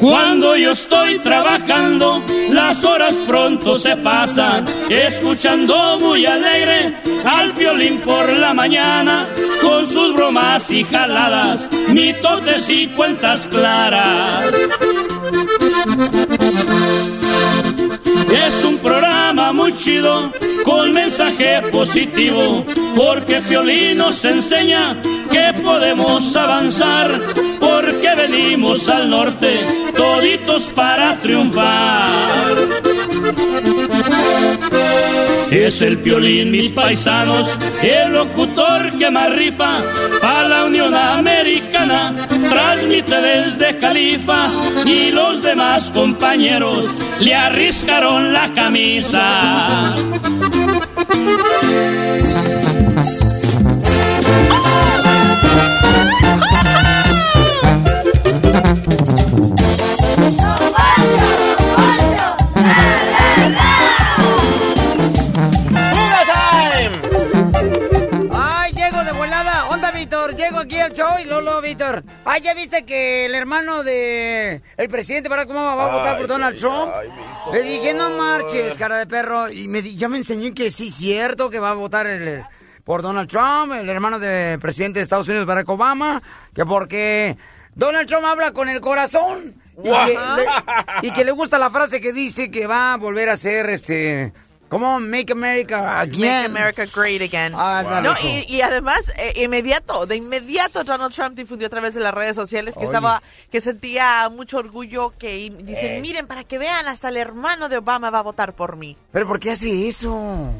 Cuando yo estoy trabajando, las horas pronto se pasan, escuchando muy alegre al violín por la mañana, con sus bromas y jaladas, mitotes y cuentas claras. Es un programa muy chido, con mensaje positivo, porque Piolín nos enseña que podemos avanzar, porque venimos al norte, toditos para triunfar. Es el Piolín, mis paisanos, el locutor que más rifa a la Unión Americana, transmite desde Califa y los demás compañeros le arriscaron la camisa. ¡Ay, ya viste que el hermano de el presidente Barack Obama va a votar por Donald Trump! Le dije, no marches, cara de perro. Y me, ya me enseñó que sí es cierto que va a votar el- por Donald Trump, el hermano del presidente de Estados Unidos, Barack Obama, que porque Donald Trump habla con el corazón. Y que, le, y que le gusta la frase que dice que va a volver a ser este... ¿Cómo? Make America again. Make America Great Again. Ah, dale no, y, y además, eh, inmediato, de inmediato Donald Trump difundió a través de las redes sociales que Oye. estaba, que sentía mucho orgullo, que dicen, Eh. miren, para que vean, hasta el hermano de Obama va a votar por mí. ¿Pero por qué hace eso?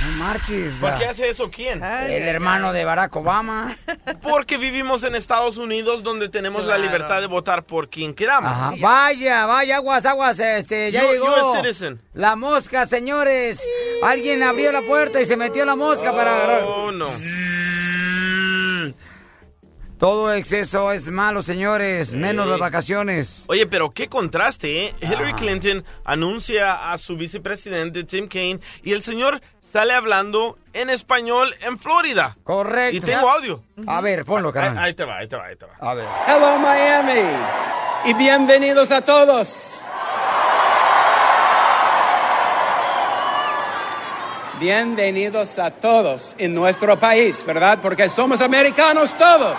No marches. ¿Por qué hace eso quién? El hermano de Barack Obama. Porque vivimos en Estados Unidos donde tenemos la libertad de votar por quien queramos. Ajá. Vaya, vaya, aguas, aguas, este, ya Yo- llegó. yo es citizen. La mosca, señores. Alguien abrió la puerta y se metió la mosca para agarrar. Oh, no. Todo exceso es malo, señores, menos las vacaciones. Oye, pero qué contraste, ¿eh? Hillary Clinton anuncia a su vicepresidente Tim Kaine y el señor sale hablando en español en Florida. Correcto. Y tengo audio. A ver, ponlo, Ahí, carnal. ahí te va, ahí te va, ahí te va. A ver. Hello Miami y bienvenidos a todos. Bienvenidos a todos en nuestro país, ¿verdad? Porque somos americanos todos.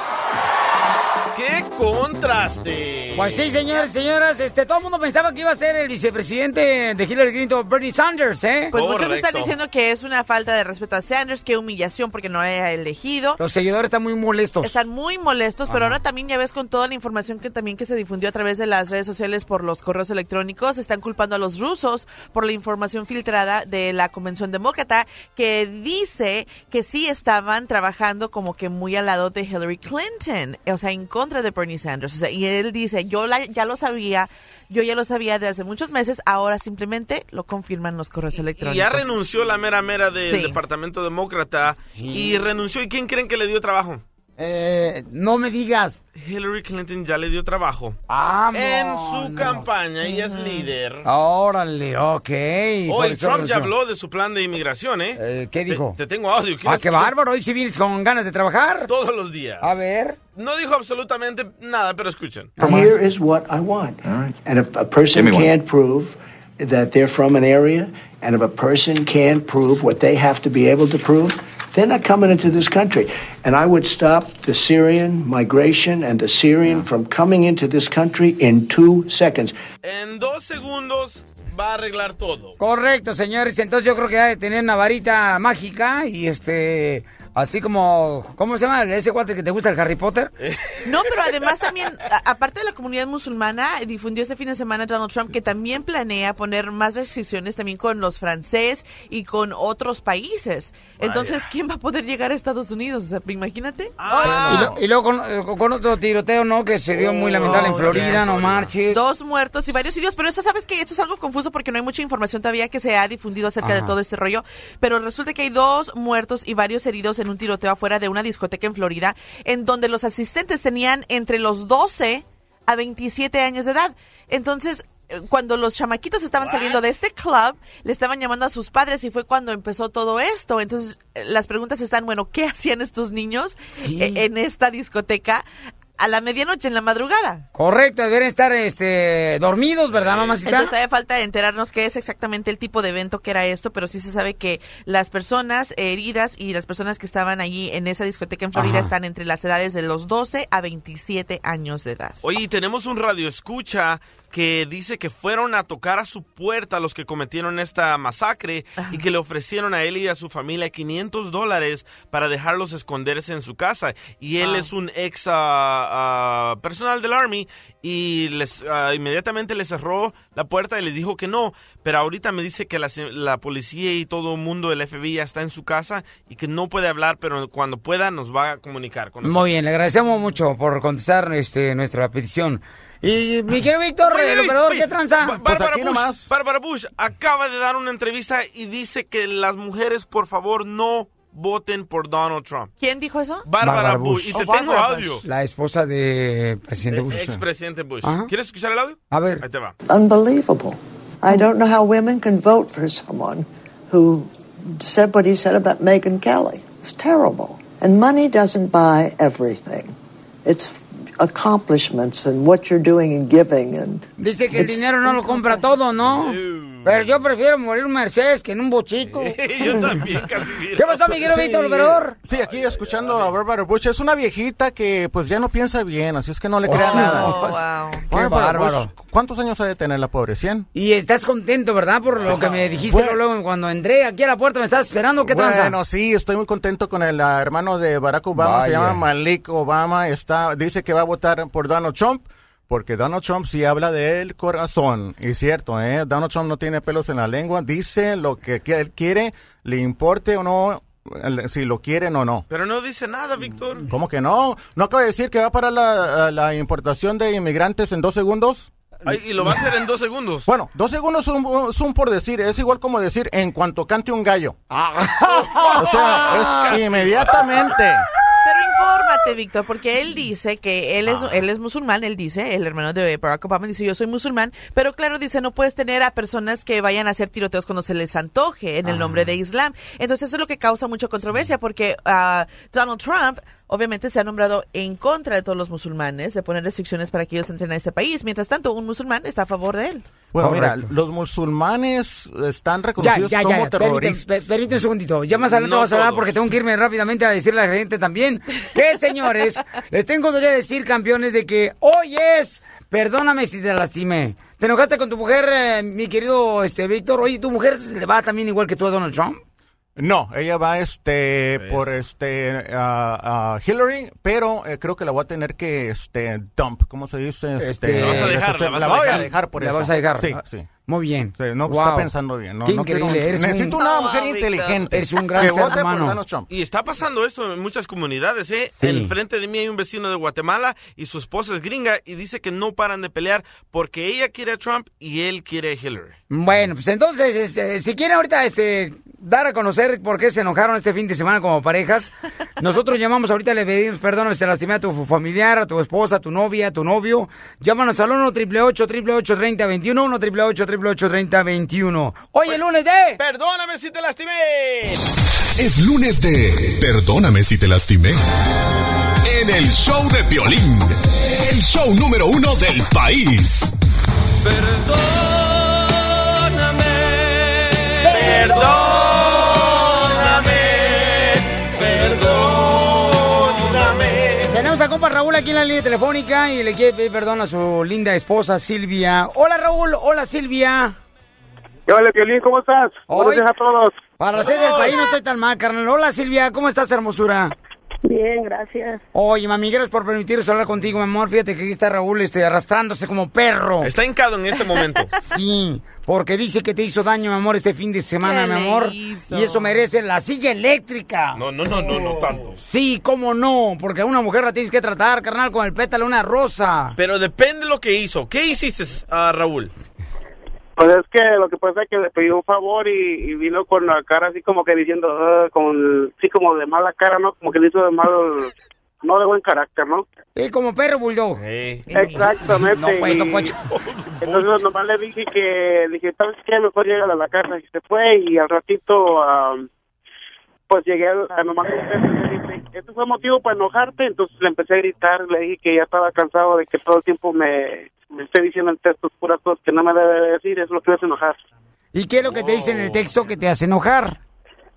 ¡Qué contraste! Pues sí, señores, señoras, este, todo el mundo pensaba que iba a ser el vicepresidente de Hillary Clinton, Bernie Sanders, ¿eh? Pues muchos están diciendo que es una falta de respeto a Sanders, que humillación porque no haya elegido. Los seguidores están muy molestos. Están muy molestos, pero ahora también ya ves con toda la información que también que se difundió a través de las redes sociales por los correos electrónicos, están culpando a los rusos por la información filtrada de la Convención Demócrata que dice que sí estaban trabajando como que muy al lado de Hillary Clinton, o sea, en contra de Bernie Sanders. O sea, y él dice, yo la- ya lo sabía, yo ya lo sabía de hace muchos meses, ahora simplemente lo confirman los correos Y electrónicos. ya renunció la mera mera del Sí. Departamento Demócrata y renunció. ¿Y quién creen que le dio trabajo? Eh, no me digas. Hillary Clinton ya le dio trabajo. En su campaña, ella es líder. Órale, ok. Hoy eso Trump ya habló de su plan de inmigración, ¿eh? Eh, ¿Qué dijo? Te, tengo audio. Ah, ¿quieres qué bárbaro. Hoy sí vienes con ganas de trabajar. Todos los días. A ver. No dijo absolutamente nada, pero escuchen. Here is what I want. And if a person can't prove that they're from an area, and if a person can't prove what they have to be able to prove, they're not coming into this country. And I would stop the Syrian migration and the Syrian from coming into this country in two seconds. En dos segundos va a arreglar todo. Correcto, señores. Entonces yo creo que hay que tener una varita mágica y este... Así como... ¿Cómo se llama ese guante que te gusta el Harry Potter? No, pero además también, a- aparte de la comunidad musulmana, difundió este fin de semana Donald Trump que también planea poner más restricciones también con los francés y con otros países. Entonces, ¿quién va a poder llegar a Estados Unidos? O sea, imagínate. Ah. Y, lo- y luego con, eh, con otro tiroteo, ¿no? Que se dio muy lamentable en Oh, Florida, yes. no marches. Dos muertos y varios heridos, pero esto sabes que esto es algo confuso porque no hay mucha información todavía que se ha difundido acerca de todo este rollo, pero resulta que hay dos muertos y varios heridos en un tiroteo afuera de una discoteca en Florida, en donde los asistentes tenían entre los 12 a 27 años de edad. Entonces, eh, cuando los chamaquitos estaban saliendo de este club, le estaban llamando a sus padres y fue cuando empezó todo esto. Entonces, eh, las preguntas están, bueno, ¿qué hacían estos niños eh, en esta discoteca? A la medianoche en la madrugada. Correcto, deberían estar este, dormidos, ¿verdad, mamacita? Entonces todavía falta enterarnos qué es exactamente el tipo de evento que era esto, pero sí se sabe que las personas heridas y las personas que estaban allí en esa discoteca en Florida Ajá. están entre las edades de los 12 a 27 años de edad. Oye, tenemos un radio escucha que dice que fueron a tocar a su puerta los que cometieron esta masacre y que le ofrecieron a él y a su familia 500 dólares para dejarlos esconderse en su casa. Y él es un ex ah, ah, personal del Army y les ah, inmediatamente le cerró la puerta y les dijo que no. Pero ahorita me dice que la, la policía y todo el mundo del FBI ya está en su casa y que no puede hablar, pero cuando pueda nos va a comunicar con nosotros. Muy bien, le agradecemos mucho por contestar este, nuestra petición. Y mi querido Víctor, el operador, ¿qué tranza? Ba- Pues Bárbara, aquí Bush, nomás. Bárbara Bush acaba de dar una entrevista y dice que las mujeres, por favor, no voten por Donald Trump. ¿Quién dijo eso? Bárbara, Bush. Bush. Y te Oh, tengo Bárbara audio. La esposa de presidente Bush. Expresidente Bush. Ajá. ¿Quieres escuchar el audio? A ver. Ahí te va. unbelievable. I don't know how women can vote for someone who said what he said about Megyn Kelly. It's terrible. And money doesn't buy everything. It's accomplishments and what you're doing and giving and Dice que el It's- dinero no lo compra todo, ¿no? Pero yo prefiero morir un Mercedes que en un bochito. Yo también. ¿Qué pasó, mi querido Víctor, el operador? Sí, aquí escuchando a Barbara Bush. Es una viejita que pues ya no piensa bien, así es que no le crea nada. Oh, wow. Qué. Bush, ¿Cuántos años ha de tener la pobre? ¿100? Y estás contento, ¿verdad? Por lo que me dijiste Bueno. luego cuando entré aquí a la puerta, me estás esperando. ¿Qué tranza? Bueno, sí, estoy muy contento con el ah, hermano de Barack Obama, se llama Malik Obama, está, dice que va a votar por Donald Trump, porque Donald Trump sí habla del corazón, y cierto, ¿eh? Donald Trump no tiene pelos en la lengua, dice lo que él quiere, le importe o no, si lo quieren o no. Pero no dice nada, Víctor. ¿Cómo que no? ¿No acaba de decir que va para la, la importación de inmigrantes en dos segundos? Ay, y lo va a hacer en dos segundos. Bueno, dos segundos son, son por decir, es igual como decir en cuanto cante un gallo. O sea, es inmediatamente. Pero infórmate, Víctor, porque él dice que él es, él es musulmán, él dice, el hermano de Barack Obama dice, yo soy musulmán, pero claro, dice, no puedes tener a personas que vayan a hacer tiroteos cuando se les antoje en el nombre de Islam. Entonces eso es lo que causa mucha controversia, porque ah, Donald Trump obviamente se ha nombrado en contra de todos los musulmanes, de poner restricciones para que ellos entren a este país. Mientras tanto, un musulmán está a favor de él. Bueno, mira, los musulmanes están Ya, reconocidos ya, como ya. Terroristas. per- permíteme un segundito. Ya más adelante No vas a hablar todos. porque tengo que irme rápidamente a decirle a la gente también que, señores, les tengo que decir, campeones, de que hoy es, perdóname si te lastimé. ¿Te enojaste con tu mujer, eh, mi querido este Víctor? Oye, ¿tu mujer le va también igual que tú a Donald Trump? No, ella va este ¿Ves? por este a- a Hillary, pero eh, creo que la voy a tener que este dump, ¿cómo se dice? Este, Este, La vas a dejar, la vas la a voy a dejar. dejar por ¿La eso. vas a dejar? Sí, Ah, sí. Muy bien. Sí, no Wow. está pensando bien. No, Qué no quiero- increíble. Eres necesito un- una Oh, mujer inteligente. Eres un gran ser humano. Y está pasando esto en muchas comunidades, ¿eh? Sí. Enfrente de mí hay un vecino de Guatemala y su esposa es gringa y dice que no paran de pelear porque ella quiere a Trump y él quiere a Hillary. Bueno, pues entonces, este, si quieren ahorita este, dar a conocer por qué se enojaron este fin de semana como parejas, nosotros llamamos ahorita, le pedimos perdón si te lastimé a tu familiar, a tu esposa, a tu novia, a tu novio. Llámanos al 1 888 888 3021 1 888 888 3021 Hoy el lunes de... Perdóname si te lastimé. Es lunes de Perdóname si te lastimé. En el show de Piolín. El show número uno del país. Tenemos a compa Raúl aquí en la línea telefónica y le quiere pedir perdón a su linda esposa Silvia. Hola Raúl, hola Silvia. ¿Qué vale, Piolín? ¿Cómo estás? Hoy- Buenos días a todos. Para ser del país no estoy tan mal, carnal. Hola Silvia, ¿cómo estás, hermosura? Bien, gracias. Oye, mami, gracias por permitirnos hablar contigo, mi amor. Fíjate que aquí está Raúl este, arrastrándose como perro. Está hincado en este momento. Sí, porque dice que te hizo daño, mi amor, este fin de semana, ¿Qué mi le amor. hizo? Y eso merece la silla eléctrica. No, no, no, no, no tanto. Sí, cómo no, porque a una mujer la tienes que tratar, carnal, con el pétalo de una rosa. Pero depende de lo que hizo. ¿Qué hiciste, ah, Raúl? Pues es que lo que pasa es que le pedí un favor y, y vino con la cara así como que diciendo, ah, con, sí como de mala cara, ¿no? Como que le hizo de mal, no de buen carácter, ¿no? Y como perro bulldog. Exactamente. No, pues, Poncho. Entonces nomás le dije que, dije, ¿sabes qué? Mejor llega a la casa y se fue y al ratito, ah, pues llegué a, nomás le dije, ¿este fue motivo para enojarte? Entonces le empecé a gritar, le dije que ya estaba cansado de que todo el tiempo me, me esté diciendo en textos puras cosas que no me debe de decir, es lo que me hace enojar. ¿Y qué es lo que te dice en el texto que te hace enojar?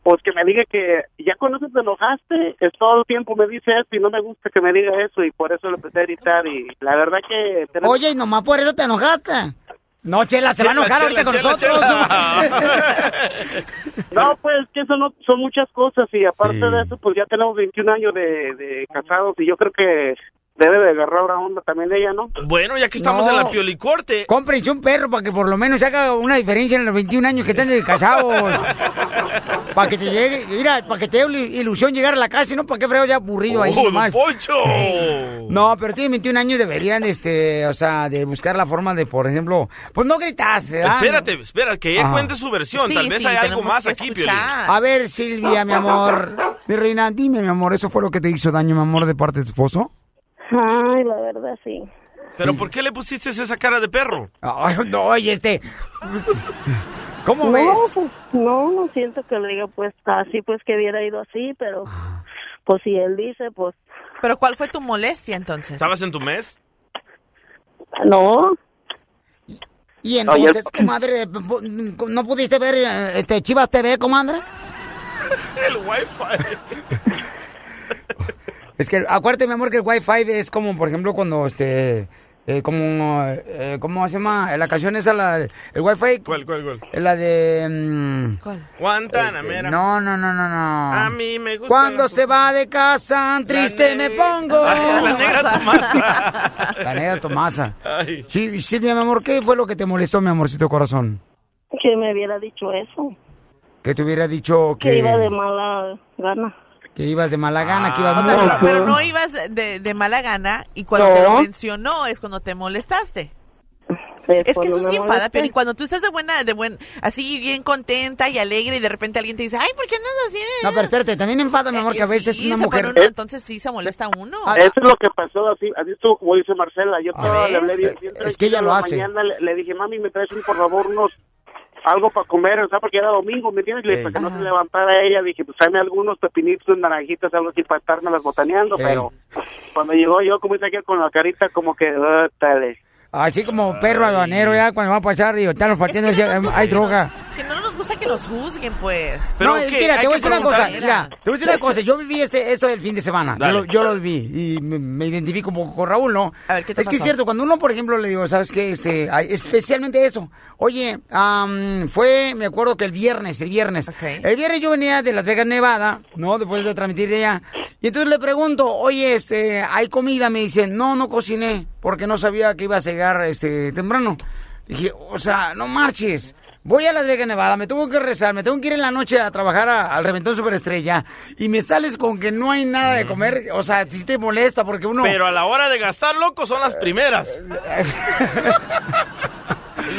Pues que me diga que ya con eso te enojaste, es todo el tiempo me dice eso y no me gusta que me diga eso y por eso le empecé a gritar y la verdad que... Oye, y nomás por eso te enojaste. No, Chela, se va a Chela, enojar chela, ahorita con chela, nosotros. No, pues que eso no, son muchas cosas y aparte de eso, pues ya tenemos 21 años de, de casados y yo creo que debe de agarrar una onda también ella, ¿no? Bueno, ya que estamos No. en la piolicorte. Cómprense un perro para que por lo menos haga una diferencia en los 21 años que están de casados. para que te llegue, mira, para que te dé ilu- ilusión llegar a la casa, y no para qué frego ya aburrido ahí ¡Oh, don nomás. Poncho! No, pero tienen 21 años, deberían, este, o sea, de buscar la forma de, por ejemplo, pues no gritas, ¿verdad? Espérate, espera, que ella Ajá. cuente su versión. Sí, Tal vez sí, hay algo más que aquí. Piolín. A ver, Silvia, mi amor, mi reina, dime, mi amor, ¿eso fue lo que te hizo daño, mi amor, de parte de tu esposo? Ay, la verdad sí. ¿Pero por qué le pusiste esa cara de perro? Ay, no, y este... ¿Cómo no, ves? Pues, no, no siento que le diga pues así, pues que hubiera ido así, pero pues si él dice, pues Pero ¿cuál fue tu molestia entonces? ¿Estabas en tu mes? no. Y entonces, comadre, ¿no pudiste ver este Chivas TV, comadre? El wifi. Es que acuérdate, mi amor, que el Wi-Fi es como, por ejemplo, cuando este. eh, como. eh, ¿Cómo se llama? La canción esa, la, el Wi-Fi. ¿Cuál, cuál, cuál? Es La de. mm, Guantanamera. no, no, no, no, no. A mí me gusta. Cuando se va de casa, triste me pongo. La negra Tomasa. La negra Tomasa. Ay. Sí, Silvia, mi amor, ¿qué fue lo que te molestó, mi amorcito corazón? Que me hubiera dicho eso, Que te hubiera dicho que que, iba de mala gana. Que ibas de mala gana, que ibas O sea, pero, pero no ibas de, de mala gana y cuando te lo mencionó es cuando te molestaste. Es que eso sí enfada, pero y cuando tú estás de buena, de buen, así bien contenta y alegre y de repente alguien te dice, ay, ¿por qué andas así? No, pero espérate, también enfada, mi amor, que a veces Sí, una se mujer... uno, entonces sí se molesta uno. Eso es lo que pasó, así, así estuvo como dice Marcela. Yo toda le hablé bien, Es que ella lo hace. mañana, le, le dije, mami, me traes un, por favor unos algo para comer, o sea, porque era domingo, ¿me entiendes? Para que no se levantara ella, dije, pues tráeme algunos pepinitos, naranjitas, algo así para estarme botaneando, Ey. pero cuando llegó yo, como dice aquí, con la carita como que, "Ah, dale. Así como perro aduanero ya cuando va a pasar y están los partiendo decía, hay droga. Que no gusta que nos juzguen, pues. no, es que mira, te voy a decir una cosa, Mira. te voy a decir una cosa, yo viví este, esto del fin de semana, yo lo, yo lo viví y me, me identifico un poco con Raúl, ¿no? A ver, ¿qué te es que es cierto, cuando uno, por ejemplo, le digo, ¿sabes qué? Este, especialmente eso, oye, am, fue, me acuerdo que el viernes, el viernes, el viernes yo venía de Las Vegas, Nevada, ¿no? Después de transmitir de allá, y entonces le pregunto, oye, este, ¿hay comida? Me dice, no, no cociné, porque no sabía que iba a llegar, este, temprano. Dije, o sea, no marches. Voy a Las Vegas, Nevada, me tengo que rezar, me tengo que ir en la noche a trabajar a- al Reventón Superestrella y me sales con que no hay nada de comer. O sea, si te molesta porque uno... Pero a la hora de gastar, loco, son las primeras.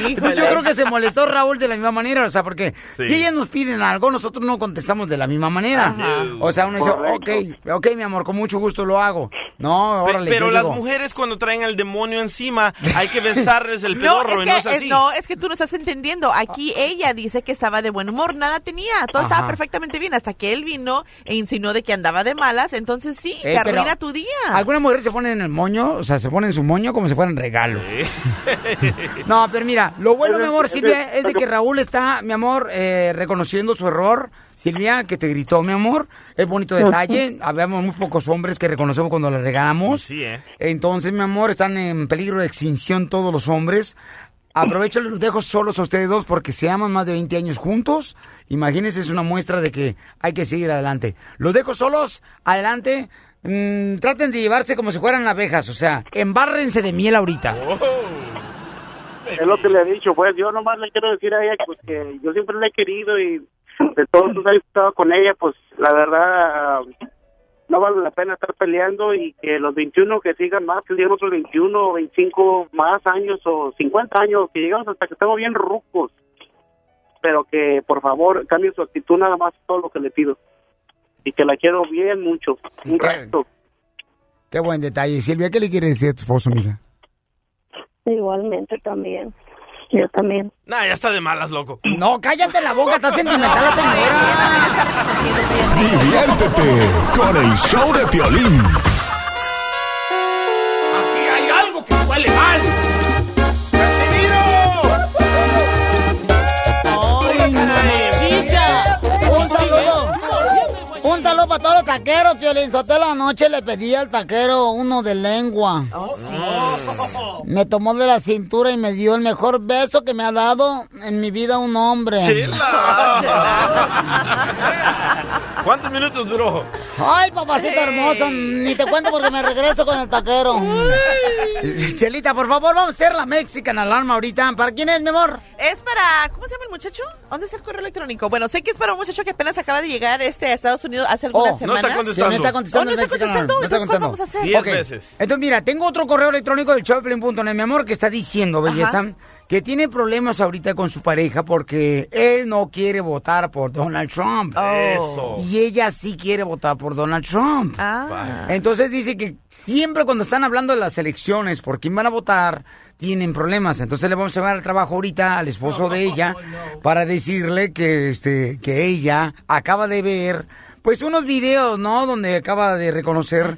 Entonces yo creo que se molestó Raúl de la misma manera, o sea, porque Sí. si ellas nos piden algo, nosotros no contestamos de la misma manera. Ajá. O sea, uno dice, ok, ok, mi amor, con mucho gusto lo hago. No, órale, pero las mujeres cuando traen al demonio encima, hay que besarles el No, pedorro es y no es que, eh, así. no, es que tú no estás entendiendo. Aquí ella dice que estaba de buen humor, nada tenía, todo estaba perfectamente bien, hasta que él vino e insinuó de que andaba de malas, entonces sí, Eh, te pero arruina tu día. Algunas mujeres se ponen en el moño, o sea, se ponen su moño como si fueran regalo. No, pero mira, lo bueno, mi amor, Silvia, es de que Raúl está, mi amor, eh, reconociendo su error. Silvia, que te gritó, mi amor. Es bonito detalle. Habemos muy pocos hombres que reconocemos cuando le regalamos. Sí, ¿eh? Entonces, mi amor, están en peligro de extinción todos los hombres. Aprovecho, los dejo solos a ustedes dos porque se aman más de 20 años juntos. Imagínense, es una muestra de que hay que seguir adelante. Los dejo solos, adelante. Mm, traten de llevarse como si fueran abejas, o sea, embárrense de miel ahorita. Es lo que le he dicho, pues yo nomás le quiero decir a ella pues, que yo siempre la he querido y de todos los años que he estado con ella, pues la verdad no vale la pena estar peleando y que los 21 que sigan más, que sigan otros 21 o 25 más años o 50 años, que llegamos hasta que estemos bien rucos. Pero que por favor cambie su actitud nada más todo lo que le pido. Y que la quiero bien mucho, un resto. Qué buen detalle. Silvia, ¿qué le quiere decir a tu esposo, mija? Igualmente también. Yo también. Nah, ya está de malas, loco. No, cállate la boca, está sentimental la señora. Diviértete con el show de Piolín. Para todos los taqueros, Piolín. Sotelo anoche le pedí al taquero uno de lengua. Me tomó de la cintura y me dio el mejor beso que me ha dado en mi vida un hombre. ¿Cuántos minutos duró? Ay, papacito hermoso, ni te cuento porque me regreso con el taquero. Chelita, por favor, vamos a hacer la Mexican Alarma ahorita. ¿Para quién es, mi amor? Es para, ¿cómo se llama el muchacho? ¿Dónde está el correo electrónico? Bueno, sé que es para un muchacho que apenas acaba de llegar este a Estados Unidos hace algunas Oh, semanas. Sí, no está contestando Oh, no está contestando. No está Entonces, ¿cuál contestando. vamos a hacer? Diez veces. Entonces, mira, tengo otro correo electrónico del showplane.net, mi amor, que está diciendo, belleza, Ajá. que tiene problemas ahorita con su pareja porque él no quiere votar por Donald Trump. Eso. Y ella sí quiere votar por Donald Trump. Ah. Entonces dice que siempre cuando están hablando de las elecciones, por quién van a votar, tienen problemas. Entonces le vamos a llevar al trabajo ahorita al esposo de ella para decirle que este que ella acaba de ver pues unos videos, ¿no? Donde acaba de reconocer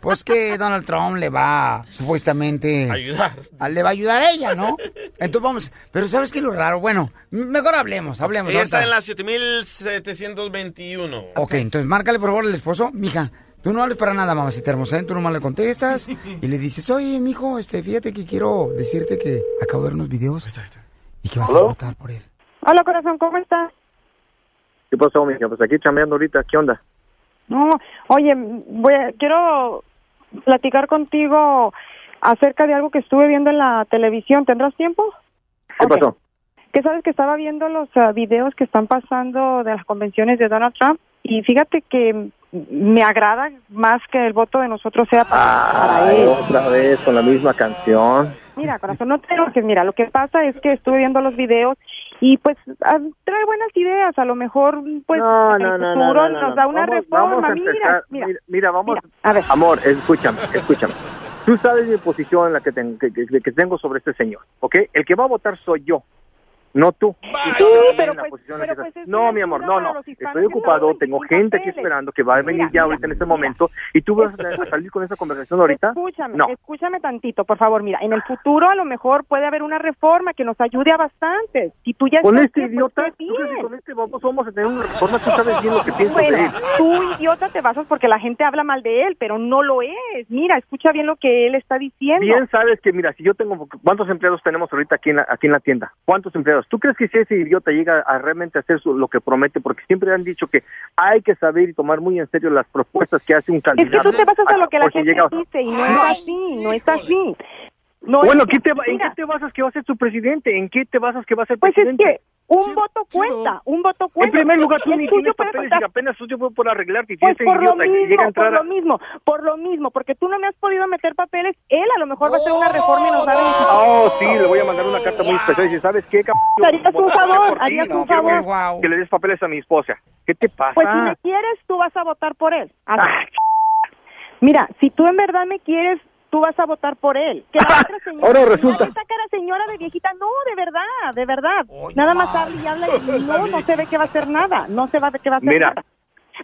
pues que Donald Trump le va supuestamente Ayudar. a- le va a ayudar a ella, ¿no? Entonces vamos, pero ¿sabes qué es lo raro? Bueno, mejor hablemos, hablemos. Ella está en la 7721. Ok, entonces márcale por favor al esposo, mija. Tú no hables para nada, mamacita hermosa, ¿eh? tú nomás le contestas y le dices, oye, mijo, este, fíjate que quiero decirte que acabo de ver unos videos y que vas a votar por él. Hola, corazón, ¿cómo estás? ¿Qué pasó, mija? Pues aquí chambeando ahorita, ¿qué onda? No, oye, voy a- quiero platicar contigo acerca de algo que estuve viendo en la televisión. ¿Tendrás tiempo? ¿Qué pasó? Que sabes que estaba viendo los ah, videos que están pasando de las convenciones de Donald Trump y fíjate que me agrada más que el voto de nosotros sea para, para Ay, él. otra vez con la misma canción. Mira, corazón, no te enojes. Mira, lo que pasa es que estuve viendo los videos y pues ah, trae buenas ideas. A lo mejor, pues, No, en no, el futuro no, no, nos no. da una Vamos- reforma. vamos a mira, mira, Mira, vamos. mira, a ver. Amor, escúchame, escúchame. Tú sabes mi posición en la que, ten- que, que- que tengo sobre este señor, ¿ok? El que va a votar soy yo, no tú. Sí, pero pues- pero pues es no, mi amor, no, no. Estoy ocupado, tengo gente aquí esperando que va a venir Mira, ya mira, ahorita en este mira. momento. ¿Y tú vas a salir con esa conversación ahorita? Escúchame, No. escúchame tantito, por favor. Mira, en el futuro a lo mejor puede haber una reforma que nos ayude a bastante. Si tú ya Con este bien, idiota, pues, ¿tú que con este vamos, vamos a tener una reforma? Tú sabes bien lo que pienso de Bueno, él. tú idiota te basas porque la gente habla mal de él, pero no lo es. Mira, escucha bien lo que él está diciendo. Bien sabes que, mira, si yo tengo, ¿cuántos empleados tenemos ahorita aquí en la, aquí en la tienda? ¿Cuántos empleados? ¿Tú crees que si ese idiota llega a realmente hacer su- lo que promete? Porque siempre han dicho que hay que saber y tomar muy en serio las propuestas que hace un Es que candidato. tú te basas a lo que la gente llega- dice y no es así, no es así. No bueno, ¿qué te, ¿en qué te basas que va a ser su presidente? ¿En qué te basas que va a ser Pues es presidente? que un voto cuenta, un voto cuenta. En primer lugar, tú ni tienes papeles y apenas tú voy por arreglar que Pues por lo llega a mismo, entrar por lo mismo, por lo mismo, porque tú no me has podido meter papeles, él a lo mejor va a hacer una reforma y nos va a. Oh, sí, le voy a mandar una carta muy especial. Y dice, ¿sabes qué, cabrón? Harías un favor, harías un favor. Que le des papeles a mi esposa. ¿Qué te pasa? Pues si me quieres, tú vas a votar por él. Así. Mira, si tú en verdad me quieres, tú vas a votar por él. Que la otra señora, ahora resulta. Esa cara señora de viejita, no, de verdad, de verdad. Nada más habla y habla y no, no se ve que va a hacer nada. No se va a ver que va a hacer Mira, nada.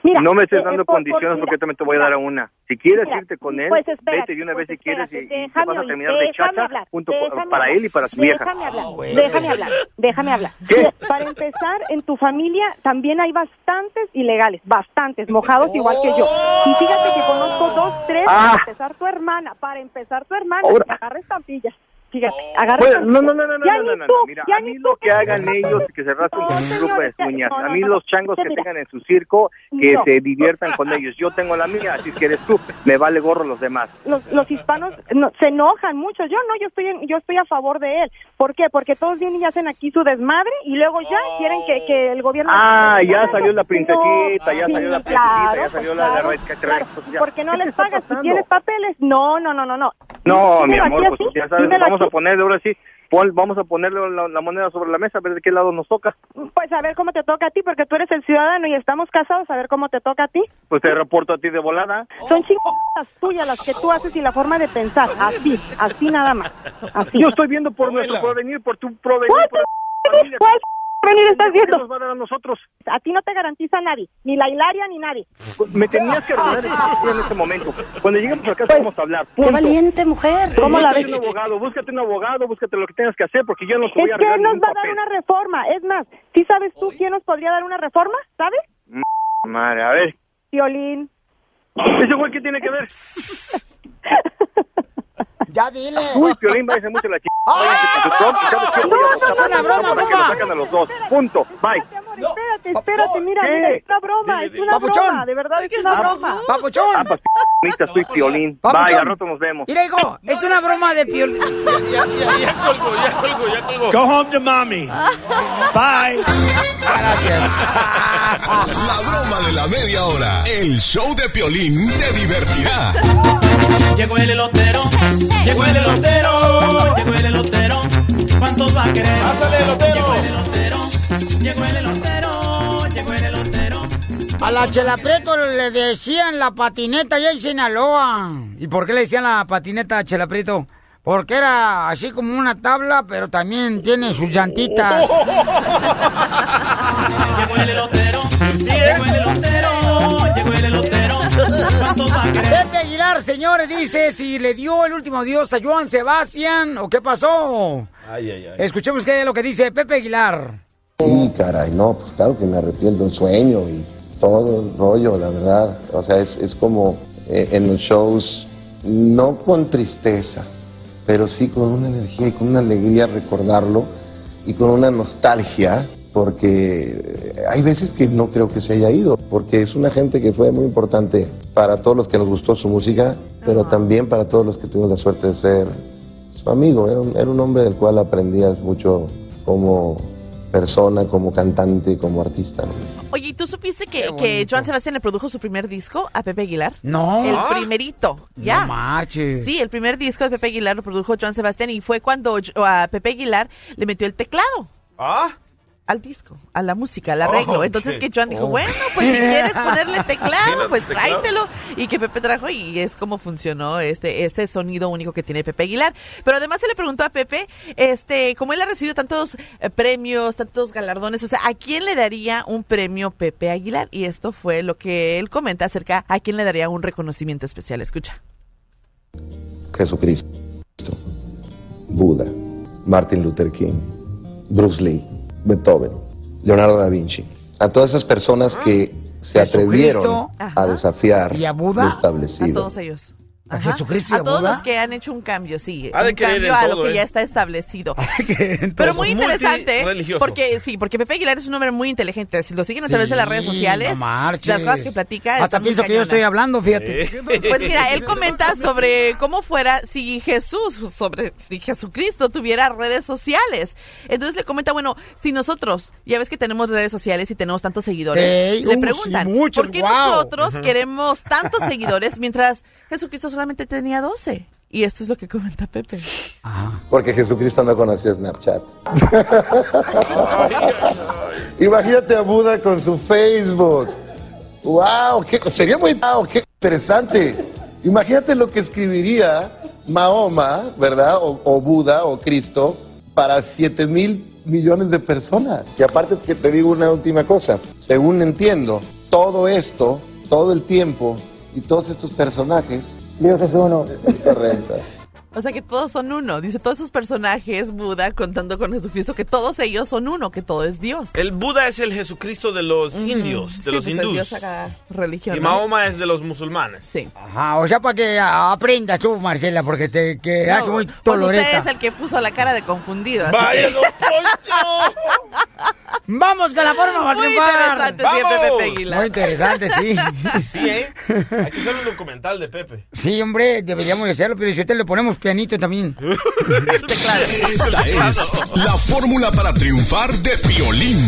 Mira, no me estés eh, dando eh, por- condiciones por- porque yo también te voy a dar una. Si quieres mira, irte con él, pues espérate, vete de una pues vez si quieres y, te déjame vas a terminar de déjame chacha hablar, junto déjame para hablar, él y para su vieja. Déjame hablar, déjame hablar, déjame hablar. ¿Qué? Mira, Para empezar, en tu familia también hay bastantes ilegales, bastantes, mojados igual que yo. Y fíjate que conozco dos, tres, Ah. para empezar tu hermana, para empezar tu hermana, Ahora- que agarra estampillas. Fíjate, agarra no, no, no, no, no, Ya no, no, Mira, ya a mí lo que hagan ellos, que se raspen con su grupo de uñas. no, A mí no, los changos que mira. tengan en su circo, que No. se diviertan con ellos. Yo tengo la mía, así que eres tú. Me vale gorro los demás. los, los hispanos no, se enojan mucho. Yo no, yo estoy en- yo estoy a favor de él. ¿Por qué? Porque todos vienen y hacen aquí su desmadre y luego ya quieren que, que el gobierno... Ah, ya salió la princesita, ya salió la princesita, ya salió pues la, la pues ya. ¿Por qué no ¿Qué te les pagas? Si tienes papeles, no, no, no, no, no. No, mi amor, pues ya sabes, vamos aquí. A poner ahora sí. Pon- vamos a ponerle la, la moneda sobre la mesa, a ver de qué lado nos toca. Pues a ver cómo te toca a ti, porque tú eres el ciudadano y estamos casados, a ver cómo te toca a ti. Pues te reporto a ti de volada. Son chingadas tuyas las que tú haces y la forma de pensar, así, así nada más. Así. Yo estoy viendo por nuestro porvenir, por tu porvenir, ¿Cuál por? ¿Cuál porvenir estás ¿Qué viendo? nos va a dar a nosotros? A ti no te garantiza nadie, ni la Hilaria ni nadie. Me tenías que arreglar en este momento. Cuando lleguemos a casa vamos a hablar. Punto. valiente mujer. ¿Cómo la Búscate ves? un abogado, búscate un abogado, búscate lo que tengas que hacer, porque yo no te voy a Es que nos va a dar una reforma. Es más, ¿sí sabes tú quién nos podría dar una reforma? ¿Sabes? Madre, a ver. Violín. ¿Ese güey qué tiene que ver? Ya dile. Uy, Piolín, váyase mucho la chica. Es una broma, compa. sacan a los dos. Punto. Bye. Espérate, espérate, mira, mira, es una broma, es una Papuchón. broma, de verdad es una broma. Papuchón. Ah, pues, soy Piolín. Al rato nos vemos. Mira, hijo, es una broma de piolín. Ya, ya, ya colgó, ya colgó, ya colgó. Go home to mommy. Bye. La broma de la media hora. El show de Piolín te divertirá. Llegó el elotero, llegó el elotero, llegó el elotero. ¿Cuántos va a querer? Pásale, elotero. Llegó el elotero, llegó el elotero, llegó el elotero. A la Chela Prieto le decían la patineta allá en Sinaloa. ¿Y por qué le decían la patineta a Chela Prieto? Porque era así como una tabla, pero también tiene sus llantitas. Llegó el elotero, Aguilar, señores, dice si le dio el último adiós a Joan Sebastián o qué pasó. Ay, ay, ay. Escuchemos qué es lo que dice Pepe Aguilar. Sí, caray, no, pues claro que me arrepiento un sueño y todo el rollo, la verdad. O sea, es, es como eh, en los shows, no con tristeza, pero sí con una energía y con una alegría recordarlo y con una nostalgia, porque hay veces que no creo que se haya ido, porque es una gente que fue muy importante para todos los que nos gustó su música, pero también para todos los que tuvimos la suerte de ser su amigo. Era un, era un hombre del cual aprendías mucho como persona, como cantante, como artista. ¿no? Oye, ¿y tú supiste que, que Joan Sebastián le produjo su primer disco a Pepe Aguilar? No. El primerito, ya. No marches. Sí, el primer disco de Pepe Aguilar lo produjo Joan Sebastián y fue cuando a Pepe Aguilar le metió el teclado. ¿Ah? Al disco, a la música, al Oh, arreglo. Entonces que Joan dijo, Oh. bueno, pues si quieres ponerle teclado, pues Teclado. tráetelo. Y que Pepe trajo y es como funcionó este, este sonido único que tiene Pepe Aguilar. Pero además se le preguntó a Pepe, este, como él ha recibido tantos eh, premios, tantos galardones, o sea, ¿a quién le daría un premio Pepe Aguilar? Y esto fue lo que él comenta acerca a quién le daría un reconocimiento especial. Escucha. Jesucristo, Buda, Martin Luther King, Bruce Lee, Beethoven, Leonardo da Vinci. A todas esas personas que se atrevieron Jesucristo. a desafiar ¿Y a Buda? lo A establecido. todos ellos. ¿A Ajá. Jesucristo y a a todos Buda? los que han hecho un cambio, sí. Ha de un cambio a todo, lo que ¿eh? ya está establecido. Pero Pero muy interesante, porque sí, porque Pepe Aguilar es un hombre muy inteligente. Si lo siguen a través de las redes sociales, no las cosas que platica. Hasta pienso que yo estoy hablando, fíjate. Pues mira, él comenta sobre cómo fuera si Jesús, sobre si Jesucristo tuviera redes sociales. Entonces le comenta, bueno, si nosotros, ya ves que tenemos redes sociales y tenemos tantos seguidores, le uh, preguntan, sí, muchos, ¿por qué nosotros queremos tantos seguidores mientras Jesucristo solamente tenía 12? Y esto es lo que comenta Pepe. Porque Jesucristo no conocía Snapchat. Imagínate a Buda con su Facebook. ¡Wow! Qué, sería muy wow, qué interesante. Imagínate lo que escribiría Mahoma, ¿verdad? O, o Buda o Cristo para 7 mil millones de personas. Y aparte que te digo una última cosa. Según entiendo, todo esto, todo el tiempo y todos estos personajes, Dios es uno. Correcto. O sea que todos son uno. Dice todos esos personajes, Buda, contando con Jesucristo, que todos ellos son uno, que todo es Dios. El Buda es el Jesucristo de los indios, de Sí, los pues hindús. Dios a cada religión. Y ¿no? Mahoma es de los musulmanes. Sí. Ajá, o sea, para que aprendas tú, Marcela, porque te quedas No, muy pues toloreta. usted es el que puso la cara de confundido. así Vaya, que- don Poncho. Vamos con la forma para Muy interesante siempre Pepe Aguilar. Muy interesante, sí. Sí, ¿eh? Hay que hacer un documental de Pepe. Sí, hombre, deberíamos de hacerlo, pero si usted le ponemos pianito también. Esta es la fórmula para triunfar de Piolín.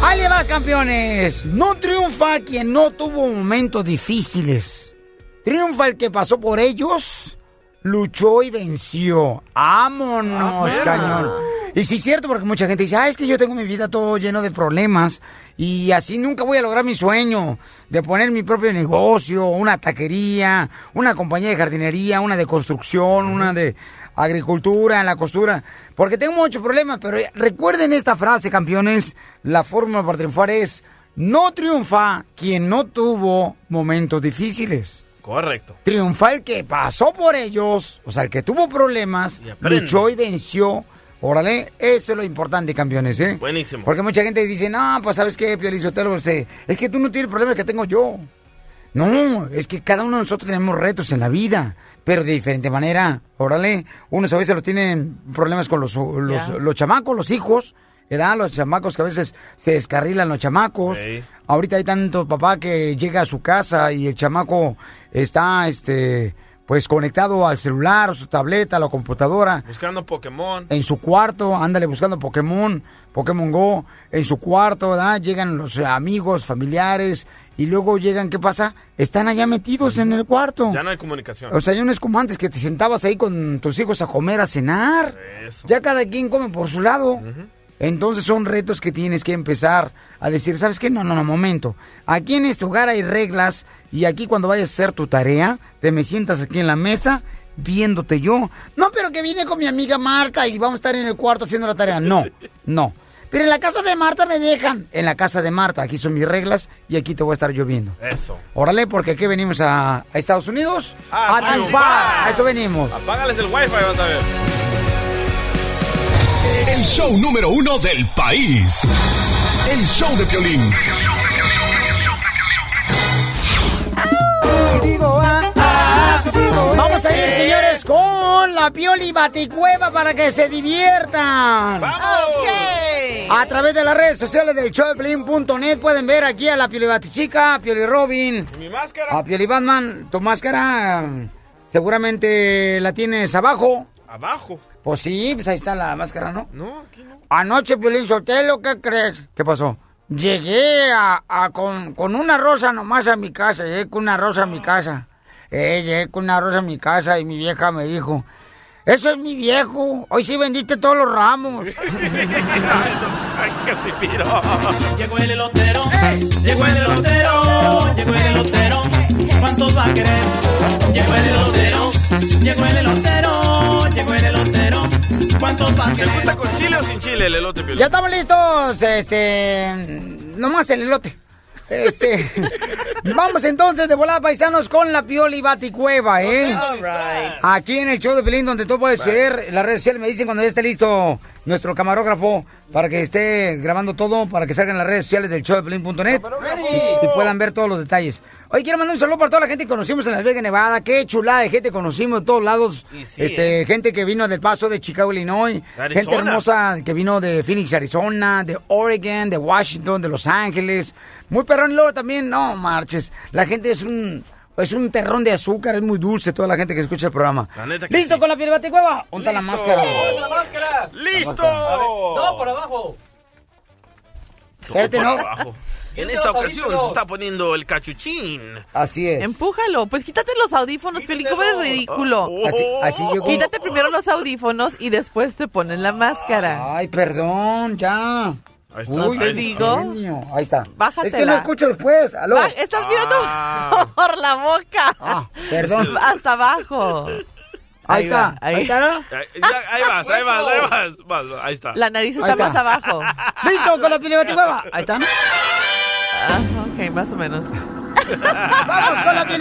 Ahí le va, campeones. No triunfa quien no tuvo momentos difíciles. Triunfa el que pasó por ellos luchó y venció. ¡Vámonos, Ah, cañón! Y sí es cierto, porque mucha gente dice, ah, es que yo tengo mi vida todo lleno de problemas y así nunca voy a lograr mi sueño de poner mi propio negocio, una taquería, una compañía de jardinería, una de construcción, una de agricultura, en la costura, porque tengo muchos problemas, pero recuerden esta frase, campeones, la fórmula para triunfar es, no triunfa quien no tuvo momentos difíciles. Correcto. Triunfa el que pasó por ellos, o sea, el que tuvo problemas, aprende. luchó y venció. Órale, eso es lo importante, campeones, ¿eh? Buenísimo. Porque mucha gente dice, no, pues, ¿sabes qué, Piolizotelo? Usted, es que tú no tienes problemas que tengo yo. No, es que cada uno de nosotros tenemos retos en la vida, pero de diferente manera. Órale, unos a veces los tienen problemas con los, los, los chamacos, los hijos, ¿verdad? Los chamacos que a veces se descarrilan los chamacos. Ahorita hay tanto papá que llega a su casa y el chamaco está, este, pues conectado al celular, a su tableta, a la computadora Buscando Pokémon. en su cuarto, ándale buscando Pokémon, Pokémon Go, en su cuarto, ¿verdad? Llegan los amigos, familiares, y luego llegan, ¿qué pasa? Están allá metidos en el cuarto. Ya no hay comunicación. O sea, ya no es como antes que te sentabas ahí con tus hijos a comer, a cenar. Ya cada quien come por su lado. Entonces son retos que tienes que empezar a decir, ¿sabes qué? No, no, no, momento. Aquí en este hogar hay reglas y aquí cuando vayas a hacer tu tarea, te me sientas aquí en la mesa viéndote yo. No, pero que vine con mi amiga Marta y vamos a estar en el cuarto haciendo la tarea. No, no. Pero en la casa de Marta me dejan. En la casa de Marta, aquí son mis reglas y aquí te voy a estar yo viendo. Eso. Órale, porque aquí venimos a, a Estados Unidos Ah, a triunfar. triunfar. A eso venimos. Apágales el wifi, vas a ver. El show número uno del país. El show de Piolín. Vamos a ir, señores, con la Pioli Baticueva para que se diviertan. A través de las redes sociales del showdeplin.net pueden ver aquí a la Pioli Batichica, a Pioli Robin, Mi máscara. a Pioli Batman. Tu máscara seguramente la tienes abajo. Abajo. Pues sí, pues ahí está la máscara, ¿no? No, aquí no. Anoche, Piolín Sotelo, ¿qué crees? ¿Qué pasó? Llegué a, a con, con una rosa nomás a mi casa, llegué con una rosa a mi casa. Eh, llegué con una rosa a mi casa y mi vieja me dijo, eso es mi viejo, hoy sí vendiste todos los ramos. Ay, casi piro. Llegó el elotero, llegó el elotero, llegó el elotero. ¿Cuántos va a querer? Llegó el elotero, llegó el elotero, llegó el elotero. ¿Cuántos va a ¿Te gusta con chile o sin chile el elote, Piolín? ya estamos listos, este, nomás el elote. Este, vamos entonces de volada paisanos con la Pioli Baticueva, ¿eh? Aquí en el show de Pelín, donde todo puede ser. Las redes sociales me dicen cuando ya esté listo nuestro camarógrafo para que esté grabando todo, para que salgan las redes sociales del show de Pelín.net y, y puedan ver todos los detalles. Hoy quiero mandar un saludo para toda la gente que conocimos en Las Vegas, Nevada. Qué chulada de gente conocimos de todos lados. Sí, este, gente que vino del Paso de Chicago, Illinois. Arizona. Gente hermosa que vino de Phoenix, Arizona, de Oregon, de Washington, de Los Ángeles. Muy perrón. Y luego también, no marches. La gente es un, es un terrón de azúcar, es muy dulce toda la gente que escucha el programa. La neta que ¿Listo sí. con la piel baticueva? ¿Dónde está la Listo. máscara? ¡La máscara! ¡Listo! No, por abajo. Fíjate, ¿no? Abajo. En esta ocasión se está poniendo el cachuchín. Así es. Empújalo, pues quítate los audífonos, Piolín, ¿cómo eres ridículo? Así, así yo como- Quítate primero los audífonos y después te ponen la máscara. Ay, perdón, ya. Ahí está. Uy, Te digo. Ahí está. Bájatela. Es que no escucho después. Aló. Va, estás mirando Ah. por la boca. Ah, perdón. Hasta abajo. Ahí, está. va, Ahí, está, ¿no? Ahí, ahí vas, ahí vas, ahí vas. Vas, Ahí está. La nariz está, está. más abajo. ¿Listo con la piel baticueva? Ahí está, ¿no? Ah, ok, más o menos. ¡Vamos con la! En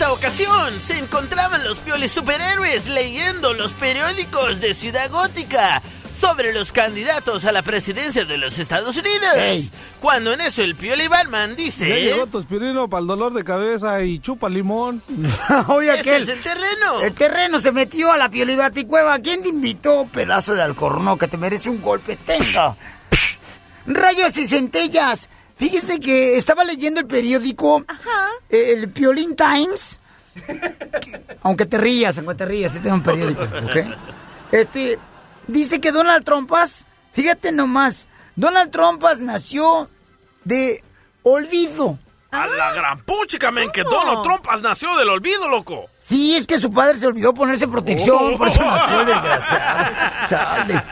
esta ocasión se encontraban los pioles superhéroes leyendo los periódicos de Ciudad Gótica sobre los candidatos a la presidencia de los Estados Unidos. Ey. Cuando en eso el piole Batman dice... Ya llegó tu aspirino para el dolor de cabeza y chupa limón. Oye, Ese aquel. es el terreno. El terreno se metió a la piel baticueva. ¿Quién te invitó, pedazo de alcorno, que te merece un golpe? Tenga. Rayos y centellas. Fíjese que estaba leyendo el periódico, eh, el Piolín Times. Que- aunque te rías, aunque te rías, este es un periódico, ¿ok? Este, dice que Donald Trumpas, fíjate nomás, Donald Trumpas nació de olvido. A la gran puchica, men, que Donald Trump nació del olvido, loco. Sí, es que su padre se olvidó ponerse protección, por eso nació el desgraciado. Chale.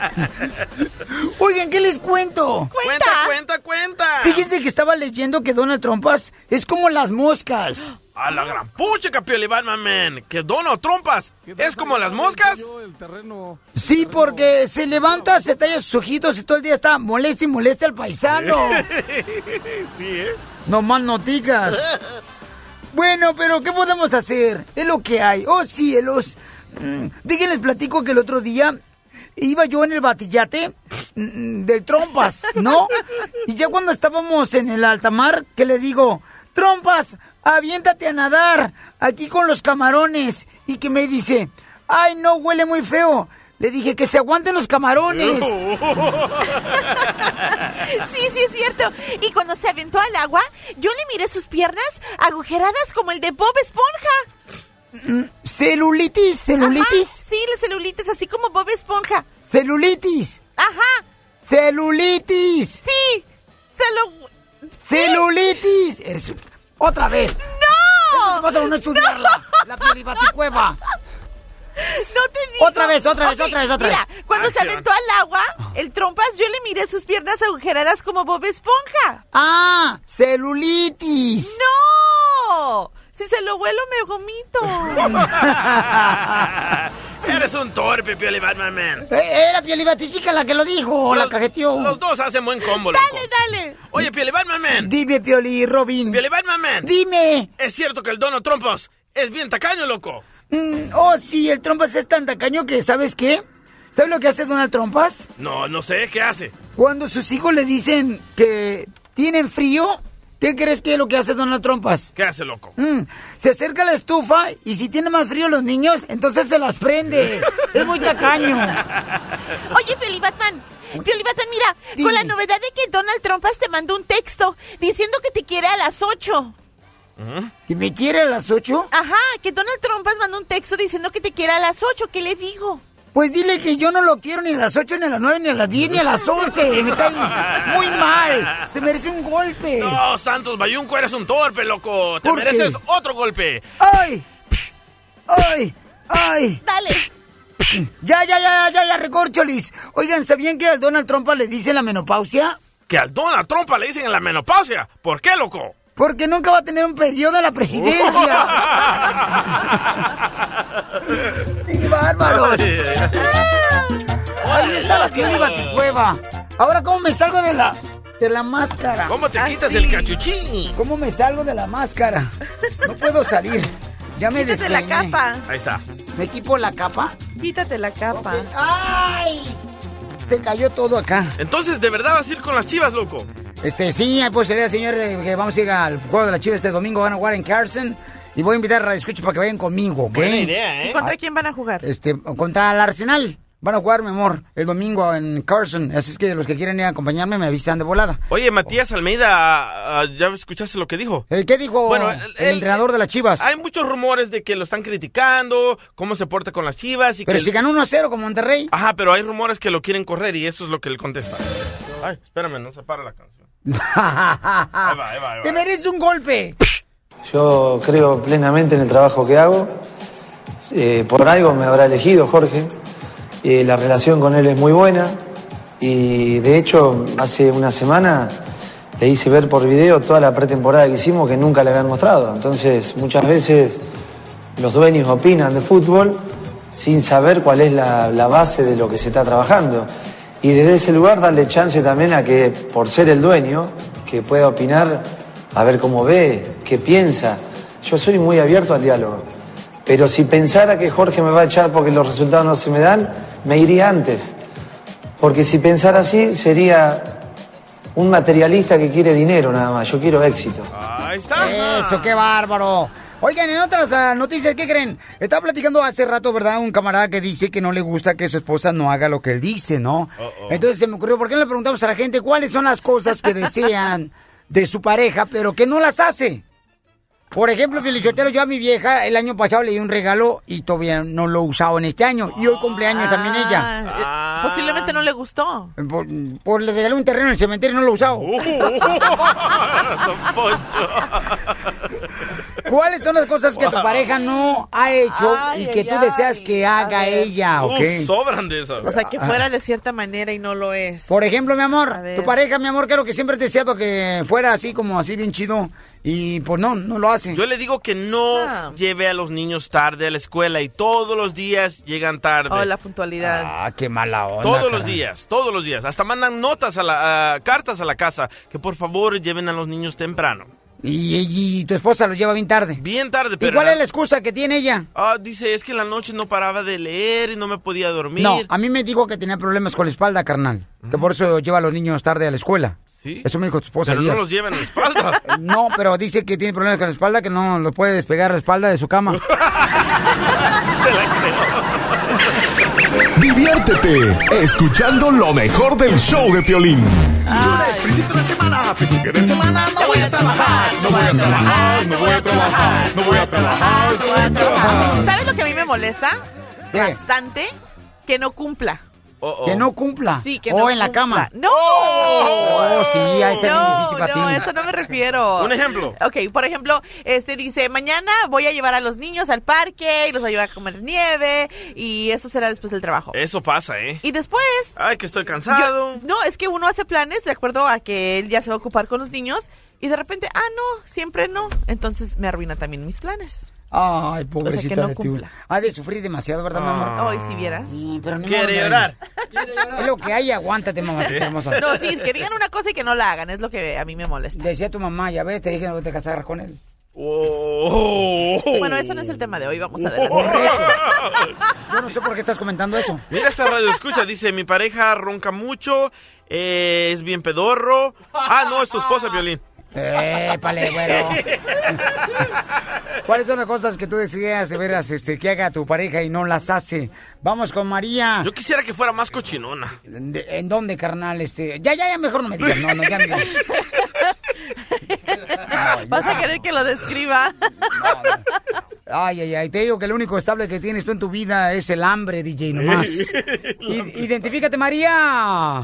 Oigan, ¿qué les cuento? Cuenta, cuenta, cuenta. Fíjense que estaba leyendo que Donald Trumpas es como las moscas. A la gran puchica, Pioli Batman, man. Que Donald Trumpas es como las moscas. Sí, porque se levanta, se talla sus ojitos y todo el día está molesta y molesta al paisano. sí, ¿eh? No más noticas. Bueno, pero ¿qué podemos hacer? Es lo que hay. Oh, cielos. Mm, Déjenles platico que el otro día iba yo en el batillate mm, del Trompas, ¿no? Y ya cuando estábamos en el alta mar, que le digo, Trompas, aviéntate a nadar aquí con los camarones. Y que me dice, ay, no, huele muy feo. Le dije que se aguanten los camarones. Sí, sí, es cierto. Y cuando se aventó al agua, yo le miré sus piernas agujeradas como el de Bob Esponja. Mm, ¿Celulitis? ¿Celulitis? Ajá, sí, la celulitis, así como Bob Esponja. ¿Celulitis? Ajá. ¡Celulitis! Sí. Celu... ¡Celulitis! Eres ¡Otra vez! ¡No! Pasa por no estudiarla. La pielibaticueva. No te digo. Otra vez, otra vez, otra vez, otra mira, vez. cuando se aventó al agua, el trompas, yo le miré sus piernas agujeradas como Bob Esponja. ¡Ah! ¡Celulitis! ¡No! Si se lo vuelo, me vomito. Eres un torpe, Pioli Batman, man. Eh, Era Pielibatichica la que lo dijo, la cajeteó. Los dos hacen buen combo, loco. Dale, dale. Oye, Pioli Batman, man. Dime, Pioli, Robin. Pioli Batman, man. Dime. Es cierto que el Donald Trumpas es bien tacaño, loco. Mm, oh, sí, el Trompas es tan tacaño que, ¿sabes qué? ¿Sabes lo que hace Donald Trompas? No, no sé, ¿qué hace? Cuando sus hijos le dicen que tienen frío, ¿qué crees que es lo que hace Donald Trompas? ¿Qué hace, loco? Mm, se acerca a la estufa y si tiene más frío los niños, entonces se las prende. es muy tacaño. Oye, Pioli Batman. Pioli Batman, mira, con la novedad de que Donald Trumpas te mandó un texto diciendo que te quiere a las 8. ¿Que me quiere a las 8? Ajá, que Donald Trumpas mandó un texto diciendo que te quiere a las 8. ¿Qué le digo? Pues dile que yo no lo quiero ni a las 8, ni a las 9, ni a las 10, ni a las 11. Me cae muy mal. Se merece un golpe. No, Santos Bayunco, eres un torpe, loco. Te ¿Por qué? mereces otro golpe. ¡Ay! ¡Ay! ¡Ay! Dale. Ya, ya, ya, ya, ya, recorcholis. Oigan, ¿sabían que al Donald Trump le dice la menopausia? Que al Donald Trump le dicen en la menopausia. ¿Por qué, loco? Porque nunca va a tener un periodo a la presidencia. ¡Qué bárbaros! Ahí está la piel y baticueva. Ahora, ¿cómo me salgo de la, de la máscara? ¿Cómo te Ah, quitas el cachuchín? ¿Cómo me salgo de la máscara? No puedo salir. Ya me Quítate la capa. Ahí está. ¿Me equipo la capa? Quítate la capa. ¡Ay! Se cayó todo acá. Entonces, ¿de verdad vas a ir con las chivas, loco? Este, sí, pues sería, señor, eh, que vamos a ir al juego de la Chivas este domingo. Van a jugar en Carson. Y voy a invitar a Radio Escucha para que vayan conmigo, ¿ok? Buena idea, ¿eh? ¿Y contra quién van a jugar? Este, contra el Arsenal. Van a jugar, mi amor, el domingo en Carson. Así es que los que quieren ir a acompañarme me avisan de volada. Oye, Matías Almeida, ah, ¿ya escuchaste lo que dijo? Eh, ¿Qué dijo Bueno, el, el- el- entrenador de las Chivas? Hay muchos rumores de que lo están criticando, cómo se porta con las chivas y Pero que... si ganó 1-0 con Monterrey. Ajá, pero hay rumores que lo quieren correr y eso es lo que él contesta. Ay, espérame, no se para la canción. Ahí va, ahí va, ahí va. Te mereces un golpe. Yo creo plenamente en el trabajo que hago. Eh, por algo me habrá elegido Jorge. Eh, la relación con él es muy buena. Y de hecho, hace una semana le hice ver por video toda la pretemporada que hicimos que nunca le habían mostrado. Entonces, muchas veces los dueños opinan de fútbol sin saber cuál es la, la base de lo que se está trabajando. Y desde ese lugar darle chance también a que, por ser el dueño, que pueda opinar, a ver cómo ve, qué piensa. Yo soy muy abierto al diálogo. Pero si pensara que Jorge me va a echar porque los resultados no se me dan, me iría antes. Porque si pensara así, sería un materialista que quiere dinero nada más. Yo quiero éxito. Ahí está. Eso, qué bárbaro. Oigan, en otras ah, noticias, ¿qué creen? Estaba platicando hace rato, ¿verdad? Un camarada que dice que no le gusta que su esposa no haga lo que él dice, ¿no? Entonces se me ocurrió, ¿por qué no le preguntamos a la gente cuáles son las cosas que desean de su pareja, pero que no las hace? Por ejemplo, Pilichotero, yo a mi vieja el año pasado le di un regalo y todavía no lo he usado en este año. Y hoy cumpleaños también ella. Posiblemente no le gustó. Por, por le regalé un terreno en el cementerio y no lo he usado. ¿Cuáles son las cosas que tu pareja no ha hecho Ay, y que tú ay, deseas que haga ella, ok? Uf, sobran de esas. O sea, que Ah. fuera de cierta manera y no lo es. Por ejemplo, mi amor, tu pareja, mi amor, creo que siempre has deseado que fuera así como así bien chido y pues no, no lo hace. Yo le digo que no Ah. lleve a los niños tarde a la escuela y todos los días llegan tarde. Oh, la puntualidad. Ah, qué mala onda. Todos los días, todos los días. Hasta mandan notas a la, a- cartas a la casa que por favor lleven a los niños temprano. Y, y tu esposa lo lleva bien tarde. Bien tarde, ¿Y pero... cuál la- es la excusa que tiene ella? Ah, dice, es que en la noche no paraba de leer y no me podía dormir. No, a mí me dijo que tenía problemas con la espalda, carnal. Que por eso lleva a los niños tarde a la escuela. ¿Sí? Eso me dijo tu esposa. Pero no los llevan en la espalda. No, pero dice que tiene problemas con la espalda, que no lo puede despegar la espalda de su cama. Diviértete escuchando lo mejor del show de Piolín. Principio de semana, principio de semana, no voy a trabajar, no voy a trabajar, no voy a trabajar, no voy a trabajar, no voy a trabajar. ¿Sabes lo que a mí me molesta? Bastante. Que no cumpla. Que no cumpla. Sí, que o no en la cama. ¡No! Oh, sí, a ese no, difícil para no, ti. eso no me refiero. Un ejemplo. Ok, por ejemplo, este dice, mañana voy a llevar a los niños al parque y los voy a llevar a comer nieve y eso será después del trabajo. Eso pasa, ¿eh? Y después... Ay, que estoy cansado. yo- no, es que uno hace planes de acuerdo a que él ya se va a ocupar con los niños y de repente, ah, no, siempre no. Entonces me arruina también mis planes. Ay, O pobrecita sea, no de ti. cumpla. Ha de sufrir demasiado, ¿verdad, mi amor? Ay, si vieras. Sí, pero ni Quiere llorar. Es lo que hay, aguántate, mamacita hermosa. No, sí, que digan una cosa y que no la hagan, es lo que a mí me molesta. Decía tu mamá, ya ves, te dije que no te casaras con él. Oh. Bueno, eso no es el tema de hoy, vamos adelante. Yo no sé por qué estás comentando eso. Mira esta radio escucha, dice, mi pareja ronca mucho, eh, es bien pedorro. Ah, no, es tu esposa, Violín. Épale, güero. ¿Cuáles son las cosas que tú deseas, de veras, este, que haga tu pareja y no las hace? Vamos con María. Yo quisiera que fuera más cochinona. ¿De- ¿En dónde, carnal? Este, ya, ya, ya, mejor no me digas. No, no, ya, mira. Vas a querer que lo describa. Ay, ay, ay, te digo que lo único estable que tienes tú en tu vida es el hambre, DJ, nomás. I- identifícate, María. Ah,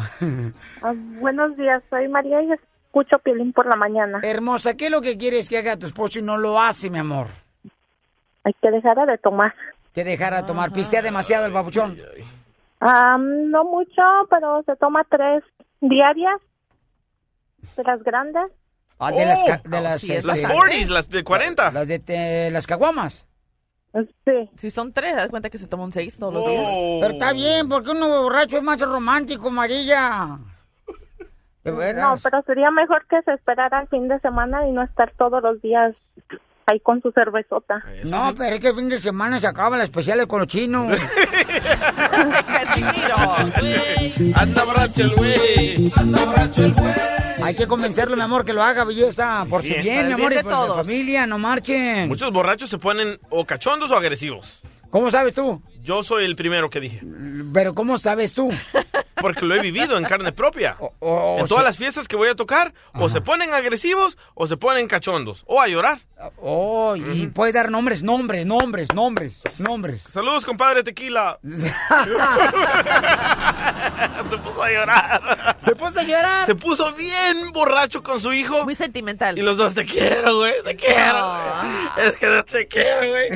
buenos días, soy María y escucho Piolín por la mañana. Hermosa, ¿qué es lo que quieres que haga tu esposo y no lo hace, mi amor? Hay que dejar de tomar. Que dejara de tomar. Pistea demasiado el babuchón. Ah, no mucho, pero se toma tres diarias de las grandes. Ah, de las, Oh, de las, sí, es Las este, 40s, las de 40. las de te- las caguamas. Sí. Si son tres, das cuenta que se toma un seis todos los días. Oh. Pero está bien, porque uno borracho es más romántico, María. De veras. No, pero sería mejor que se esperara el fin de semana y no estar todos los días ahí con su cervezota. No, pero es que el fin de semana se acaban las especiales con los chinos. Anda borracho el güey. Anda borracho el güey. Hay que convencerlo, mi amor, que lo haga, belleza. Por Sí, su bien, mi amor, bien y por todos. familia, no marchen. Muchos borrachos se ponen o cachondos o agresivos. ¿Cómo sabes tú? Yo soy el primero que dije. Pero ¿cómo sabes tú? Porque lo he vivido en carne propia. o en todas sea- las fiestas que voy a tocar, o se ponen agresivos o se ponen cachondos. O a llorar. Oh, y puede dar nombres, nombres, nombres, nombres, nombres. Saludos, compadre Tequila. se puso a llorar. ¿Se puso a llorar? Se puso bien borracho con su hijo. Muy sentimental. Y los dos, te quiero, güey, te quiero, güey. Es que no te quiero, güey.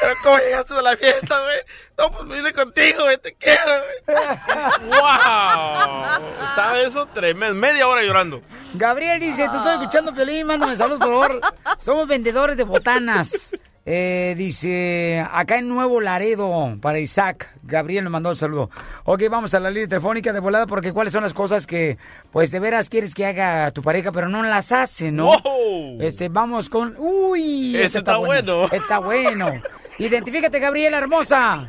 Pero ¿cómo llegaste a la fiesta, güey? No, pues vine contigo, güey, te quiero, güey. ¡Wow! Estaba eso tremendo. Media hora llorando. Gabriel dice, te estoy escuchando, Piolín, mándame saludos, por favor. Somos vendedores de botanas. Eh, dice, acá en Nuevo Laredo, para Isaac. Gabriel nos mandó el saludo. Ok, vamos a la línea telefónica de volada, porque cuáles son las cosas que, pues, de veras quieres que haga tu pareja, pero no las hace, ¿no? ¡Wow! Este, vamos con... ¡Uy! Este está bueno. Está bueno. Identifícate, Gabriela, hermosa.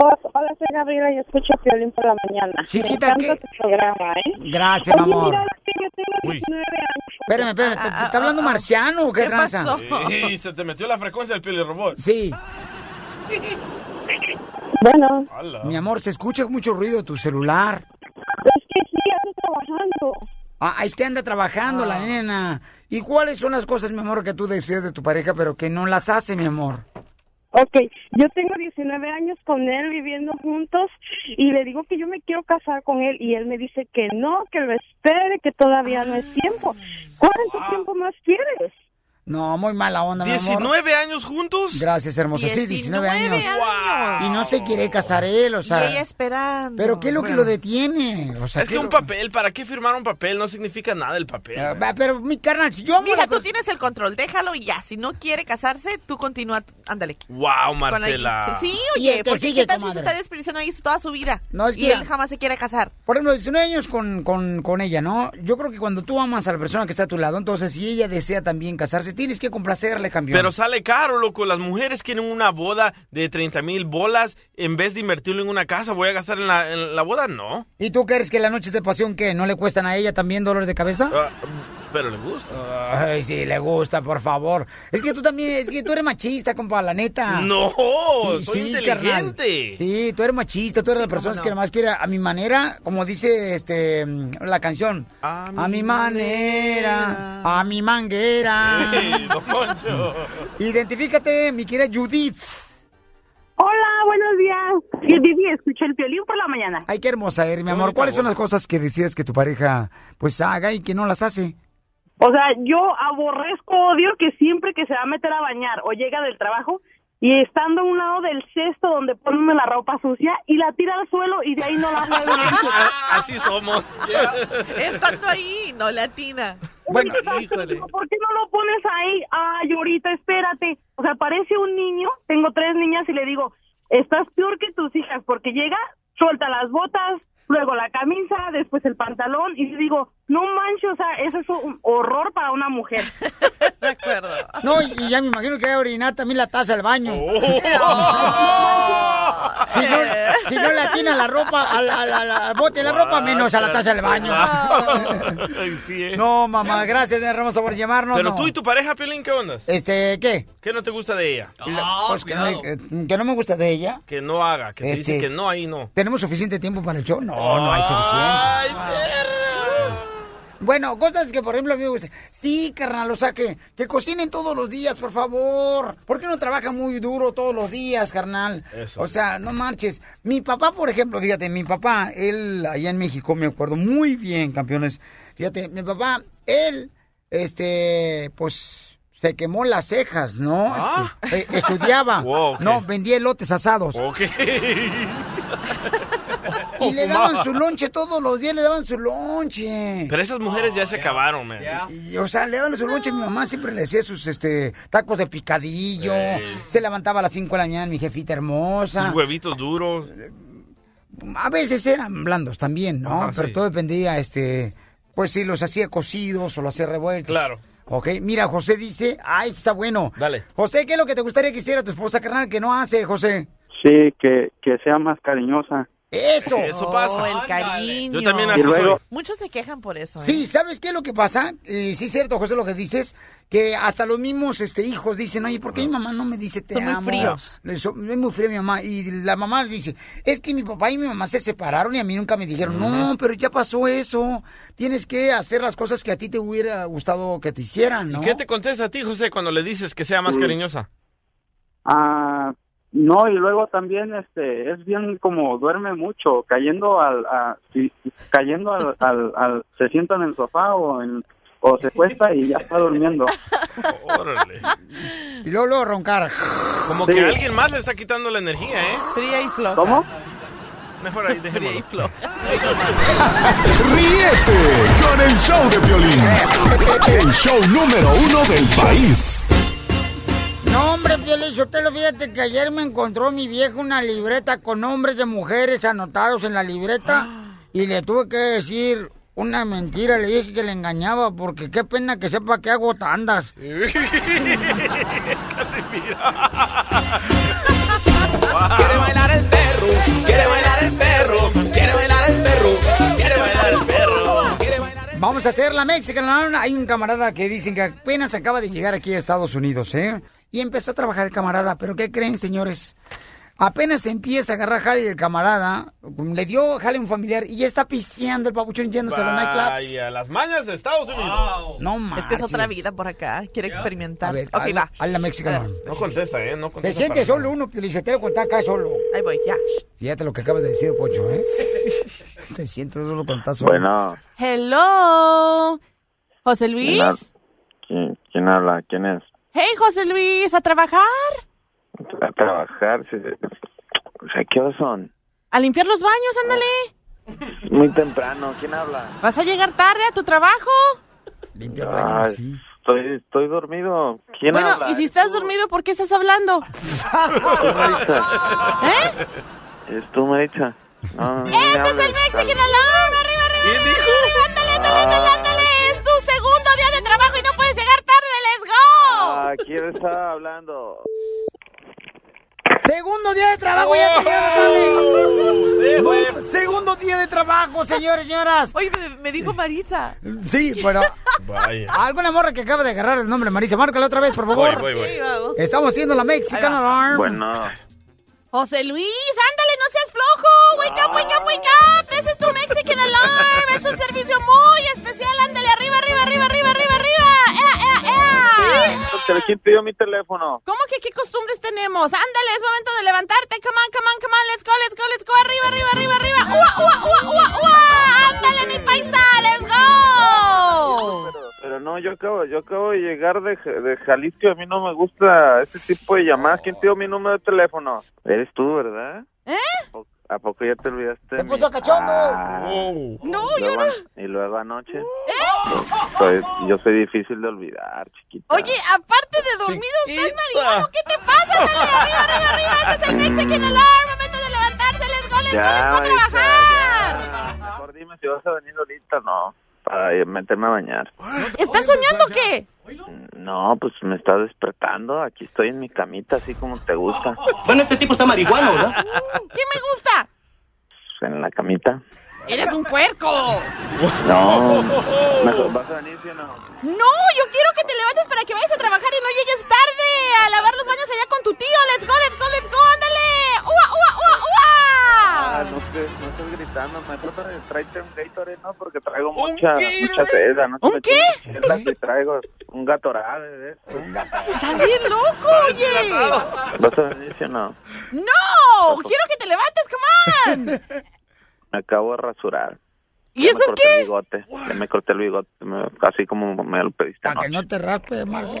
Hola, soy Gabriela y escucho Piolín por la mañana. Chiquita, Me encanta ¿qué? tu programa, ¿eh? Gracias, mi Oye, amor. mira, es que yo tengo Uy. 19 años. Espérame, espérame, ¿te, te está hablando marciano o qué, ¿Qué tranza? pasó? Sí, se te metió la frecuencia del robot. Sí. Bueno. Mi amor, se escucha mucho ruido de tu celular. es que sí, ando trabajando. Ah, es que anda trabajando la nena. ¿Y cuáles son las cosas, mi amor, que tú deseas de tu pareja, pero que no las hace, mi amor? Ok, yo tengo 19 años con él viviendo juntos y le digo que yo me quiero casar con él y él me dice que no, que lo espere, que todavía no es tiempo. ¿Cuánto tiempo más quieres? No, muy mala onda, mi amor. ¿19 años juntos? Gracias, hermosa. Sí, 19 años. 19 años. Y no se quiere casar él, o sea. y ella esperando. Pero ¿qué es lo que lo detiene? O sea, es ¿qué que un lo- papel, ¿para qué firmar un papel? No significa nada el papel. Ah, va, Pero mi carnal, si yo la tú cosa- tienes el control, déjalo y ya. Si no quiere casarse, tú continúa, ándale. Wow. Marcela. Sí, Y oye, porque sigue, qué tal si se está desperdiciando ahí toda su vida. No, es y que- él jamás se quiere casar. Por ejemplo, 19 años con, con, con ella, ¿no? Yo creo que cuando tú amas a la persona que está a tu lado, entonces si ella desea también casarse, tienes que complacerle, campeón. Pero sale caro, loco. Las mujeres quieren una boda de 30 mil bolas. En vez de invertirlo en una casa, ¿voy a gastar en la, en la boda? No. ¿Y tú crees que las noches de pasión, qué? ¿No le cuestan a ella también dolores de cabeza? Ah, pero le gusta. Ay, sí, le gusta, por favor. Es que tú también, es que tú eres machista, compa, la neta. No, soy inteligente. carnal. Sí, tú eres machista, tú eres la persona no. que más quiere a mi manera, como dice este la canción. A mi, manera, a mi manguera. Sí, don Poncho. Identifícate, mi querida Judith. Hola, buenos días. Sí, Didi, escuché el violín por la mañana. Ay, qué hermosa eres, mi amor. ¿Cuáles son las cosas que decides que tu pareja pues haga y que no las hace? O sea, yo aborrezco, odio que siempre que se va a meter a bañar o llega del trabajo y estando a un lado del cesto donde pone la ropa sucia y la tira al suelo y de ahí no la ensuciar. Así somos. Estando ahí, no latina. Bueno, ¿por qué no lo pones ahí? Ay, ahorita espérate. O sea, parece un niño. Tengo tres niñas y le digo, estás peor que tus hijas porque llega, suelta las botas, luego la camisa, después el pantalón y yo digo, no manches, o sea, eso es un horror para una mujer. De acuerdo. No, y ya me imagino que va a orinar también la taza del baño. Si no, si no le atina la ropa, al, al- al- al bote de la ropa, menos a la taza del baño. Ay, sí, eh. No, mamá, gracias, hermosa, por llamarnos. Pero no. tú y tu pareja, Piolín, ¿qué onda? Este, ¿qué? ¿Qué no te gusta de ella? Pues que, me- que- que no me gusta de ella. Que no haga, que te Este- dice que no, ahí no. ¿Tenemos suficiente tiempo para el show? No, no hay suficiente. Ay, perra. Bueno, cosas que, por ejemplo, a mí me gustan. Sí, carnal, o sea, que, que cocinen todos los días, por favor. ¿Por qué no trabaja muy duro todos los días, carnal? Eso. O sea, no marches. Mi papá, por ejemplo, fíjate, mi papá, él allá en México, me acuerdo muy bien, campeones. Fíjate, mi papá, él, este, pues, se quemó las cejas, ¿no? Ah. Este, eh, estudiaba. Wow. No, vendía elotes asados. Ok. Y le daban su lonche todos los días, le daban su lonche. Pero esas mujeres ya se acabaron, man. Y, o sea, le daban su lonche. Mi mamá siempre le hacía sus este tacos de picadillo. Se levantaba a las 5 de la mañana, mi jefita hermosa. Sus huevitos duros. A veces eran blandos también, ¿no? Ajá, Pero sí. todo dependía, este, pues si los hacía cocidos o los hacía revueltos. Claro. Ok, mira, José dice, ay, está bueno. Dale. José, ¿qué es lo que te gustaría que hiciera tu esposa, carnal, que no hace, José? Sí, que, que sea más cariñosa. Eso. Eso pasa. Oh, el cariño. Yo también así luego- soy. Muchos se quejan por eso. ¿eh? Sí, ¿sabes qué es lo que pasa? Y sí es cierto, José, lo que dices, que hasta los mismos este, hijos dicen, oye, ¿por qué mi mamá no me dice te Son muy amo? fríos. Le- son- Es muy fría mi mamá. Y la mamá dice, es que mi papá y mi mamá se separaron y a mí nunca me dijeron, no, pero ya pasó eso. Tienes que hacer las cosas que a ti te hubiera gustado que te hicieran, ¿no? ¿Y qué te contesta a ti, José, cuando le dices que sea más cariñosa? Ah, no, y luego también este es bien como duerme mucho, cayendo al, a- si- cayendo al, al, al- se sienta en el sofá o en o se cuesta y ya está durmiendo. Órale. Y luego, luego roncar. Como Sí. que alguien más le está quitando la energía, ¿eh? Fría y floja. ¿Cómo? Mejor ahí, Fría y dejémoslo. floja. Ríete con el show de Piolín. El show número uno del país. No, hombre, Piolín, Sotelo, fíjate que ayer me encontró mi vieja una libreta con nombres de mujeres anotados en la libreta y le tuve que decir una mentira, le dije que le engañaba porque qué pena que sepa que hago tandas. Quiere bailar el perro, quiere bailar el perro, quiere bailar el perro, quiere bailar el perro. Quiere bailar el Vamos a hacer la Mexican. Hay un camarada que dicen que apenas acaba de llegar aquí a Estados Unidos, ¿eh? Y empezó a trabajar el camarada, pero ¿qué creen, señores? Apenas empieza a agarrar jale el camarada, le dio jale a un familiar y ya está pisteando el papuchón yéndose a los nightclubs. Vaya, las mañas de Estados Unidos. No Es manches. que es otra vida por acá. Quiere experimentar. A ver, ok, hazla- va. hazla mexicana. No contesta, ¿eh? No Se contesta. siente para solo uno, Piolichotero, cuando está acá solo. Ahí voy, ya. Fíjate lo que acabas de decir, Pocho, ¿eh? Te sientes solo cuando estás solo. Bueno, Hello. José ¿quién, Luis. quién- quién habla? ¿Quién es? Hey, José Luis, ¿a trabajar? A trabajar. sí. O sea, ¿qué horas son? A limpiar los baños, ándale. Muy temprano. ¿Quién habla? ¿Vas a llegar tarde a tu trabajo? Limpia Ay, estoy, estoy dormido. ¿Quién bueno, habla? y si estás dormido, ¿por qué estás hablando? ¿Eh? ¿Es tú, Maricha? No, ¡Este es el Mexican Alarm! ¡Arriba, arriba, arriba, arriba! ¡Ándale, ándale, ándale, ándale! ¡Es Ah, ¿Quién está hablando? Segundo día de trabajo, ya te llegaron tarde. No, Segundo día de trabajo, señores y señoras. Oye, me, me dijo Maritza. Sí, pero Vaya. alguna morra que acaba de agarrar el nombre Marisa, márcala otra vez, por favor. Voy, voy, voy. Sí, vamos. Estamos haciendo la Mexican Alarm. Bueno, José Luis, ándale, no seas flojo. Wake up, wake up, wake up. Ese es tu Mexican Alarm. Es un servicio muy especial. Ándale, arriba, arriba, arriba, arriba, arriba, arriba. ¡Ea, ea, ea! ¿pero ¿quién pidió mi teléfono? ¿Cómo que qué costumbres tenemos? Ándale, es momento de levantarte. Come on, come on, come on. Let's go, let's go, let's go. Arriba, arriba, arriba, arriba. ¡Ua, ua, ua, ua, ua! Ándale, mi paisa, let's go. Pero, pero no, yo acabo, yo acabo de llegar de, de Jalisco a mí no me gusta ese tipo de llamadas. ¿Quién te dio mi número de teléfono? Eres tú, ¿verdad? ¿Eh? ¿A poco ya te olvidaste? Se mí? puso cachondo. Ah, No, y yo luego, no. Y luego anoche. Soy- yo soy difícil de olvidar, chiquita. Oye, aparte de dormido, ¿estás marihuano? ¿Qué te pasa? Ándale, arriba, arriba, arriba. Este es el Mexican Alarm. Momento de levantarse. Let's go, let's go, let's Ya, go a Marisa, trabajar. ya. Mejor dime si vas a venir ahorita, no. Para meterme a bañar. ¿Estás soñando qué? No, pues me está despertando. Aquí estoy en mi camita, así como te gusta. Bueno, este tipo está marihuano, ¿verdad? ¿Qué me gusta? En la camita. ¡Eres un puerco! No. ¿Vas a venir, sí o no? No, yo quiero que te levantes para que vayas a trabajar y no llegues tarde a lavar los baños allá con tu tío. Let's go, let's go, let's go, ándale. ¡Ua, ua, ua, Ah, ua! no, estés, no estés gritando. Mejor tra- tráete un Gatorade, ¿no? Porque traigo mucha, mucha sed. ¿no? ¿Un qué? Y traigo un Gatorade. ¡Estás bien loco, oye! ¿Vas a venir, sí o no? ¡No! ¡Quiero que te levantes, come on! Me acabo de rasurar. ¿Y Ya eso me corté qué? el bigote. Ya me corté el bigote, me- así como me lo pediste Para que no te raspe, Marcia.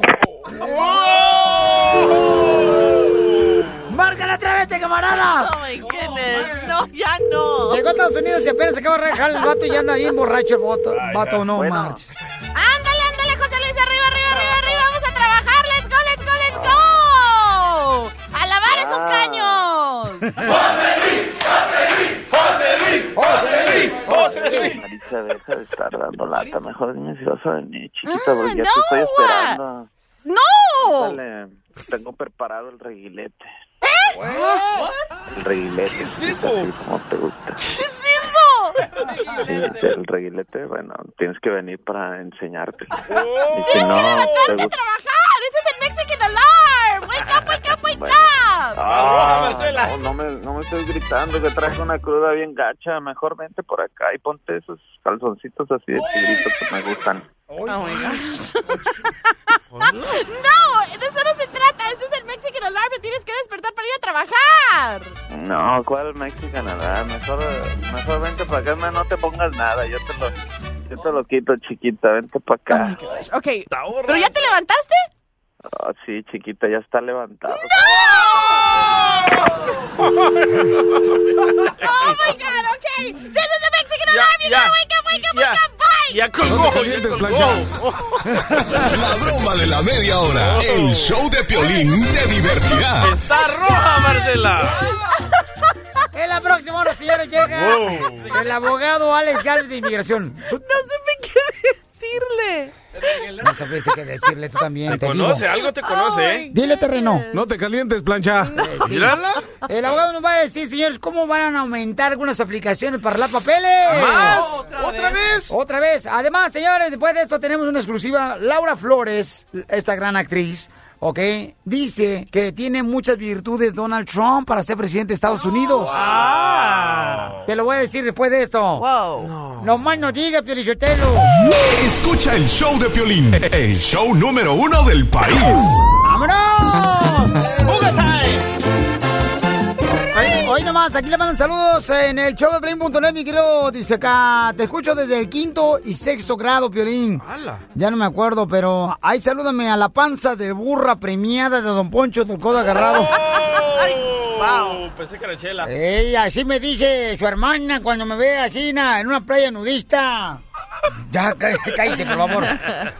¡Márcala otra vez, este camarada! ¡Oh, my goodness! ¡No, ya no! Llegó a Estados Unidos y apenas se acaba de rejar el vato y ya anda bien borracho el vato. Vato, no Bueno. marches. ¡Ándale, ándale, José Luis! ¡Arriba, arriba, arriba, arriba! ¡Vamos a trabajar! ¡Let's go, let's go, let's go! ¡A lavar esos Ah. caños! Marisa, deja de estar dando lata. Mejor dime si vas a venir, chiquita, porque ya no, te estoy esperando. ¡No! Dale, tengo preparado el reguilete. ¿Eh? El reguilete. ¿Qué es eso? Como te gusta. ¿Qué es eso? El reguilete, bueno, tienes que venir para enseñarte. Y si ¡Tienes que no, te levantarte a gusta. trabajar! ¡Ese es el Mexican Alarm! ¡Wake up, wake up, wake up! Ah, no, no me, no me estés gritando que traes una cruda bien gacha. Mejor vente por acá y ponte esos calzoncitos así de tigrito que me gustan. Oh my gosh. no, eso no Alarm. Te tienes que despertar para ir a trabajar. No, ¿cuál Mexican nada? Mejor, mejor vente para acá, no, no te pongas nada, yo te lo, yo te lo quito, chiquita, vente para acá. Ok, ¿pero ya te levantaste? Ah, sí, chiquita, ya está levantado. Oh my god, okay. This is the Mexican Alarm. You ya, gotta wake up, wake up, wake up. Ya colgó, ya colgó. La broma de la media hora. El show de Piolín te divertirá. Está roja, Marcela. En la próxima hora, señores, llega Wow. el abogado Alex Galvez de Inmigración. No. No supiste qué decirle, tú también. Te Te, digo. conoce, algo te conoce, ¿eh? Dile, terreno. No te calientes, plancha. Sí. Mírala. El abogado nos va a decir, señores, cómo van a aumentar algunas aplicaciones para la papeles. ¿Más? ¿Otra vez? Otra vez. Además, señores, después de esto tenemos una exclusiva. Laura Flores, esta gran actriz, ¿ok? Dice que tiene muchas virtudes Donald Trump para ser presidente de Estados Unidos. Te lo voy a decir después de esto. Wow. No más no diga, Piolichotelo. Escucha el show de Piolín, el show número uno del país. ¡Vámonos! Hoy nomás, aquí le mandan saludos en el show de Play.net, mi querido. Dice acá, te escucho desde el quinto y sexto grado, Piolín. Ya no me acuerdo, pero ahí salúdame a la panza de burra premiada de Don Poncho del Codo Agarrado. wow. Pensé que era chela. Ey, así me dice su hermana cuando me ve así na, en una playa nudista. Ya, cá- cállese, por favor.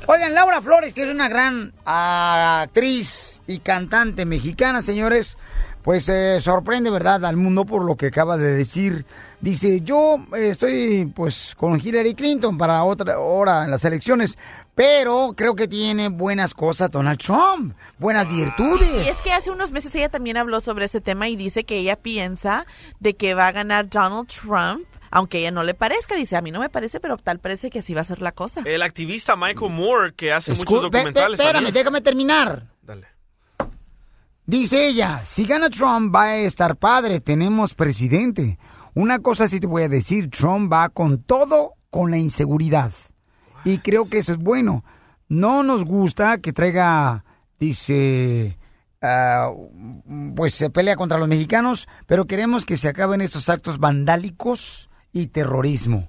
Oigan, Laura Flores, que es una gran ah, actriz y cantante mexicana, señores, pues eh, sorprende, ¿verdad?, al mundo por lo que acaba de decir. Dice, yo eh, estoy, pues, con Hillary Clinton para otra hora en las elecciones, pero creo que tiene buenas cosas Donald Trump, buenas virtudes. Y es que hace unos meses ella también habló sobre este tema y dice que ella piensa de que va a ganar Donald Trump, aunque a ella no le parezca. Dice, a mí no me parece, pero tal parece que así va a ser la cosa. El activista Michael Moore, que hace Escu- muchos documentales. espérame, también. déjame terminar. Dice ella, si gana Trump va a estar padre, tenemos presidente. Una cosa sí te voy a decir, Trump va con todo con la inseguridad. Y creo que eso es bueno. No nos gusta que traiga, dice, ah, pues se pelea contra los mexicanos, pero queremos que se acaben estos actos vandálicos y terrorismo.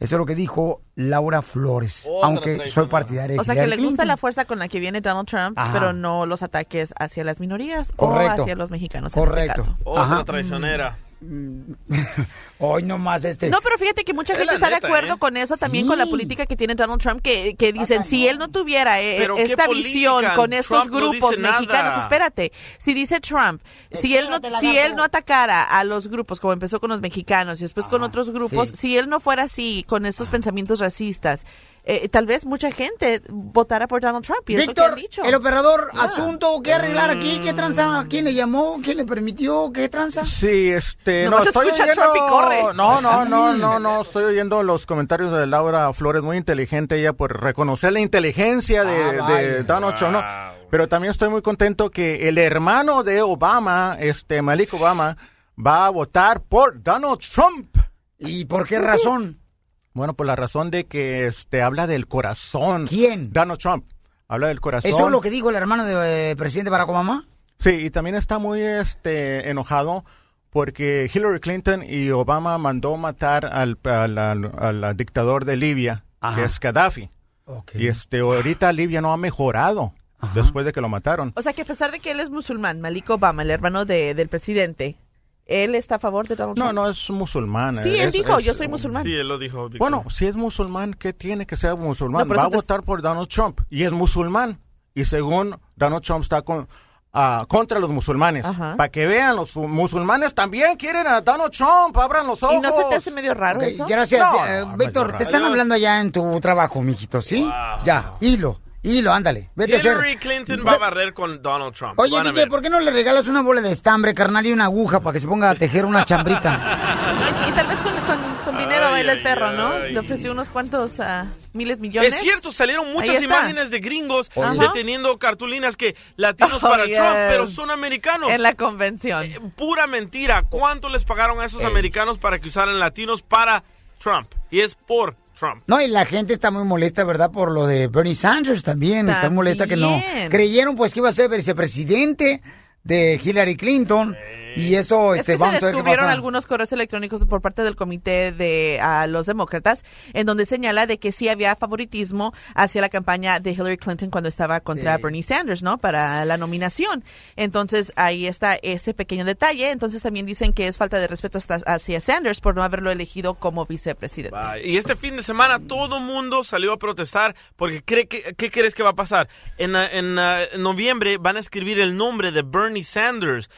Eso es lo que dijo Laura Flores, Otra aunque soy partidaria de O sea, que le gusta Clinton. la fuerza con la que viene Donald Trump, Ajá. pero no los ataques hacia las minorías Correcto. o hacia los mexicanos Correcto. en este caso. Otra Ajá. traicionera. Hoy nomás este. No, pero fíjate que mucha Es gente está neta, de acuerdo ¿eh? con eso también con la política que tiene Donald Trump, que, que dicen, si él no tuviera eh, Pero ¿qué esta visión con estos Trump grupos mexicanos, nada. espérate, si dice Trump, si él no si él no atacara a los grupos, como empezó con los mexicanos y después con otros grupos, sí. si él no fuera así, con estos pensamientos racistas, eh, tal vez mucha gente votara por Donald Trump, y que Víctor, dicho. el operador, asunto, ¿qué arreglar aquí? ¿Qué tranza? ¿Quién le llamó? ¿Quién le permitió? ¿Qué tranza? Sí, este, no, estoy oyendo, Trump y corre. no, no, no, no, no, estoy oyendo los comentarios de Laura Flores, muy inteligente ella por reconocer la inteligencia de, Ah, de. Donald Trump, ¿no? pero también estoy muy contento que el hermano de Obama, este, Malik Obama, va a votar por Donald Trump. ¿Y por qué razón? Bueno, por la razón de que, este, habla del corazón. ¿Quién? Donald Trump. Habla del corazón. ¿Eso es lo que dijo el hermano del eh, presidente Barack Obama? Sí, y también está muy este, enojado porque Hillary Clinton y Obama mandó matar al, al- al- al dictador de Libia, que es Gaddafi. Y este, ahorita Libia no ha mejorado después de que lo mataron. O sea, que a pesar de que él es musulmán, Malik Obama, el hermano de- del presidente, él está a favor de Donald No, Trump. no es musulmán. Sí, él es- dijo, es- yo soy musulmán. Sí, él lo dijo. Bueno, si es musulmán, ¿qué tiene que ser musulmán? No, Va a votar por Donald Trump y es musulmán. Y según Donald Trump está con, ah, contra los musulmanes. Para que vean, los musulmanes también quieren a Donald Trump. Abran los ojos. ¿Y no se te hace medio raro eso? Gracias. No, eh, no, Víctor, no, te están hablando allá en tu trabajo, mijito, ¿sí? Ya, hilo, hilo, ándale. Vete a Hillary hacer. Clinton va a barrer con Donald Trump. Oye, DJ. ¿por qué no le regalas una bola de estambre, carnal, y una aguja para que se ponga a tejer una chambrita? Y tal vez con, con- con dinero Ay, baila el ay, perro, ¿no? ay. Le ofreció unos cuantos ah, miles millones. Es cierto, salieron muchas imágenes de gringos Ajá. deteniendo cartulinas que latinos Oh, para yes. Trump, pero son americanos. En la convención. Eh, Pura mentira. ¿Cuánto les pagaron a esos americanos para que usaran latinos para Trump? Y es por Trump. No, y la gente está muy molesta, ¿verdad? Por lo de Bernie Sanders también. Está También. molesta que no. Creyeron pues que iba a ser vicepresidente de Hillary Clinton. Y eso, Es este, que se vamos a ver qué descubrieron algunos correos electrónicos por parte del comité de a los demócratas, en donde señala de que sí había favoritismo hacia la campaña de Hillary Clinton cuando estaba contra Sí. Bernie Sanders, ¿no? Para la nominación. Entonces ahí está ese pequeño detalle. Entonces también dicen que es falta de respeto hasta hacia Sanders por no haberlo elegido como vicepresidente. Y este fin de semana todo mundo salió a protestar porque cree que, ¿qué crees que va a pasar? En, en, en noviembre van a escribir el nombre de Bernie Sanders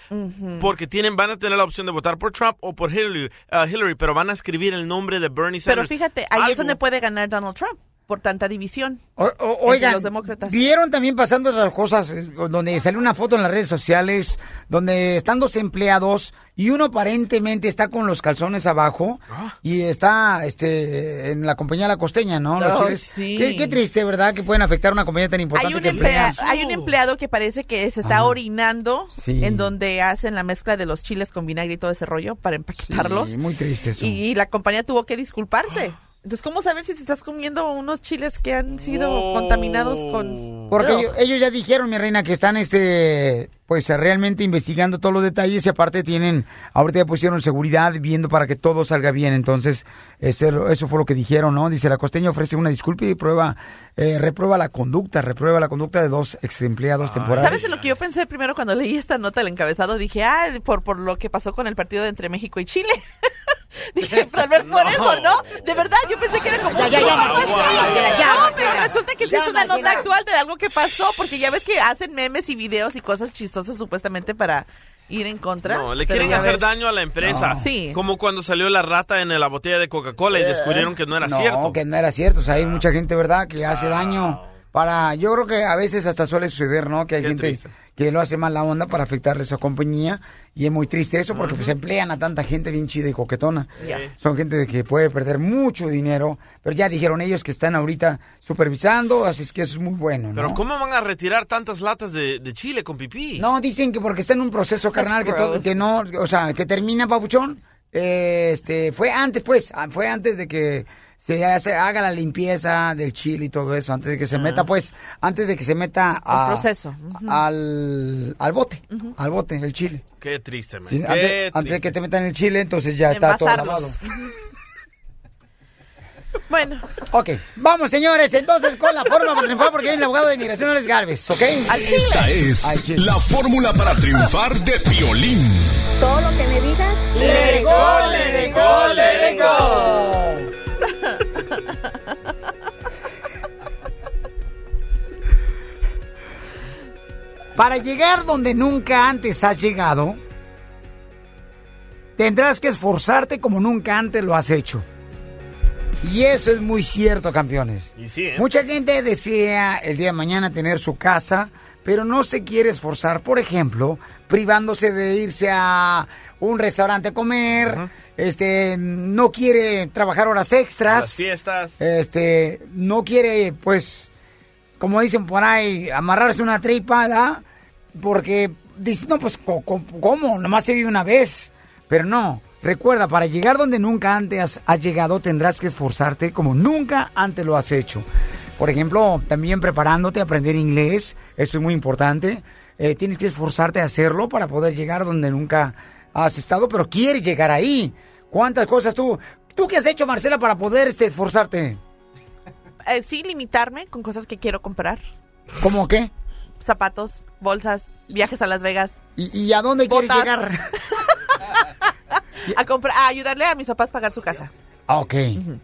porque tienen, van a tener la opción de votar por Trump o por Hillary, ah, Hillary pero van a escribir el nombre de Bernie Pero Sanders. fíjate, ahí Algo- es donde puede ganar Donald Trump. Por tanta división O- o- entre oigan, los demócratas. vieron también pasando otras cosas, eh, donde salió una foto en las redes sociales, donde están dos empleados y uno aparentemente está con los calzones abajo y está este en la compañía La Costeña, ¿no? Oh, sí. Qué, qué triste, ¿verdad? Que pueden afectar a una compañía tan importante Hay un, que emplea- hay un empleado que parece que se está orinando Sí. en donde hacen la mezcla de los chiles con vinagre y todo ese rollo para empaquetarlos. Sí, muy triste eso. y la compañía tuvo que disculparse. Entonces, ¿cómo saber si te estás comiendo unos chiles que han sido contaminados con... Porque ellos, ellos ya dijeron, mi reina, que están este pues realmente investigando todos los detalles y aparte tienen, ahorita ya pusieron seguridad viendo para que todo salga bien. Entonces, ese- eso fue lo que dijeron, ¿no? Dice, la costeña ofrece una disculpa y prueba, eh, reprueba la conducta, reprueba la conducta de dos ex empleados temporales. ¿Sabes en lo que yo pensé primero cuando leí esta nota, el encabezado? Dije, ah, por, por lo que pasó con el partido entre México y Chile. Dije, tal vez por eso, ¿no? De verdad, yo pensé que era como... Ya, ya, ya, algo así. Martina, ya, no, pero resulta que sí es una nota actual de algo que pasó, porque ya ves que hacen memes y videos y cosas chistosas supuestamente para ir en contra. No, le quieren hacer ves. daño a la empresa. No. Sí. Como cuando salió la rata en la botella de Coca-Cola y descubrieron que no era no, cierto. que no era cierto. O sea, hay mucha gente, ¿verdad?, que hace daño para... Yo creo que a veces hasta suele suceder, ¿no? Que hay Qué gente triste. que lo hace mal la onda para afectarle a esa compañía. Y es muy triste eso porque pues emplean a tanta gente bien chida y coquetona. Son gente de que puede perder mucho dinero. Pero ya dijeron ellos que están ahorita supervisando, así es que eso es muy bueno, ¿no? Pero ¿cómo van a retirar tantas latas de, de chile con pipí? No, dicen que porque está en un proceso carnal que, todo- que no, o sea, que termina, papuchón. Este, fue antes, pues, ah, fue antes de que se hace- haga la limpieza del chile y todo eso, antes de que se meta, pues, antes de que se meta a- El proceso. al, al bote, al bote, el chile. Qué triste, man. Sí, Qué antes, antes de que te metan el chile, entonces ya está todo lavado. Bueno. Ok, vamos señores, entonces con la forma para triunfar porque viene el abogado de inmigración Alex Galvez, ¿ok? Esta es la fórmula para triunfar de violín. Todo lo que me digas. Let it go, let it go, let it go. Para llegar donde nunca antes has llegado, tendrás que esforzarte como nunca antes lo has hecho. Y eso es muy cierto, campeones. Y sí, ¿eh? Mucha gente desea el día de mañana tener su casa, pero no se quiere esforzar, por ejemplo, privándose de irse a un restaurante a comer, este, no quiere trabajar horas extras, Las fiestas. este, no quiere, pues, como dicen por ahí, amarrarse una tripa, ¿verdad? Porque dice, no, pues, ¿cómo? Nomás se vive una vez. Pero no, recuerda, para llegar donde nunca antes has llegado, tendrás que esforzarte como nunca antes lo has hecho. Por ejemplo, también preparándote a aprender inglés, eso es muy importante. Eh, tienes que esforzarte a hacerlo para poder llegar donde nunca has estado, pero quieres llegar ahí. ¿Cuántas cosas tú, tú qué has hecho, Marcela, para poder este, esforzarte? Eh, sí, limitarme con cosas que quiero comprar. ¿Cómo qué? Zapatos, bolsas, viajes a Las Vegas. ¿Y, y a dónde quieres llegar? a, comprar, a ayudarle a mis papás a pagar su casa. Ah, ok.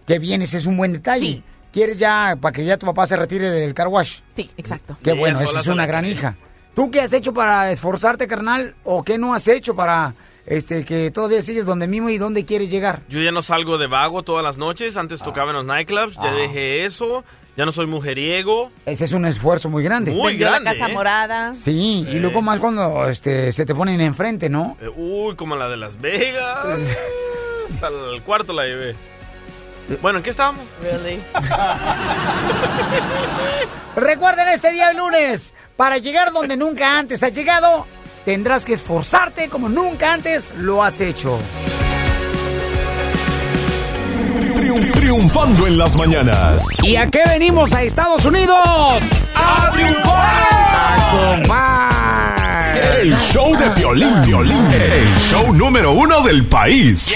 Qué bien, ese es un buen detalle. ¿Quieres ya, para que ya tu papá se retire del car wash? Sí, exacto. Qué Ni bueno, esa es una gran hija. ¿Tú qué has hecho para esforzarte, carnal? ¿O qué no has hecho para este que todavía sigues donde mismo y dónde quieres llegar? Yo ya no salgo de vago todas las noches. Antes tocaba en los nightclubs. Ya Ah. dejé eso. Ya no soy mujeriego. Ese es un esfuerzo muy grande. Muy Vendió grande, la casa ¿eh? morada. Sí, y luego más cuando este, se te ponen enfrente, ¿no? Eh, uy, como la de Las Vegas. Hasta el cuarto la llevé. Bueno, ¿en qué estábamos? Really? Recuerden este día el lunes, para llegar donde nunca antes has llegado, tendrás que esforzarte como nunca antes lo has hecho. Triun- triunfando en las mañanas. ¿Y a qué venimos a Estados Unidos? ¡A triunfar! ¡A triunfar! El show de violín, violín. El show número uno del país.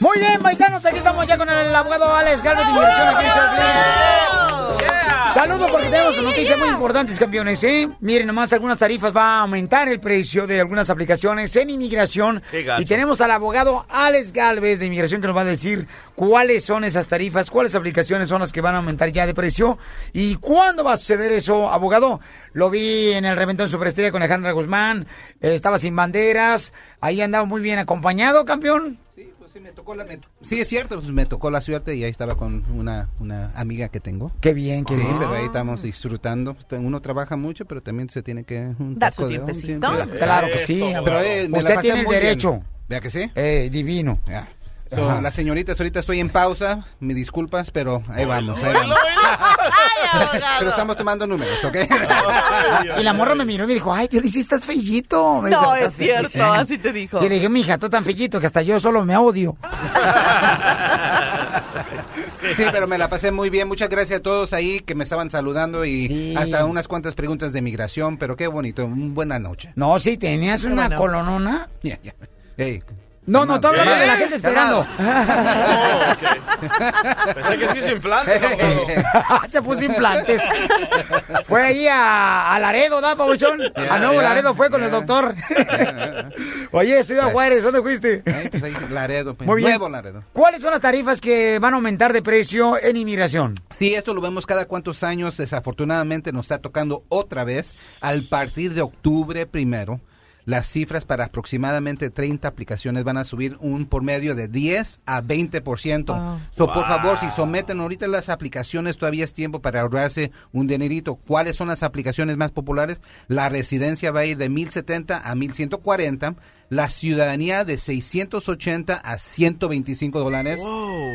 Muy bien, paisanos, aquí estamos ya con el abogado Alex Galvez de Inmigración aquí en Choplin. Saludos porque tenemos noticias muy importantes, campeones, ¿eh? Miren, nomás algunas tarifas va a aumentar el precio de algunas aplicaciones en inmigración. Y tenemos al abogado Alex Galvez de Inmigración que nos va a decir cuáles son esas tarifas, cuáles aplicaciones son las que van a aumentar ya de precio y cuándo va a suceder eso, abogado. Lo vi en el reventón Superestrella con Alejandra Guzmán, eh, estaba sin banderas, ahí andaba muy bien acompañado, campeón. sí, me tocó la, me- sí, es cierto, pues, me tocó la suerte y ahí estaba con una, una amiga que tengo. Qué bien, qué sí, bien. pero ahí estamos disfrutando. Uno trabaja mucho, pero también se tiene que... Un Dar su poco de- un tiempecito. tiempo. Claro que sí. Pero, eh, me la Usted pasé tiene el muy bien. derecho. ¿Vea que sí? Eh, divino. Ya. So, las señoritas, ahorita estoy en pausa, me disculpas, pero ahí vamos, ahí vamos. Pero estamos tomando números, ¿ok? Y la morra me miró y me dijo, ay, Piolín, sí estás fellito. Me No, dijo, es "Así, cierto, sí". así te dijo. Sí, le dije, mija, tú tan fellito que hasta yo solo me odio. Sí, pero me la pasé muy bien. Muchas gracias a todos ahí que me estaban saludando y hasta unas cuantas preguntas de migración, pero qué bonito, buena noche. No, sí, tenías una bueno. colonona. Ya, ya. Ey, No, no, tú hablando de la gente esperando. Pensé que sí se implante. Se puso implantes. Fue ahí a, a Laredo, ¿da, Pabuchón? Ya, a Nuevo Laredo fue con el doctor. Oye, Ciudad Juárez, ¿dónde fuiste? Ahí, pues ahí, Laredo, pues, Muy bien. nuevo Laredo. ¿Cuáles son las tarifas que van a aumentar de precio en inmigración? Sí, esto lo vemos cada cuantos años. Desafortunadamente nos está tocando otra vez al partir de octubre primero. Las cifras para aproximadamente 30 aplicaciones van a subir un por medio de 10 a 20%. Wow. So, por favor, si someten ahorita las aplicaciones, todavía es tiempo para ahorrarse un dinerito. ¿Cuáles son las aplicaciones más populares? La residencia va a ir de 1070 a 1140. La ciudadanía de 680 a 125 dólares.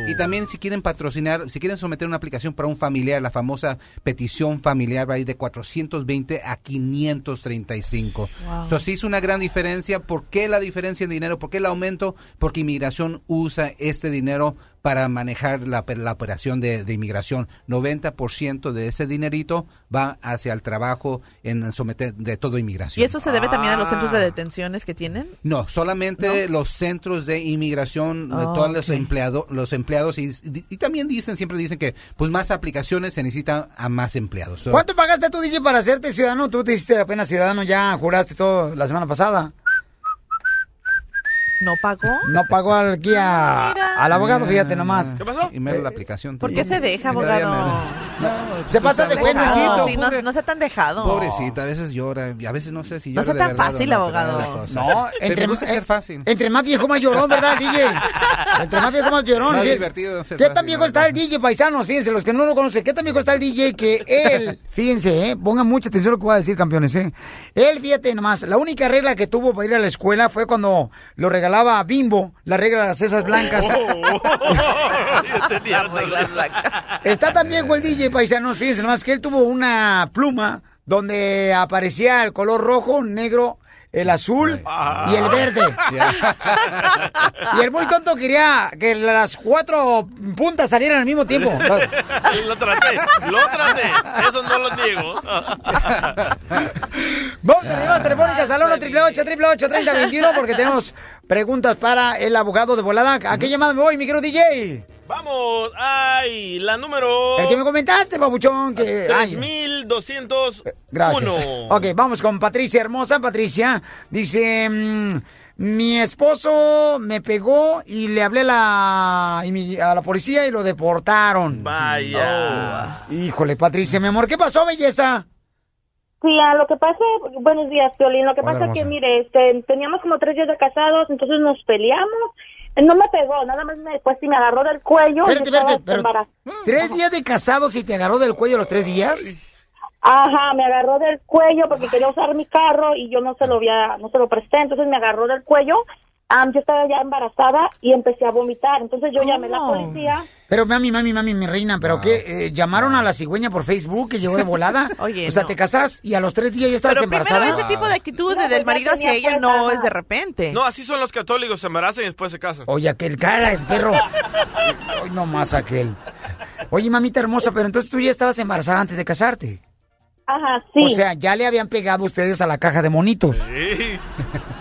Y también si quieren patrocinar, si quieren someter una aplicación para un familiar, la famosa petición familiar va a ir de 420 a 535. Wow. So, sí es una gran diferencia. ¿Por qué la diferencia en dinero? ¿Por qué el aumento? Porque inmigración usa este dinero para manejar la, la operación de, de inmigración. 90% de ese dinerito va hacia el trabajo en someter de todo inmigración. ¿Y eso se debe también a los centros de detenciones que tienen? No, solamente los centros de inmigración, eh, Oh, todos los ok. empleados, los empleados y, y también dicen, siempre dicen que pues más aplicaciones se necesitan a más empleados. So, ¿Cuánto pagaste tú, DJ, para hacerte ciudadano? Tú te hiciste apenas ciudadano, ya juraste todo la semana pasada. ¿No pagó? No pagó al guía, al abogado, fíjate nomás. ¿Qué pasó? Y mero la aplicación. ¿Por qué se deja, abogado? me- Se pasa de sabes. buenecito. Sí, no, no sea tan dejado. Pobrecita, a veces llora y a veces no sé si No llora sea de tan verdad o fácil, no, abogado. No, entre, me gusta eh, ser fácil. entre más viejo, más llorón, ¿verdad, DJ? Entre más viejo, más llorón. Más ¿Qué- divertido ser ¿Qué tan viejo está el DJ, paisanos? Fíjense, los que no lo conocen, ¿qué tan viejo está el DJ que él, fíjense, eh, pongan mucha atención a lo que voy a decir, campeones, eh. Él, fíjate nomás, la única regla que tuvo para ir a la escuela fue cuando lo regalaba a Bimbo, la regla de las cesas blancas. Está tan viejo el DJ, paisanos, fíjense nomás que él tuvo una pluma donde aparecía el color rojo, negro, el azul y el verde. Y el muy tonto quería que las cuatro puntas salieran al mismo tiempo. lo traté, lo traté. Eso no lo niego. Vamos a llamadas telefónicas al 1 888 3021 porque tenemos preguntas para el abogado de volada. ¿A qué llamada me voy, mi querido DJ? Vamos, ay, la número... El que me comentaste, babuchón, que... ay. 3201. Gracias. Ok, vamos con Patricia Hermosa. Patricia dice, mm, mi esposo me pegó y le hablé a la, a la policía y lo deportaron. Vaya. Híjole, Patricia, mi amor, ¿qué pasó, belleza? Sí, a lo que pasa, buenos días, Piolín. Lo que Hola, pasa es que, mire, este, teníamos como tres días de casados, entonces nos peleamos. No me pegó, nada más me, pues sí me agarró del cuello. y Espérate, espérate, pero embarazada. ¿tres días de casados y te agarró del cuello los tres días? Ajá, me agarró del cuello porque quería usar mi carro y yo no se lo había, no se lo presté, entonces me agarró del cuello. Am, yo estaba ya embarazada y empecé a vomitar, entonces yo llamé a la policía. Pero mami, mami, mami, mi reina, ¿pero qué? Eh, ¿Llamaron a la cigüeña por Facebook que llegó de volada? Oye, O sea, no. te casas y a los tres días ya estabas Pero primero embarazada. ese tipo de actitud No, del pues, marido hacia ella no es de repente. No, así son los católicos, se embarazan y después se casan. Oye, aquel cara de perro. Hoy no más aquel. Oye, mamita hermosa, pero entonces tú ya estabas embarazada antes de casarte. Ajá, sí. O sea, ya le habían pegado ustedes a la caja de monitos. Sí.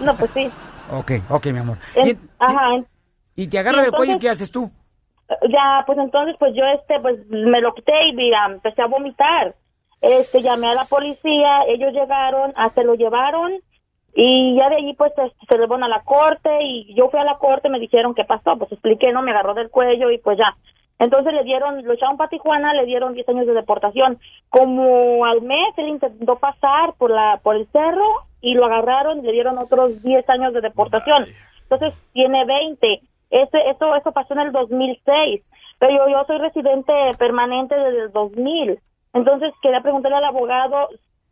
No, pues sí. Ok, ok, mi amor. En- ajá, Y te agarra del cuello, ¿y entonces- ¿qué haces tú? Ya, pues entonces, pues yo, este, pues me lo quité y mira, empecé a vomitar. Este, llamé a la policía, ellos llegaron, ah, se lo llevaron y ya de allí, pues, se llevaron a la corte y yo fui a la corte, me dijeron qué pasó, pues expliqué, ¿no? Me agarró del cuello y pues ya. Entonces le dieron, lo echaron para Tijuana, le dieron 10 años de deportación. Como al mes él intentó pasar por la por el cerro y lo agarraron y le dieron otros 10 años de deportación. Entonces tiene 20. Ese, eso, eso pasó en el 2006, pero yo, yo soy residente permanente desde el 2000. Entonces quería preguntarle al abogado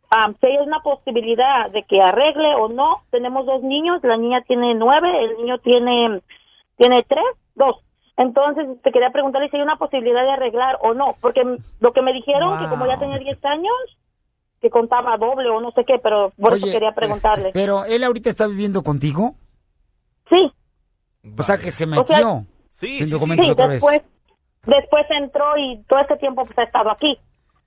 am, si hay una posibilidad de que arregle o no. Tenemos dos niños, la niña tiene nueve, el niño tiene, tiene tres, dos. Entonces te quería preguntarle si hay una posibilidad de arreglar o no, porque lo que me dijeron que como ya tenía 10 años, que contaba doble o no sé qué, pero por eso quería preguntarle. Pero él ahorita está viviendo contigo. Sí. O sea que se O sea, metió sin documentos Sí, otra después, vez. después entró y todo este tiempo pues, ha estado aquí.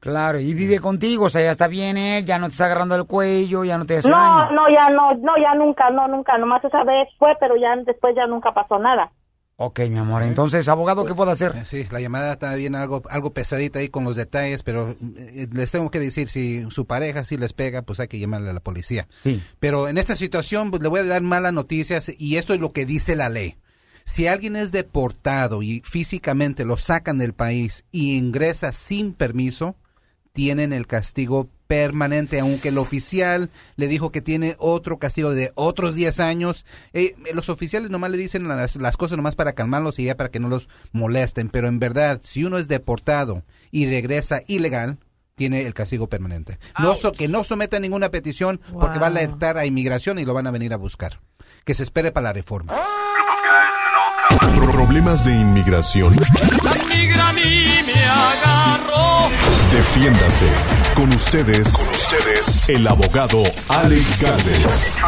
Claro, y vive contigo, o sea, ya está bien él, ya no te está agarrando el cuello, ya no te hace No, daño. no, ya no, no, ya nunca, no, nunca, nomás esa vez fue, pero ya después ya nunca pasó nada. Ok, mi amor, entonces, abogado, ¿qué puedo hacer? Sí, la llamada está bien algo, algo pesadita ahí con los detalles, pero eh, les tengo que decir, si su pareja sí les pega, pues hay que llamarle a la policía. Sí. Pero en esta situación, pues le voy a dar malas noticias y esto es lo que dice la ley. Si alguien es deportado y físicamente lo sacan del país y ingresa sin permiso, tienen el castigo permanente, aunque el oficial le dijo que tiene otro castigo de otros 10 años. Eh, los oficiales nomás le dicen las, las cosas nomás para calmarlos y ya para que no los molesten, pero en verdad, si uno es deportado y regresa ilegal, tiene el castigo permanente. No so- que no someta ninguna petición porque va a alertar a inmigración y lo van a venir a buscar. Que se espere para la reforma. Problemas de inmigración. La migra a mí me. Defiéndase. Con ustedes, con ustedes, el abogado Alex Galvez.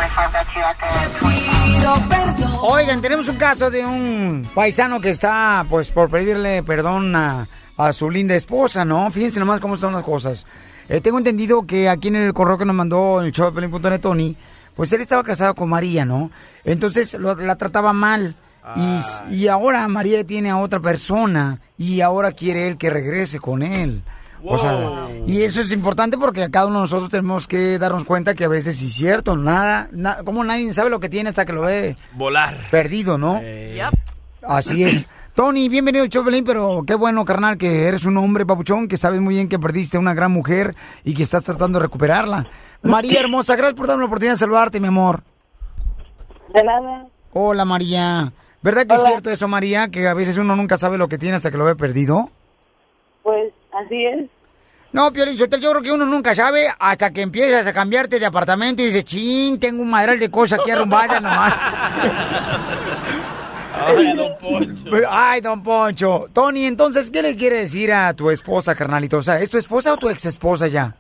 Oigan, tenemos un caso de un paisano que está, pues, por pedirle perdón a, a su linda esposa, ¿no? Fíjense nomás cómo están las cosas. Eh, tengo entendido que aquí en el correo que nos mandó el show de Tony, pues él estaba casado con María, ¿no? Entonces lo- la trataba mal. Y, y ahora María tiene a otra persona y ahora quiere él que regrese con él. O sea, y eso es importante porque a cada uno de nosotros tenemos que darnos cuenta que a veces sí es cierto, nada, na- como nadie sabe lo que tiene hasta que lo ve Volar. perdido, ¿no? Así es. Tony, bienvenido Pelín, pero qué bueno, carnal, que eres un hombre papuchón, que sabes muy bien que perdiste a una gran mujer y que estás tratando de recuperarla. María hermosa, gracias por darme la oportunidad de saludarte, mi amor. De nada. Hola, María. ¿Verdad que es cierto eso, María, que a veces uno nunca sabe lo que tiene hasta que lo ve perdido? Así es. No, Piolín, yo creo que uno nunca sabe hasta que empiezas a cambiarte de apartamento y dices, chin, tengo un madral de cosas aquí arrumbadas nomás. Ay, don Poncho. Ay, don Poncho. Tony, entonces, ¿qué le quiere decir a tu esposa, carnalito? O sea, ¿es tu esposa o tu ex esposa ya?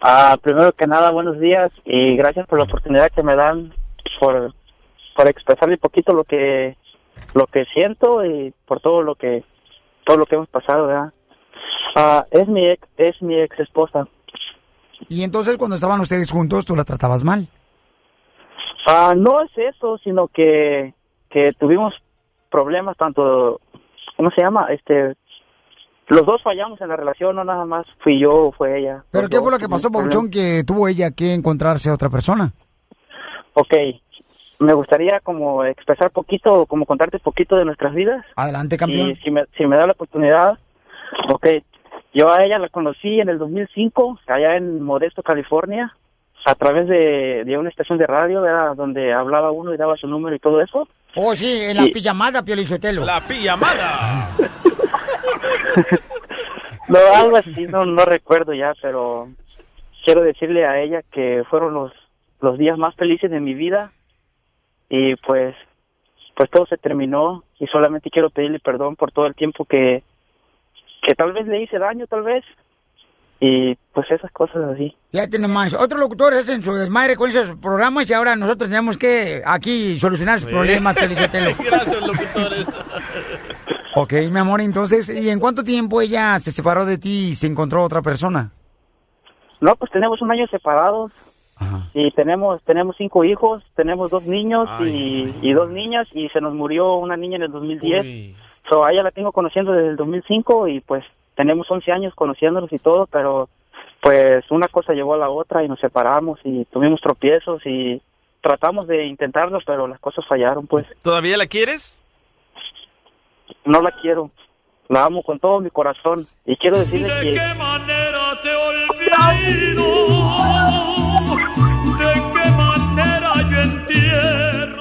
Ah, primero que nada, buenos días y gracias por la oportunidad que me dan por, por expresarle un poquito lo que lo que siento y por todo lo que todo lo que hemos pasado, ¿verdad? Ah, es mi ex, es mi ex esposa. Y entonces, cuando estaban ustedes juntos, tú la tratabas mal. Ah, no es eso, sino que que tuvimos problemas tanto ¿cómo se llama? Este los dos fallamos en la relación, no nada más fui yo o fue ella. ¿Pero qué fue lo que pasó, Pabuchón, que tuvo ella que encontrarse a otra persona? Ok, me gustaría como expresar poquito, como contarte poquito de nuestras vidas. Adelante, campeón. Y si me, si me da la oportunidad, ok. Yo a ella la conocí en el 2005, allá en Modesto, California, a través de, de una estación de radio, ¿verdad? donde hablaba uno y daba su número y todo eso. Oh, sí, en la Y- pijamada, Piolín Sotelo. La pijamada. No, algo así, no, no recuerdo ya, pero quiero decirle a ella que fueron los, los días más felices de mi vida y pues, pues todo se terminó y solamente quiero pedirle perdón por todo el tiempo que, que tal vez le hice daño, tal vez, y pues esas cosas así. Ya tenemos más. Otros locutores hacen su desmadre con esos programas y ahora nosotros tenemos que aquí solucionar sus problemas, Sotelo. Gracias, locutores. Ok, mi amor, entonces, ¿y en cuánto tiempo ella se separó de ti y se encontró otra persona? No, pues tenemos un año separados y tenemos tenemos cinco hijos, tenemos dos niños y, y dos niñas y se nos murió una niña en el 2010. So, a ella la tengo conociendo desde el 2005 y pues tenemos 11 años conociéndonos y todo, pero pues una cosa llevó a la otra y nos separamos y tuvimos tropiezos y tratamos de intentarlo, pero las cosas fallaron, pues ¿Todavía la quieres? no la quiero. La amo con todo mi corazón y quiero decirle que ¿De qué manera yo entierro?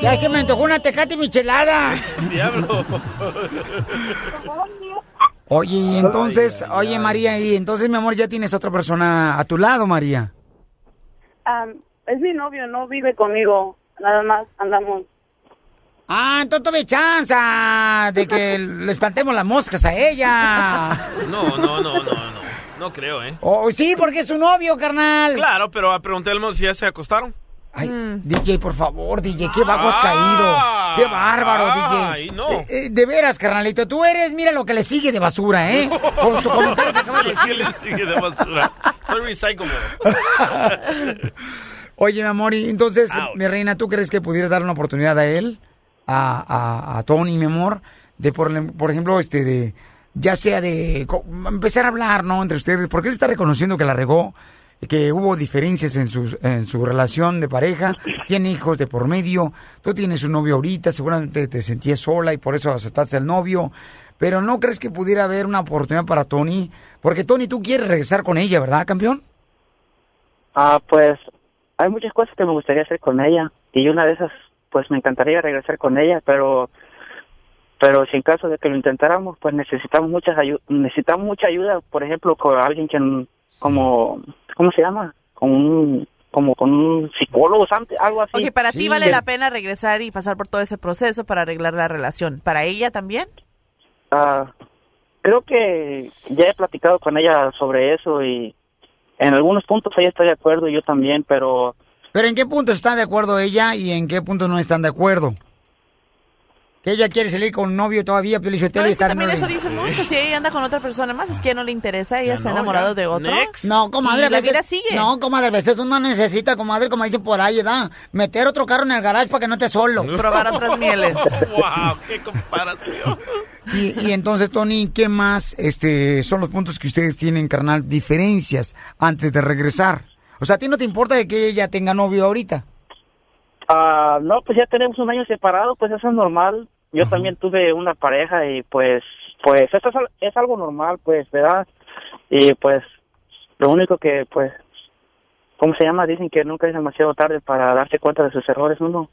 Ya se me antojó una tecate michelada. Diablo. Oye, y entonces, oye María, y entonces mi amor, ya tienes otra persona a tu lado, María. Es mi novio, no vive conmigo. Nada más andamos. Ah, entonces tome chance de que le espantemos las moscas a ella. No, no, no, no, no. No creo, ¿eh? Oh, sí, porque es su novio, carnal. Claro, pero a preguntarle si ya se acostaron. Ay, DJ, por favor, DJ, qué bajo has caído. Qué bárbaro, Ay, DJ. no. Eh, eh, de veras, carnalito, tú eres, mira lo que le sigue de basura, ¿eh? Por tu comentario que acabas de ¿Qué decir. le sigue de basura? Soy recyclable. Oye, mi amor, y entonces, mi reina, ¿tú crees que pudieras dar una oportunidad a él, a, a, a Tony, mi amor, de por, por ejemplo, este, de, ya sea de co- empezar a hablar, ¿no? Entre ustedes, porque él está reconociendo que la regó, que hubo diferencias en su, en su relación de pareja, tiene hijos de por medio, tú tienes un novio ahorita, seguramente te sentías sola y por eso aceptaste al novio, pero ¿no crees que pudiera haber una oportunidad para Tony? Porque Tony, tú quieres regresar con ella, ¿verdad, campeón? Ah, pues hay muchas cosas que me gustaría hacer con ella y una de esas, pues me encantaría regresar con ella, pero pero si en caso de que lo intentáramos, pues necesitamos muchas ayu- necesitamos mucha ayuda, por ejemplo, con alguien que como ¿cómo se llama? Con un como con un psicólogo, algo así. Ok, para ti vale la pena regresar y pasar por todo ese proceso para arreglar la relación. ¿Para ella también? Ah, creo que ya he platicado con ella sobre eso y en algunos puntos ella está de acuerdo y yo también, pero Pero ¿en qué punto está de acuerdo ella y en qué punto no están de acuerdo? Que ella quiere salir con un novio todavía, pero dice, No, es que también eso dice mucho. Si ella anda con otra persona más, es que no le interesa, ella se ha enamorado de otro. No, comadre, Y la veces, vida sigue. No, comadre, a veces uno necesita, comadre, como dicen por ahí, ¿verdad? Meter otro carro en el garage para que no estés solo. Probar otras mieles. ¡Wow! ¡Qué comparación! Y, y entonces, Tony, ¿qué más este, son los puntos que ustedes tienen, carnal, diferencias antes de regresar? O sea, ¿a ti no te importa de que ella tenga novio ahorita? Ah, no, pues ya tenemos un año separado, pues eso es normal. Yo también tuve una pareja y pues, pues eso es, al- es algo normal, pues, ¿verdad? Y pues, lo único que, pues, ¿cómo se llama? Dicen que nunca es demasiado tarde para darse cuenta de sus errores uno.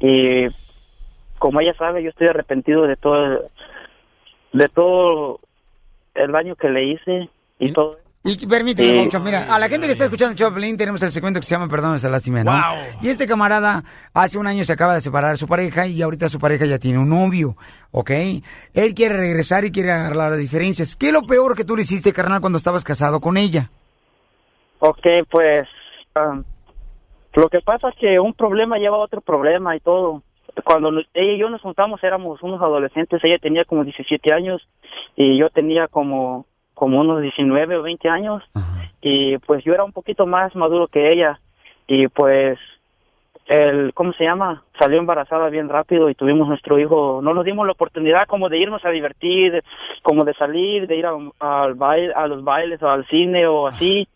Y como ella sabe, yo estoy arrepentido de todo, de todo el daño que le hice y todo. Y permíteme, Sí. mucho, mira, a la gente que está escuchando Choplin tenemos el segmento que se llama Perdón, esa lástima, ¿no? Wow. Y este camarada hace un año se acaba de separar de su pareja y ahorita su pareja ya tiene un novio, ¿ok? Él quiere regresar y quiere arreglar las diferencias. ¿Qué es lo peor que tú le hiciste, carnal, cuando estabas casado con ella? Ok, pues am, lo que pasa es que un problema lleva a otro problema y todo. Cuando nos- ella y yo nos juntamos éramos unos adolescentes, ella tenía como 17 años y yo tenía como, como unos 19 o 20 años y pues yo era un poquito más maduro que ella y pues el, ¿cómo se llama? Salió embarazada bien rápido y tuvimos nuestro hijo, no nos dimos la oportunidad como de irnos a divertir, como de salir, de ir a, al baile, a los bailes o al cine o así.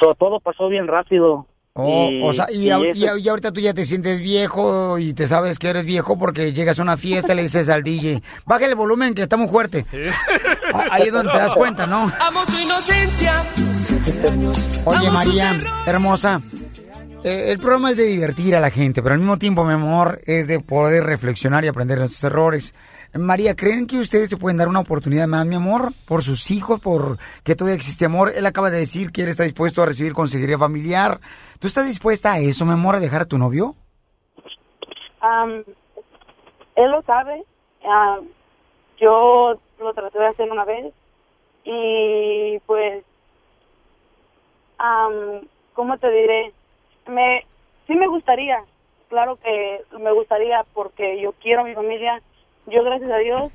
So, todo pasó bien rápido. Oh, Y- o sea, y, y eso- y- y ahorita tú ya te sientes viejo y te sabes que eres viejo porque llegas a una fiesta y le dices al DJ, baja el volumen que está muy fuerte. Ah, Ahí es donde te das cuenta, ¿no? Amo su inocencia. 17 años. Oye, María, hermosa, eh, el programa es de divertir a la gente, pero al mismo tiempo, mi amor, es de poder reflexionar y aprender de sus errores. María, ¿creen que ustedes se pueden dar una oportunidad más, mi amor? Por sus hijos, por que todavía existe amor. Él acaba de decir que él está dispuesto a recibir consejería familiar. ¿Tú estás dispuesta a eso, mi amor, a dejar a tu novio? Am, él lo sabe. Yo lo traté de hacer una vez y pues, am, ¿cómo te diré? Me, sí me gustaría, claro que me gustaría porque yo quiero a mi familia. Yo, gracias a Dios,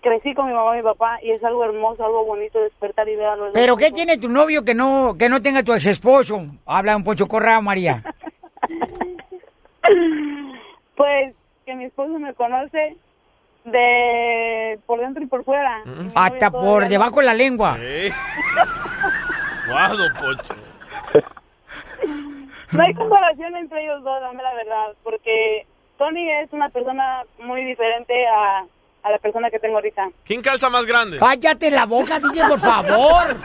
crecí con mi mamá y mi papá y es algo hermoso, algo bonito despertar y ver a los ¿Pero qué tiene tu novio que no que no tenga tu ex esposo? Habla un pocho corrado, María. Pues que mi esposo me conoce de por dentro y por fuera. Y novio Hasta por no. debajo de la lengua. ¡Guau, don Pocho! No hay comparación entre ellos dos, dame la verdad, porque Tony es una persona muy diferente a, a la persona que tengo ahorita. ¿Quién calza más grande? Cállate la boca, DJ, por favor.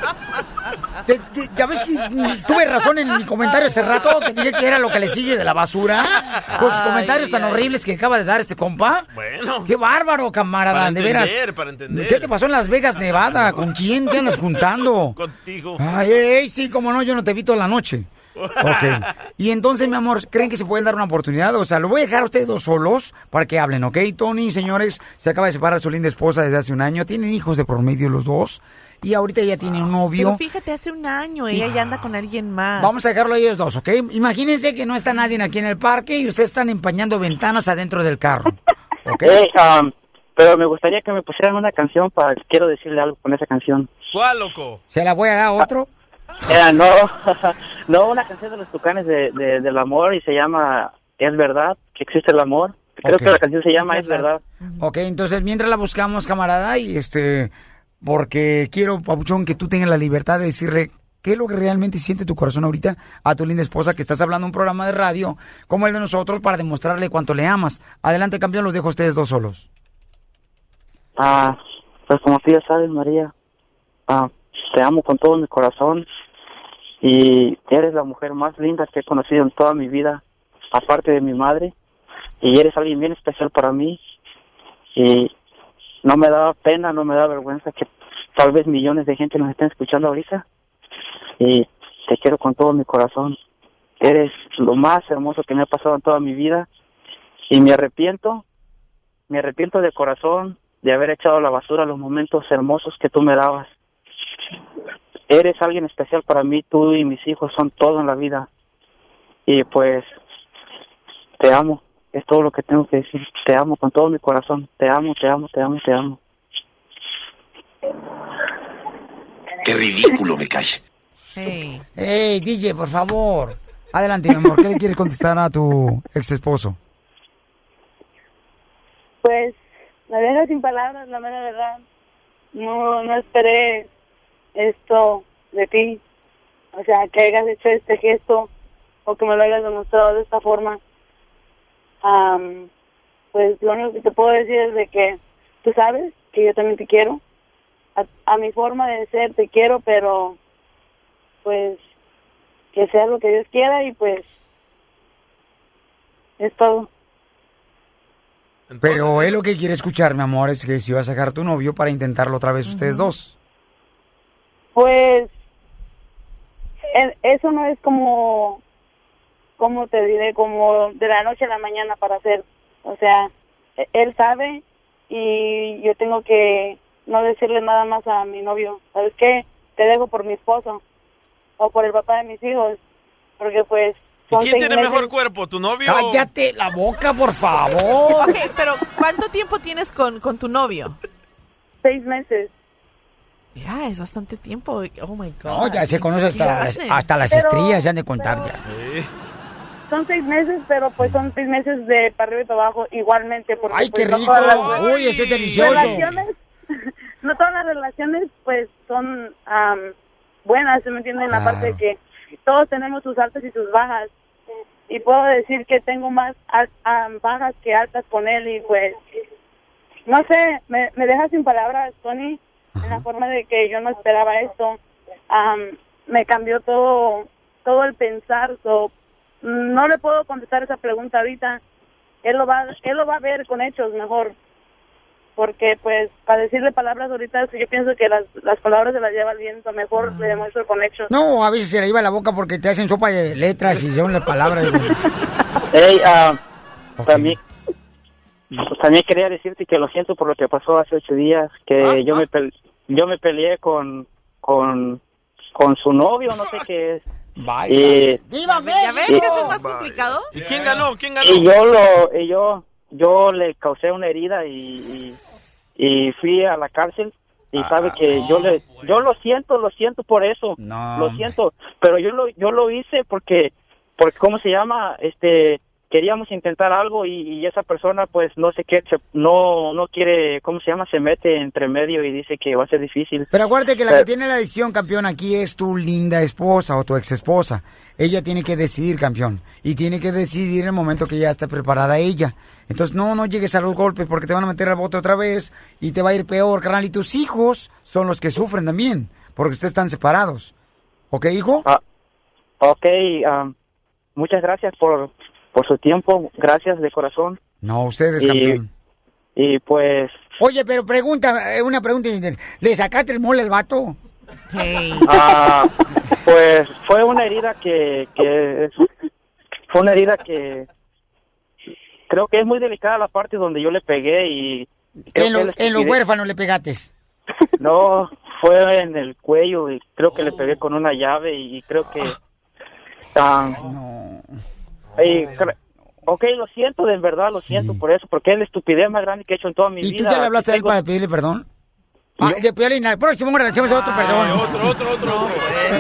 Te- te- ya ves que tuve razón en mi comentario hace rato que dije que era lo que le sigue de la basura. Con sus Ay, comentarios tan ay. horribles que acaba de dar este compa. Bueno. Qué bárbaro, camarada, Para de veras. entender, para entender. ¿Qué te pasó en Las Vegas, Nevada? ¿Con quién te andas juntando? Contigo. Ay, ey, sí, como no, yo no te vi toda la noche. Ok. Y entonces, mi amor, ¿creen que se pueden dar una oportunidad? O sea, lo voy a dejar a ustedes dos solos para que hablen, ¿ok? Tony, señores, se acaba de separar a su linda esposa desde hace un año. Tienen hijos de promedio los dos. Y ahorita ya tiene un novio. Pero fíjate, hace un año ella ya anda con alguien más. Vamos a dejarlo a ellos dos, ¿ok? Imagínense que no está nadie aquí en el parque y ustedes están empañando ventanas adentro del carro. ¿Ok? Eh, um, pero me gustaría que me pusieran una canción para quiero decirle algo con esa canción. ¿Cuál, loco? ¿Se la voy a dar a otro? Era, no, no, una canción de los tucanes de, de- del amor y se llama Es verdad que existe el amor. Creo que la canción se llama Es verdad. Ok, entonces mientras la buscamos, camarada, y este, porque quiero, Papuchón, que tú tengas la libertad de decirle qué es lo que realmente siente tu corazón ahorita a tu linda esposa que estás hablando en un programa de radio como el de nosotros para demostrarle cuánto le amas. Adelante, campeón, los dejo a ustedes dos solos. Ah, pues como tú ya sabes, María, ah, te amo con todo mi corazón y eres la mujer más linda que he conocido en toda mi vida, aparte de mi madre, y eres alguien bien especial para mí y no me da pena, no me da vergüenza que tal vez millones de gente nos estén escuchando ahorita y te quiero con todo mi corazón. Eres lo más hermoso que me ha pasado en toda mi vida y me arrepiento, me arrepiento de corazón de haber echado a la basura los momentos hermosos que tú me dabas. Eres alguien especial para mí, tú y mis hijos son todo en la vida. Y pues te amo, es todo lo que tengo que decir. Te amo con todo mi corazón, te amo, te amo, te amo, te amo. Qué ridículo me cae. Hey, DJ, por favor. Adelante, mi amor, ¿qué le quieres contestar a tu ex esposo? Pues, la verdad sin palabras, la mera verdad. No, no esperé esto de ti. O sea, que hayas hecho este gesto o que me lo hayas demostrado de esta forma. Am, pues lo único que te puedo decir es de que tú sabes que yo también te quiero. A, a mi forma de ser te quiero, pero pues que sea lo que Dios quiera y pues es todo. Pero él lo que quiere escuchar, mi amor, es que si vas a sacar a tu novio para intentarlo otra vez ustedes dos. Pues eso no es como, como te diré, como de la noche a la mañana para hacer. O sea, e- él sabe y yo tengo que no decirle nada más a mi novio. ¿Sabes qué? Te dejo por mi esposo o por el papá de mis hijos. Porque pues... ¿Y son quién tiene meses- mejor cuerpo, tu novio? Cállate la boca, por favor. Ok, pero ¿cuánto tiempo tienes con, con tu novio? Seis meses. Ya, es bastante tiempo. Oh my God. No, ya se conoce ¿Qué hasta, las, hacen? hasta las Pero- estrías, ya han de contar ya. Son seis meses, pero pues son seis meses de para arriba y para abajo igualmente. Porque, ¡Ay, qué pues, no rico! todas las- Uy, eso es delicioso. Relaciones, no todas las relaciones pues son am, buenas, ¿se me entiende? En la Claro. parte de que todos tenemos sus altas y sus bajas. Y puedo decir que tengo más al- am, bajas que altas con él y pues, no sé, me, me deja sin palabras, Tony, en la forma de que yo no esperaba esto. Am, me cambió todo, todo el pensar, so, no le puedo contestar esa pregunta ahorita. Él lo va, él lo va a ver con hechos mejor. Porque, pues, para decirle palabras ahorita, yo pienso que las, las palabras se las lleva el viento. Mejor le demuestro con hechos. No, a veces se le lleva la boca porque te hacen sopa de letras y son las palabras. Hey, ah, también, pues, también quería decirte que lo siento por lo que pasó hace ocho días, que yo me pel- yo me peleé con con con su novio, no sé qué es. Y, ¿Ya ves y- que eso es más complicado? ¿Y quién ganó? ¿Quién ganó? y yo lo y yo yo le causé una herida y, y, y fui a la cárcel y sabe que yo le yo lo siento, lo siento por eso. lo siento, pero yo lo yo lo hice porque porque cómo se llama, este queríamos intentar algo y, y esa persona pues no sé qué, no, no quiere, ¿cómo se llama? Se mete entre medio y dice que va a ser difícil. Pero acuérdate que la Eh, que tiene la decisión, campeón, aquí es tu linda esposa o tu ex esposa. Ella tiene que decidir, campeón. Y tiene que decidir en el momento que ya esté preparada ella. Entonces, no, no llegues a los golpes porque te van a meter al bote otra vez y te va a ir peor, carnal. Y tus hijos son los que sufren también porque ustedes están separados. ¿Ok, hijo? Ah, ok, ah, muchas gracias por, por su tiempo, gracias de corazón. No, ustedes, Y- campeón. Y pues, Oye, pero pregunta, eh, una pregunta. ¿Le sacaste el mole al vato? ah, pues fue una herida que, que fue una herida que creo que es muy delicada la parte donde yo le pegué y En, le en los huérfanos le pegaste. No, fue en el cuello y creo que le pegué con una llave y creo que... ah, y cre- ok, lo siento, de verdad, lo siento por eso, porque es la estupidez más grande que he hecho en toda mi ¿Y vida. tú ya le hablaste a él Tengo- para pedirle perdón? Ah, de Piolín, al próximo le echamos otro perdón. Otro, otro, otro.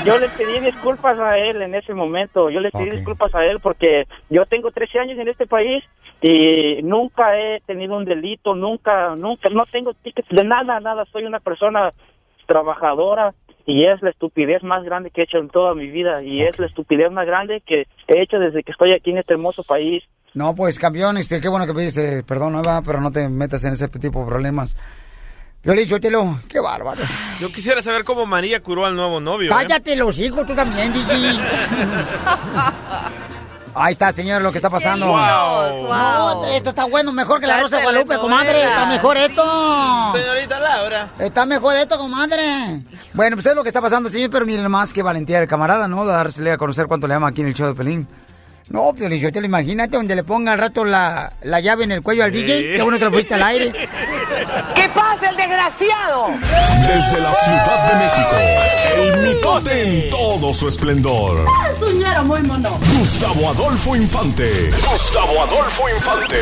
Yo le pedí disculpas a él en ese momento, yo le pedí disculpas a él porque yo tengo 13 años en este país y nunca he tenido un delito, nunca, nunca, no tengo tickets de nada, nada, soy una persona trabajadora y es la estupidez más grande que he hecho en toda mi vida y es la estupidez más grande que he hecho desde que estoy aquí en este hermoso país. No, pues campeón, este, qué bueno que pediste perdón, Eva, pero no te metas en ese tipo de problemas. Piolín, suéltelo, qué bárbaro. Yo quisiera saber cómo María curó al nuevo novio. ¿eh? Cállate los hijos, tú también, DJ. Ahí está, señor, lo que está pasando. Wow. No, esto está bueno, mejor que la Rosa de Guadalupe, comadre. Está mejor esto. Señorita Laura. Está mejor esto, comadre. Bueno, pues es lo que está pasando, señor, pero miren más que valentía del camarada, ¿no? Dársele a conocer cuánto le ama aquí en el show de Pelín. No, Piolín, yo te lo imagínate donde le ponga al rato la, la llave en el cuello al DJ. Qué bueno que lo pusiste al aire. ¿Qué pasa, el desgraciado? Desde la Ciudad de México, el mitote en todo su esplendor. Suñero muy mono. Gustavo Adolfo Infante. Gustavo Adolfo Infante.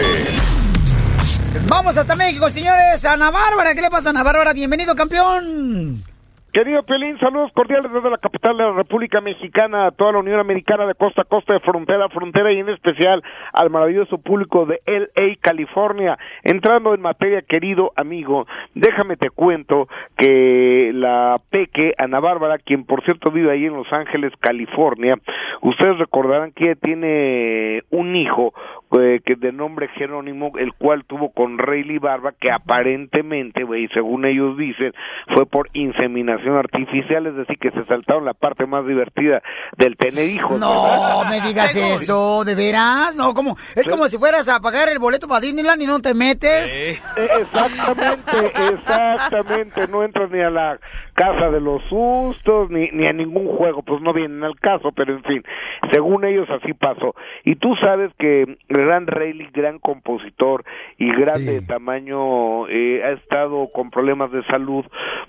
Vamos hasta México, señores. Ana Bárbara, ¿qué le pasa, Ana Bárbara? Bienvenido, campeón. Querido Pelín, saludos cordiales desde la capital de la República Mexicana, a toda la Unión Americana de costa a costa, de frontera a frontera y en especial al maravilloso público de LA, California. Entrando en materia, querido amigo, déjame te cuento que la Peque, Ana Bárbara, quien por cierto vive ahí en Los Ángeles, California, ustedes recordarán que ella tiene un hijo eh, que de nombre Jerónimo, el cual tuvo con Rayleigh Barba, que aparentemente, güey, según ellos dicen, fue por inseminación artificial, es decir, que se saltaron la parte más divertida del tener hijos. No ¿verdad? me digas eso, ¿de veras? No, como es como si fueras a pagar el boleto para Disneyland y no te metes. Eh, Exactamente, exactamente. No entras ni a la casa de los sustos, ni, ni a ningún juego, pues no vienen al caso, pero en fin, según ellos así pasó. Y tú sabes que Gran Reilly, gran compositor y grande de tamaño, eh, ha estado con problemas de salud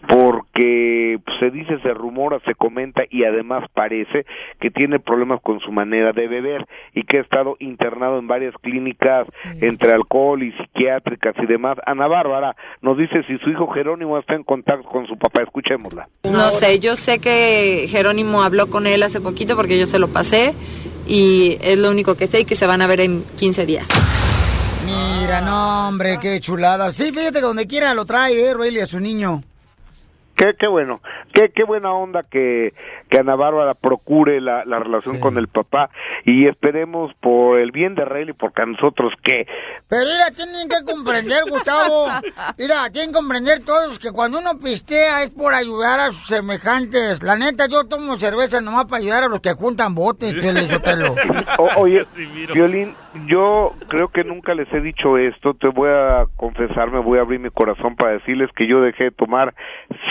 porque pues, se dice, se rumora, se comenta y además parece que tiene problemas con su manera de beber y que ha estado internado en varias clínicas entre alcohol y psiquiátricas y demás. Ana Bárbara nos dice si su hijo Jerónimo está en contacto con su papá. Escuchémosla. No sé, yo sé que Jerónimo habló con él hace poquito porque yo se lo pasé y es lo único que sé y que se van a ver en 15 días. Mira, no, hombre, qué chulada. Sí, fíjate que donde quiera lo trae, eh, Rayleigh, a su niño. Qué, qué bueno, qué, qué buena onda que, que Ana Bárbara procure la, la relación con el papá y esperemos por el bien de Rayleigh, porque a nosotros que Pero mira, tienen que comprender, Gustavo. Mira, tienen que comprender todos que cuando uno pistea es por ayudar a sus semejantes. La neta, yo tomo cerveza nomás para ayudar a los que juntan botes. O- oye, Violín, yo creo que nunca les he dicho esto, te voy a confesar, me voy a abrir mi corazón para decirles que yo dejé de tomar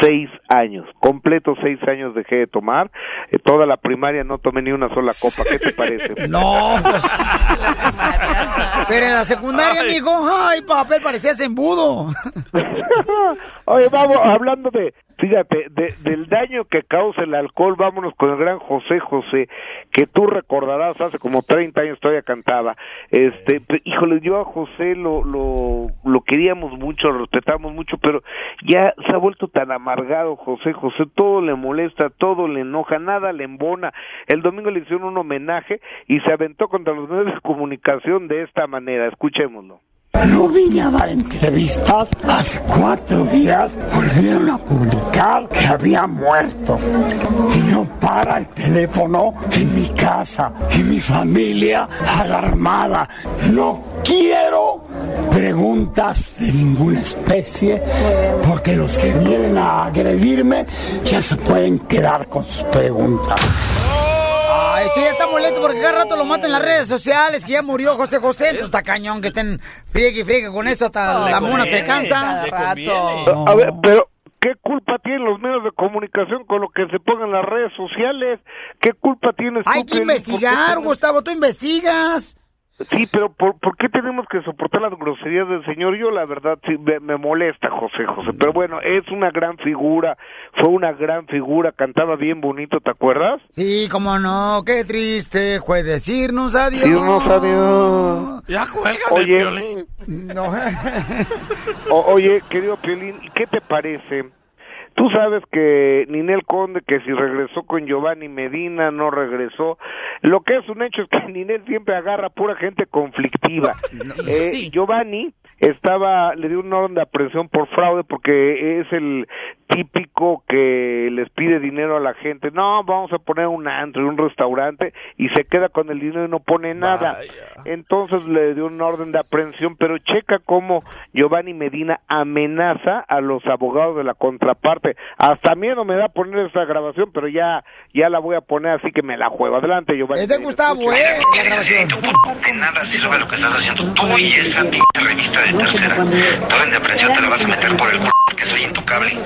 seis años, completo seis años dejé de tomar, Eh, toda la primaria no tomé ni una sola copa, ¿qué te parece? No, pues... Pero en la secundaria, Ay. mijo, ay, papel, parecías embudo. Oye, vamos, hablando de, fíjate, de- del daño que causa el alcohol, vámonos con el gran José José, que tú recordarás, hace como 30 años todavía cantaba. Este, híjole, yo a José lo, lo, lo queríamos mucho, lo respetamos mucho, pero ya se ha vuelto tan amargado José José, todo le molesta, todo le enoja, nada le embona. El domingo le hicieron un homenaje y se aventó contra los medios de comunicación de esta manera. Escuchémoslo. No vine a dar entrevistas. Hace cuatro días volvieron a publicar que había muerto. Y no para el teléfono en mi casa y mi familia alarmada. No quiero preguntas de ninguna especie porque los que vienen a agredirme ya se pueden quedar con sus preguntas. Tú ya está molesto porque cada rato lo matan en las redes sociales, que ya murió José José. Entonces está cañón que estén friegue y friegue con eso hasta la mona conviene, se cansa. A ver, pero ¿qué culpa tienen los medios de comunicación con lo que se pongan en las redes sociales? ¿Qué culpa tienes tú, Hay que investigar, Gustavo, tú investigas. Sí, pero ¿por, por qué tenemos que soportar las groserías del señor? Yo la verdad sí me, me molesta José José, pero bueno, es una gran figura, fue una gran figura, cantaba bien bonito, ¿te acuerdas? Sí, cómo no, qué triste fue decirnos adiós. No sabía. Ya cuelga Oye. Piolín. No. O- oye, querido Piolín, ¿qué te parece? Tú sabes que Ninel Conde, que si regresó con Giovanni Medina, no regresó. Lo que es un hecho es que Ninel siempre agarra pura gente conflictiva. Eh, Giovanni estaba, le dio una orden de aprehensión por fraude porque es el típico que les pide dinero a la gente. No, vamos a poner un antro, un restaurante y se queda con el dinero y no pone nada. Entonces le dio una orden de aprehensión, pero checa cómo Giovanni Medina amenaza a los abogados de la contraparte. Hasta miedo me da poner esa grabación, pero ya ya la voy a poner así que me la juego. Adelante, Giovanni. Es de. Gustavo, ¿eh? La grabación. De nada sirve lo que estás haciendo tú y esa revista de tercera. Tu orden de aprehensión te la vas a meter por el culo porque soy intocable.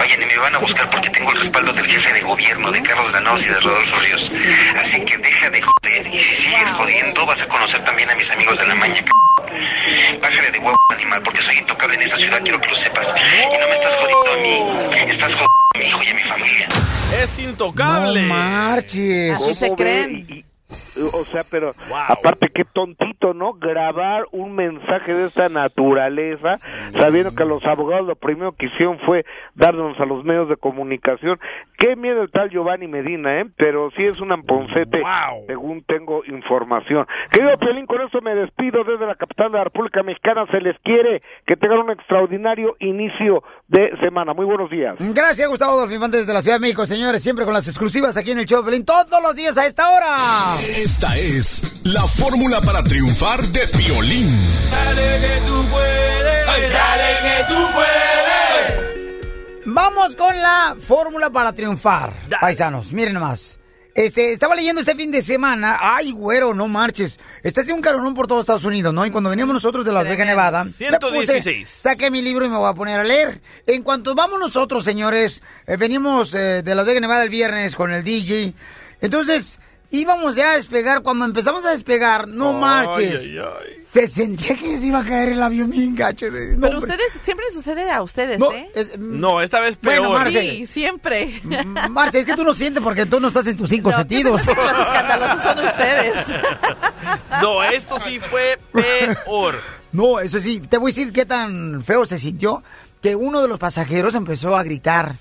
Oye, ni me van a buscar porque tengo el respaldo del jefe de gobierno, de Carlos Granados y de Rodolfo Ríos. Así que deja de joder y si sigues jodiendo vas a conocer también a mis amigos de la maña. c***. Bájale de huevo, animal, porque soy intocable en esta ciudad, quiero que lo sepas. Y no me estás jodiendo a mí, estás jodiendo a mi hijo y a mi familia. Es intocable. No marches. ¿Cómo ve? Y- y- o sea, pero aparte qué tontito, ¿no? Grabar un mensaje de esta naturaleza, sabiendo que los abogados lo primero que hicieron fue darnos a los medios de comunicación. Qué miedo el tal Giovanni Medina, ¿eh? Pero sí es un amponcete, según tengo información. Querido Piolín, con eso me despido desde la capital de la República Mexicana. Se les quiere que tengan un extraordinario inicio de semana. Muy buenos días. Gracias, Gustavo Infante desde la Ciudad de México, señores. Siempre con las exclusivas aquí en el show Pelín, todos los días a esta hora. Esta es la fórmula para triunfar de Piolín. Dale que tú puedes, dale que tú puedes. Vamos con la fórmula para triunfar, paisanos. Miren nomás. Este, estaba leyendo este fin de semana. Ay, güero, no marches. Está haciendo un calorón por todo Estados Unidos, ¿no? Y cuando veníamos nosotros de Las Vegas, Nevada. me 116. puse- saqué mi libro y me voy a poner a leer. En cuanto vamos nosotros, señores, eh, venimos eh, de Las Vegas, Nevada el viernes con el DJ. Entonces, íbamos ya a despegar. Cuando empezamos a despegar, no marches. ay, ay. Se sentía que se iba a caer el avión bien gacho. de- no, Pero hombre. ustedes, siempre sucede a ustedes, No, ¿eh? No, esta vez peor. Bueno, Marce. Sí, siempre. Marcia, es que tú no sientes porque tú no estás en tus cinco No, sentidos. Los escandalosos son ustedes. No, esto sí fue peor. No, eso sí, te voy a decir qué tan feo se sintió que uno de los pasajeros empezó a gritar,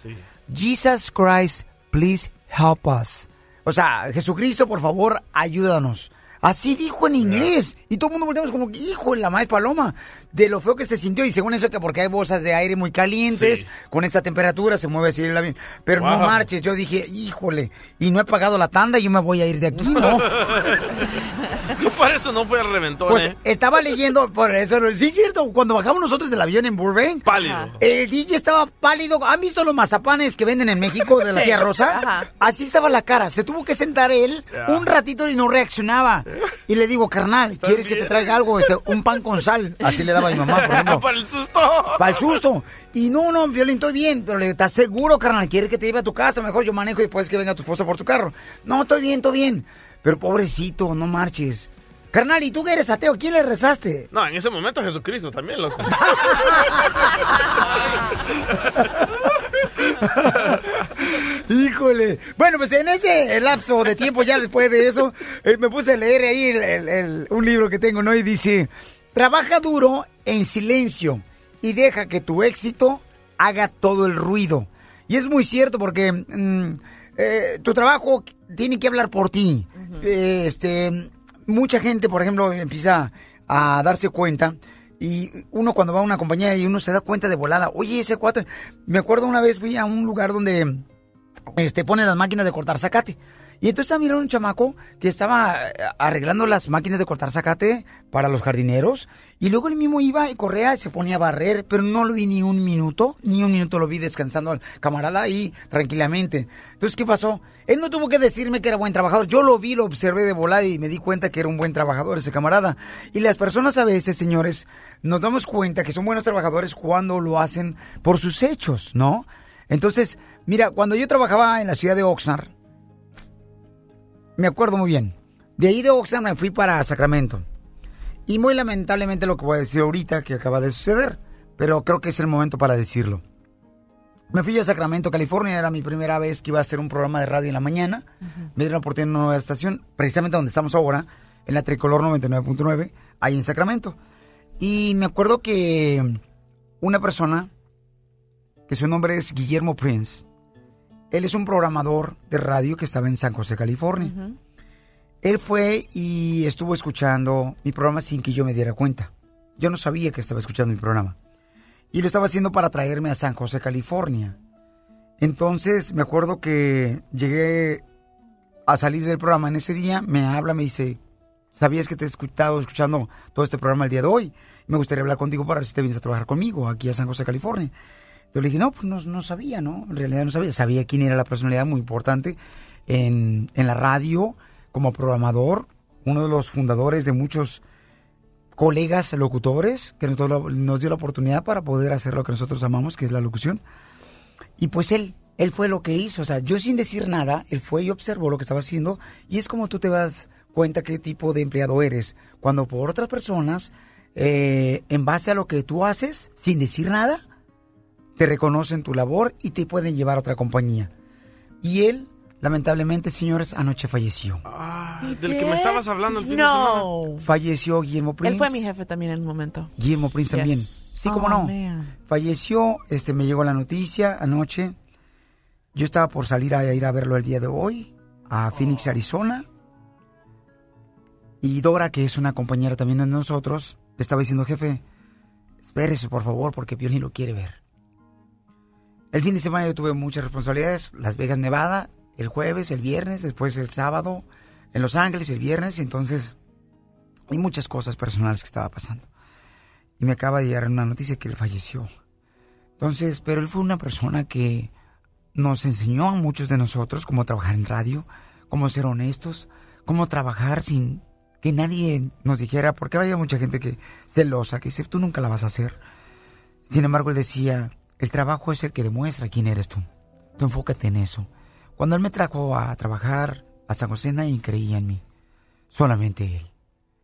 Jesus Christ, please help us. O sea, Jesucristo, por favor, ayúdanos. Así dijo en inglés. Y todo el mundo volteamos como, hijo de la madre paloma, de lo feo que se sintió. Y según eso, que porque hay bolsas de aire muy calientes, con esta temperatura se mueve así el avión. Pero no marches, yo dije, híjole, y no he pagado la tanda y yo me voy a ir de aquí, ¿no? Eso no fue el reventón, Pues ¿eh? estaba leyendo, por eso, sí es cierto, cuando bajamos nosotros del avión en Burbank, Pálido. el DJ estaba pálido. ¿Han visto los mazapanes que venden en México de la tía Rosa? Ajá. Así estaba la cara. Se tuvo que sentar él Ya. un ratito y no reaccionaba. Y le digo, carnal, ¿quieres que te traiga algo? Este, un pan con sal. Así le daba a mi mamá, por ejemplo. Para el susto. Para el susto. Y no, no, Violín, estoy bien. Pero le ¿estás seguro, carnal? ¿Quieres que te lleve a tu casa? Mejor yo manejo y después que venga tu esposa por tu carro. No, estoy bien, estoy bien. Pero pobrecito, no marches. Carnal, ¿y tú que eres ateo? ¿Quién le rezaste? No, en ese momento Jesucristo también, loco. Híjole. Bueno, pues en ese lapso de tiempo, ya después de eso, eh, me puse a leer ahí el- el- el- un libro que tengo, ¿no? Y dice, trabaja duro en silencio y deja que tu éxito haga todo el ruido. Y es muy cierto porque mm, eh, tu trabajo tiene que hablar por ti. Eh, este, mucha gente, por ejemplo, empieza a darse cuenta y uno cuando va a una compañía y uno se da cuenta de volada, oye, ese cuate, me acuerdo una vez fui a un lugar donde este ponen las máquinas de cortar zacate. Y entonces estaba mirando un chamaco que estaba eh, arreglando las máquinas de cortar zacate para los jardineros. Y luego él mismo iba y corría y se ponía a barrer, pero no lo vi ni un minuto, ni un minuto lo vi descansando al camarada ahí tranquilamente. Entonces, ¿qué pasó? Él no tuvo que decirme que era buen trabajador. Yo lo vi, lo observé de volada y me di cuenta que era un buen trabajador ese camarada. Y las personas a veces, señores, nos damos cuenta que son buenos trabajadores cuando lo hacen por sus hechos, ¿no? Entonces, mira, cuando yo trabajaba en la ciudad de Oxnard, me acuerdo muy bien. De ahí de Oxnard me fui para Sacramento. Y muy lamentablemente lo que voy a decir ahorita que acaba de suceder, pero creo que es el momento para decirlo. Me fui a Sacramento, California, era mi primera vez que iba a hacer un programa de radio en la mañana. Me dieron la oportunidad en una nueva estación, precisamente donde estamos ahora, en la Tricolor 99.9, ahí en Sacramento. Y me acuerdo que una persona, que su nombre es Guillermo Prince, él es un programador de radio que estaba en San José, California. Él fue y estuvo escuchando mi programa sin que yo me diera cuenta. Yo no sabía que estaba escuchando mi programa. Y lo estaba haciendo para traerme a San José, California. Entonces me acuerdo que llegué a salir del programa en ese día, me habla, me dice, ¿sabías que te he escuchado escuchando todo este programa el día de hoy? Me gustaría hablar contigo para ver si te vienes a trabajar conmigo aquí a San José, California. Yo le dije, no, pues no, no sabía, ¿no? En realidad no sabía. Sabía quién era la personalidad muy importante en, en la radio como programador, uno de los fundadores de muchos colegas locutores que nos, dio la oportunidad para poder hacer lo que nosotros amamos, que es la locución. Y pues él, él fue lo que hizo. O sea, yo sin decir nada, él fue y observó lo que estaba haciendo. Y es como tú te das cuenta qué tipo de empleado eres. Cuando por otras personas, eh, en base a lo que tú haces, sin decir nada, te reconocen tu labor y te pueden llevar a otra compañía. Y él, lamentablemente, señores, anoche falleció. Del que me estabas hablando el fin No. de semana. Falleció Guillermo Prince. Él fue mi jefe también en un momento. Guillermo Prince Yes. también. Sí, cómo Oh, no. man. Falleció, este, me llegó la noticia anoche. Yo estaba por salir a ir a verlo el día de hoy, a Phoenix, Arizona. Y Dora, que es una compañera también de nosotros, le estaba diciendo, jefe, espérese por favor, porque Piolín lo quiere ver. El fin de semana yo tuve muchas responsabilidades. Las Vegas, Nevada, el jueves, el viernes, después el sábado, en Los Ángeles, el viernes. Entonces, hay muchas cosas personales que estaba pasando. Y me acaba de llegar una noticia que él falleció. Entonces, pero él fue una persona que nos enseñó a muchos de nosotros cómo trabajar en radio, cómo ser honestos, cómo trabajar sin que nadie nos dijera, porque había mucha gente que celosa, que dice, tú nunca la vas a hacer. Sin embargo, él decía, el trabajo es el que demuestra quién eres tú. Tú enfócate en eso. Cuando él me trajo a trabajar a San José, nadie creía en mí. Solamente él.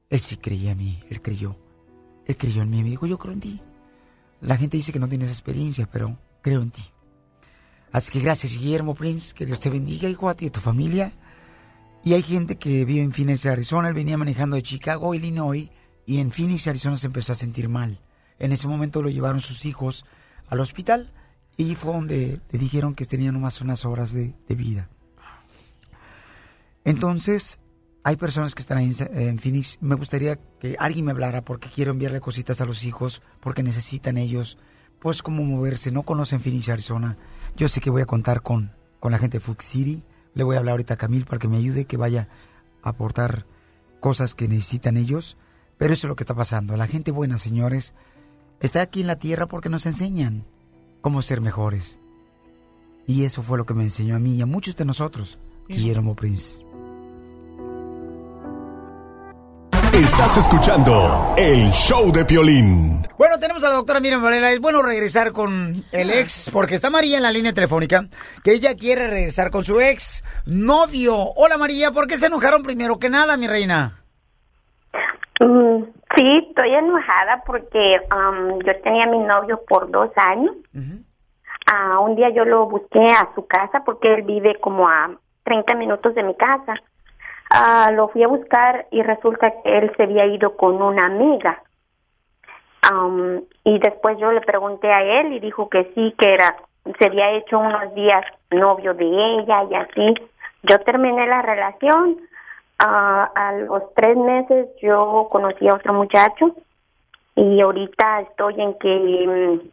Él sí creía en mí, él creyó. Él creyó en mí y me dijo, yo creo en ti. La gente dice que no tienes experiencia, pero creo en ti. Así que gracias, Guillermo Prince. Que Dios te bendiga, hijo, a ti y a tu familia. Y hay gente que vive en Phoenix, Arizona. Él venía manejando de Chicago, Illinois. Y en Phoenix, Arizona se empezó a sentir mal. En ese momento lo llevaron sus hijos al hospital. Y fue donde le dijeron que tenían nomás unas horas de, de vida. Entonces, hay personas que están ahí en, en Phoenix. Me gustaría que alguien me hablara porque quiero enviarle cositas a los hijos, porque necesitan ellos, pues, cómo moverse. No conocen Phoenix, Arizona. Yo sé que voy a contar con, con la gente de Fox City. Le voy a hablar ahorita a Camil para que me ayude, que vaya a aportar cosas que necesitan ellos. Pero eso es lo que está pasando. La gente buena, señores, está aquí en la tierra porque nos enseñan cómo ser mejores. Y eso fue lo que me enseñó a mí y a muchos de nosotros, Guillermo Prince. Estás escuchando el show de Piolín. Bueno, tenemos a la doctora Miriam Varela. Es bueno regresar con el ex, porque está María en la línea telefónica, que ella quiere regresar con su ex novio. Hola María, ¿por qué se enojaron primero que nada, mi reina? Mm, sí, estoy enojada porque am, yo tenía a mi novio por dos años. Ah, un día yo lo busqué a su casa porque él vive como a 30 minutos de mi casa. Ah, lo fui a buscar y resulta que él se había ido con una amiga. Am, y después yo le pregunté a él y dijo que sí, que era se había hecho unos días novio de ella y así. Yo terminé la relación. A los tres meses yo conocí a otro muchacho y ahorita estoy en que mm,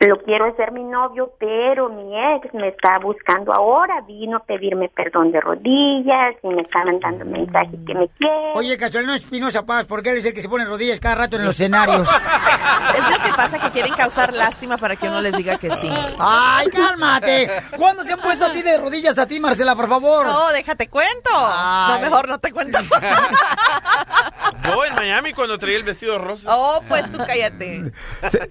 lo quiero hacer mi novio, pero mi ex me está buscando ahora, vino a pedirme perdón de rodillas y me está mandando mensajes que me quiere. Oye, Casualino Espinosa Paz, ¿por qué él es el que se pone rodillas cada rato en los escenarios? Es lo que pasa que quieren causar lástima para que uno les diga que sí. ¡Ay, cálmate! ¿Cuándo se han puesto a ti de rodillas a ti, Marcela, por favor? No, déjate cuento. No, mejor no te cuento. Yo en Miami cuando traía el vestido rosa. Oh, pues tú cállate.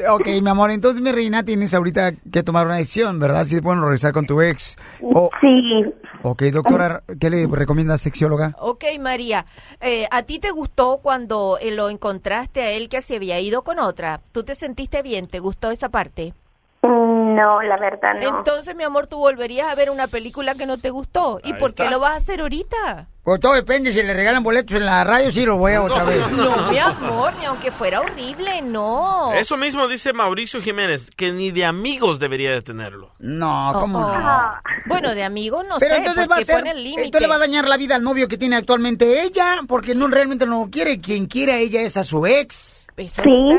Ok, mi amor, entonces mi reina tienes ahorita que tomar una decisión, ¿verdad? Si es bueno regresar con tu ex. O- Sí. Ok, doctora, ¿qué le recomienda sexióloga? Ok, María, eh, ¿a ti te gustó cuando eh, lo encontraste a él que se había ido con otra? ¿Tú te sentiste bien? ¿Te gustó esa parte? No, la verdad no. Entonces, mi amor, tú volverías a ver una película que no te gustó. ¿Y Ahí por qué lo vas a hacer ahorita? Pues todo depende, si le regalan boletos en la radio, sí lo voy a otra vez. No, mi amor, ni aunque fuera horrible, no. Eso mismo dice Mauricio Jiménez, que ni de amigos debería de tenerlo. No, ¿cómo Oh. no? Bueno, de amigos no Pero sé, entonces va a ser, pone el límite. esto le va a dañar la vida al novio que tiene actualmente ella, porque no realmente no lo quiere. Quien quiere a ella es a su ex. Sí.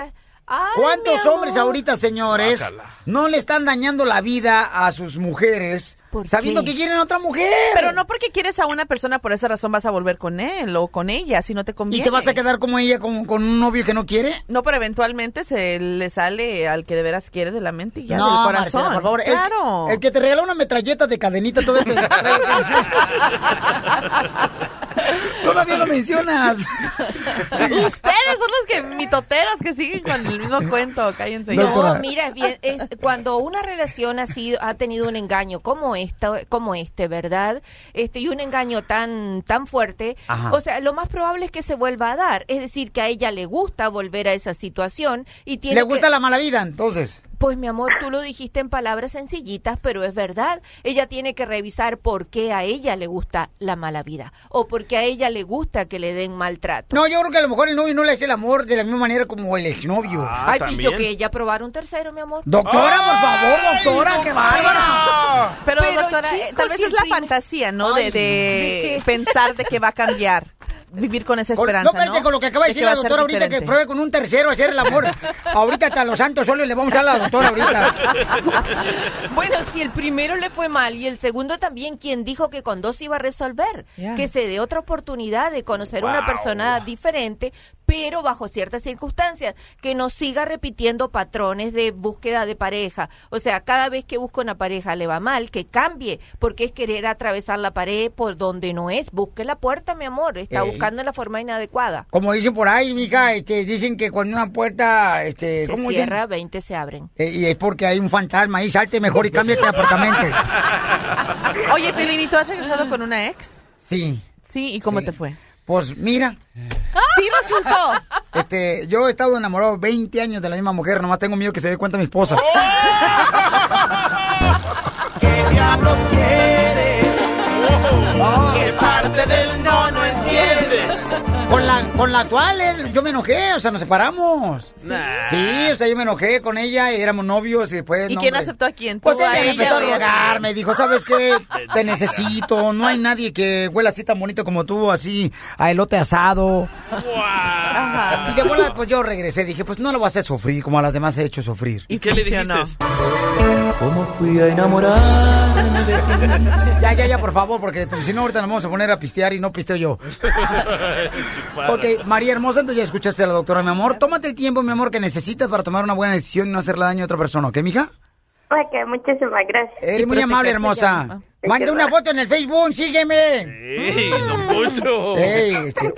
¿Cuántos hombres ahorita, señores, no le están dañando la vida a sus mujeres sabiendo qué? que quieren a otra mujer? Pero no porque quieres a una persona, por esa razón vas a volver con él o con ella, si no te conviene. ¿Y te vas a quedar como ella con, con un novio que no quiere? No, pero eventualmente se le sale al que de veras quiere de la mente y ya no, del corazón. Marcela, por favor. El- Claro. El, que te regaló una metralleta de cadenita todavía te... todavía lo mencionas. Ustedes son los que mitoteros que siguen con el mismo cuento. Cállense. No, mira, es bien, es cuando una relación ha sido, ha tenido un engaño como esta, como este, ¿verdad? Este y un engaño tan, tan fuerte, Ajá. o sea, lo más probable es que se vuelva a dar, es decir, que a ella le gusta volver a esa situación y tiene Le que- gusta la mala vida, entonces. Pues mi amor, tú lo dijiste en palabras sencillitas, pero es verdad. Ella tiene que revisar por qué a ella le gusta la mala vida o por qué a ella le gusta que le den maltrato. No, yo creo que a lo mejor el novio no le hace el amor de la misma manera como el exnovio. Ay, y yo que ella probara un tercero, mi amor. Doctora, por favor, doctora, qué bárbara. Pero, Pero, doctora, eh, chicos, tal vez es la primer- fantasía, ¿no? Ay, de, de pensar de que va a cambiar. Vivir con esa Con- esperanza, no, ¿no? con lo que acaba de De decir la doctora ahorita, que pruebe con un tercero a hacer el amor. ahorita hasta los santos solos le vamos a dar a la doctora ahorita. Bueno, si el primero le fue mal y el segundo también, ¿quién dijo que con dos iba a resolver? Que se dé otra oportunidad de conocer a una Wow. persona diferente, pero bajo ciertas circunstancias, que no siga repitiendo patrones de búsqueda de pareja. O sea, cada vez que busca una pareja le va mal, que cambie, porque es querer atravesar la pared por donde no es. Busque la puerta, mi amor, está Ey. buscando en la forma inadecuada. Como dicen por ahí, mija, este, dicen que cuando una puerta, este, Se ¿cómo dicen? cierra, 20 se abren. Eh, y es porque hay un fantasma ahí, salte mejor y cámbiate de apartamento. Oye, Pilín, ¿y tú has regresado con una ex? Sí. Sí, ¿y cómo te fue? Pues mira, Sí resultó. este, yo he estado enamorado 20 años de la misma mujer, nomás tengo miedo que se dé cuenta mi esposa. ¿Qué diablos quiere? Ah. ¿Qué parte del no no entiendes? Con la, con la actual, él- yo me enojé, o sea, nos separamos. Sí, o sea, yo me enojé con ella y éramos novios y después... ¿Y no, quién hombre. aceptó a quién? Pues ¿Tú, ella me ella empezó a rogar, me dijo, ¿sabes qué? Te necesito, no hay nadie que huela así tan bonito como tú, así, a elote asado. Y de bola, pues yo regresé, dije, pues no lo vas a hacer sufrir como a las demás he hecho sufrir. ¿Y qué le dijiste? ¿Cómo fui a enamorar? Ya, ya, ya, por favor, porque si no ahorita nos vamos a poner a pistear y no pisteo yo. Ok, María Hermosa, entonces ya escuchaste a la doctora, mi amor. Tómate el tiempo, mi amor, que necesitas para tomar una buena decisión y no hacerle daño a otra persona, ¿ok, mija? Ok, muchísimas gracias. Eres muy amable, hermosa. Manda una foto en el Facebook, sígueme. ¡Ey, don Poncho! Ey, este,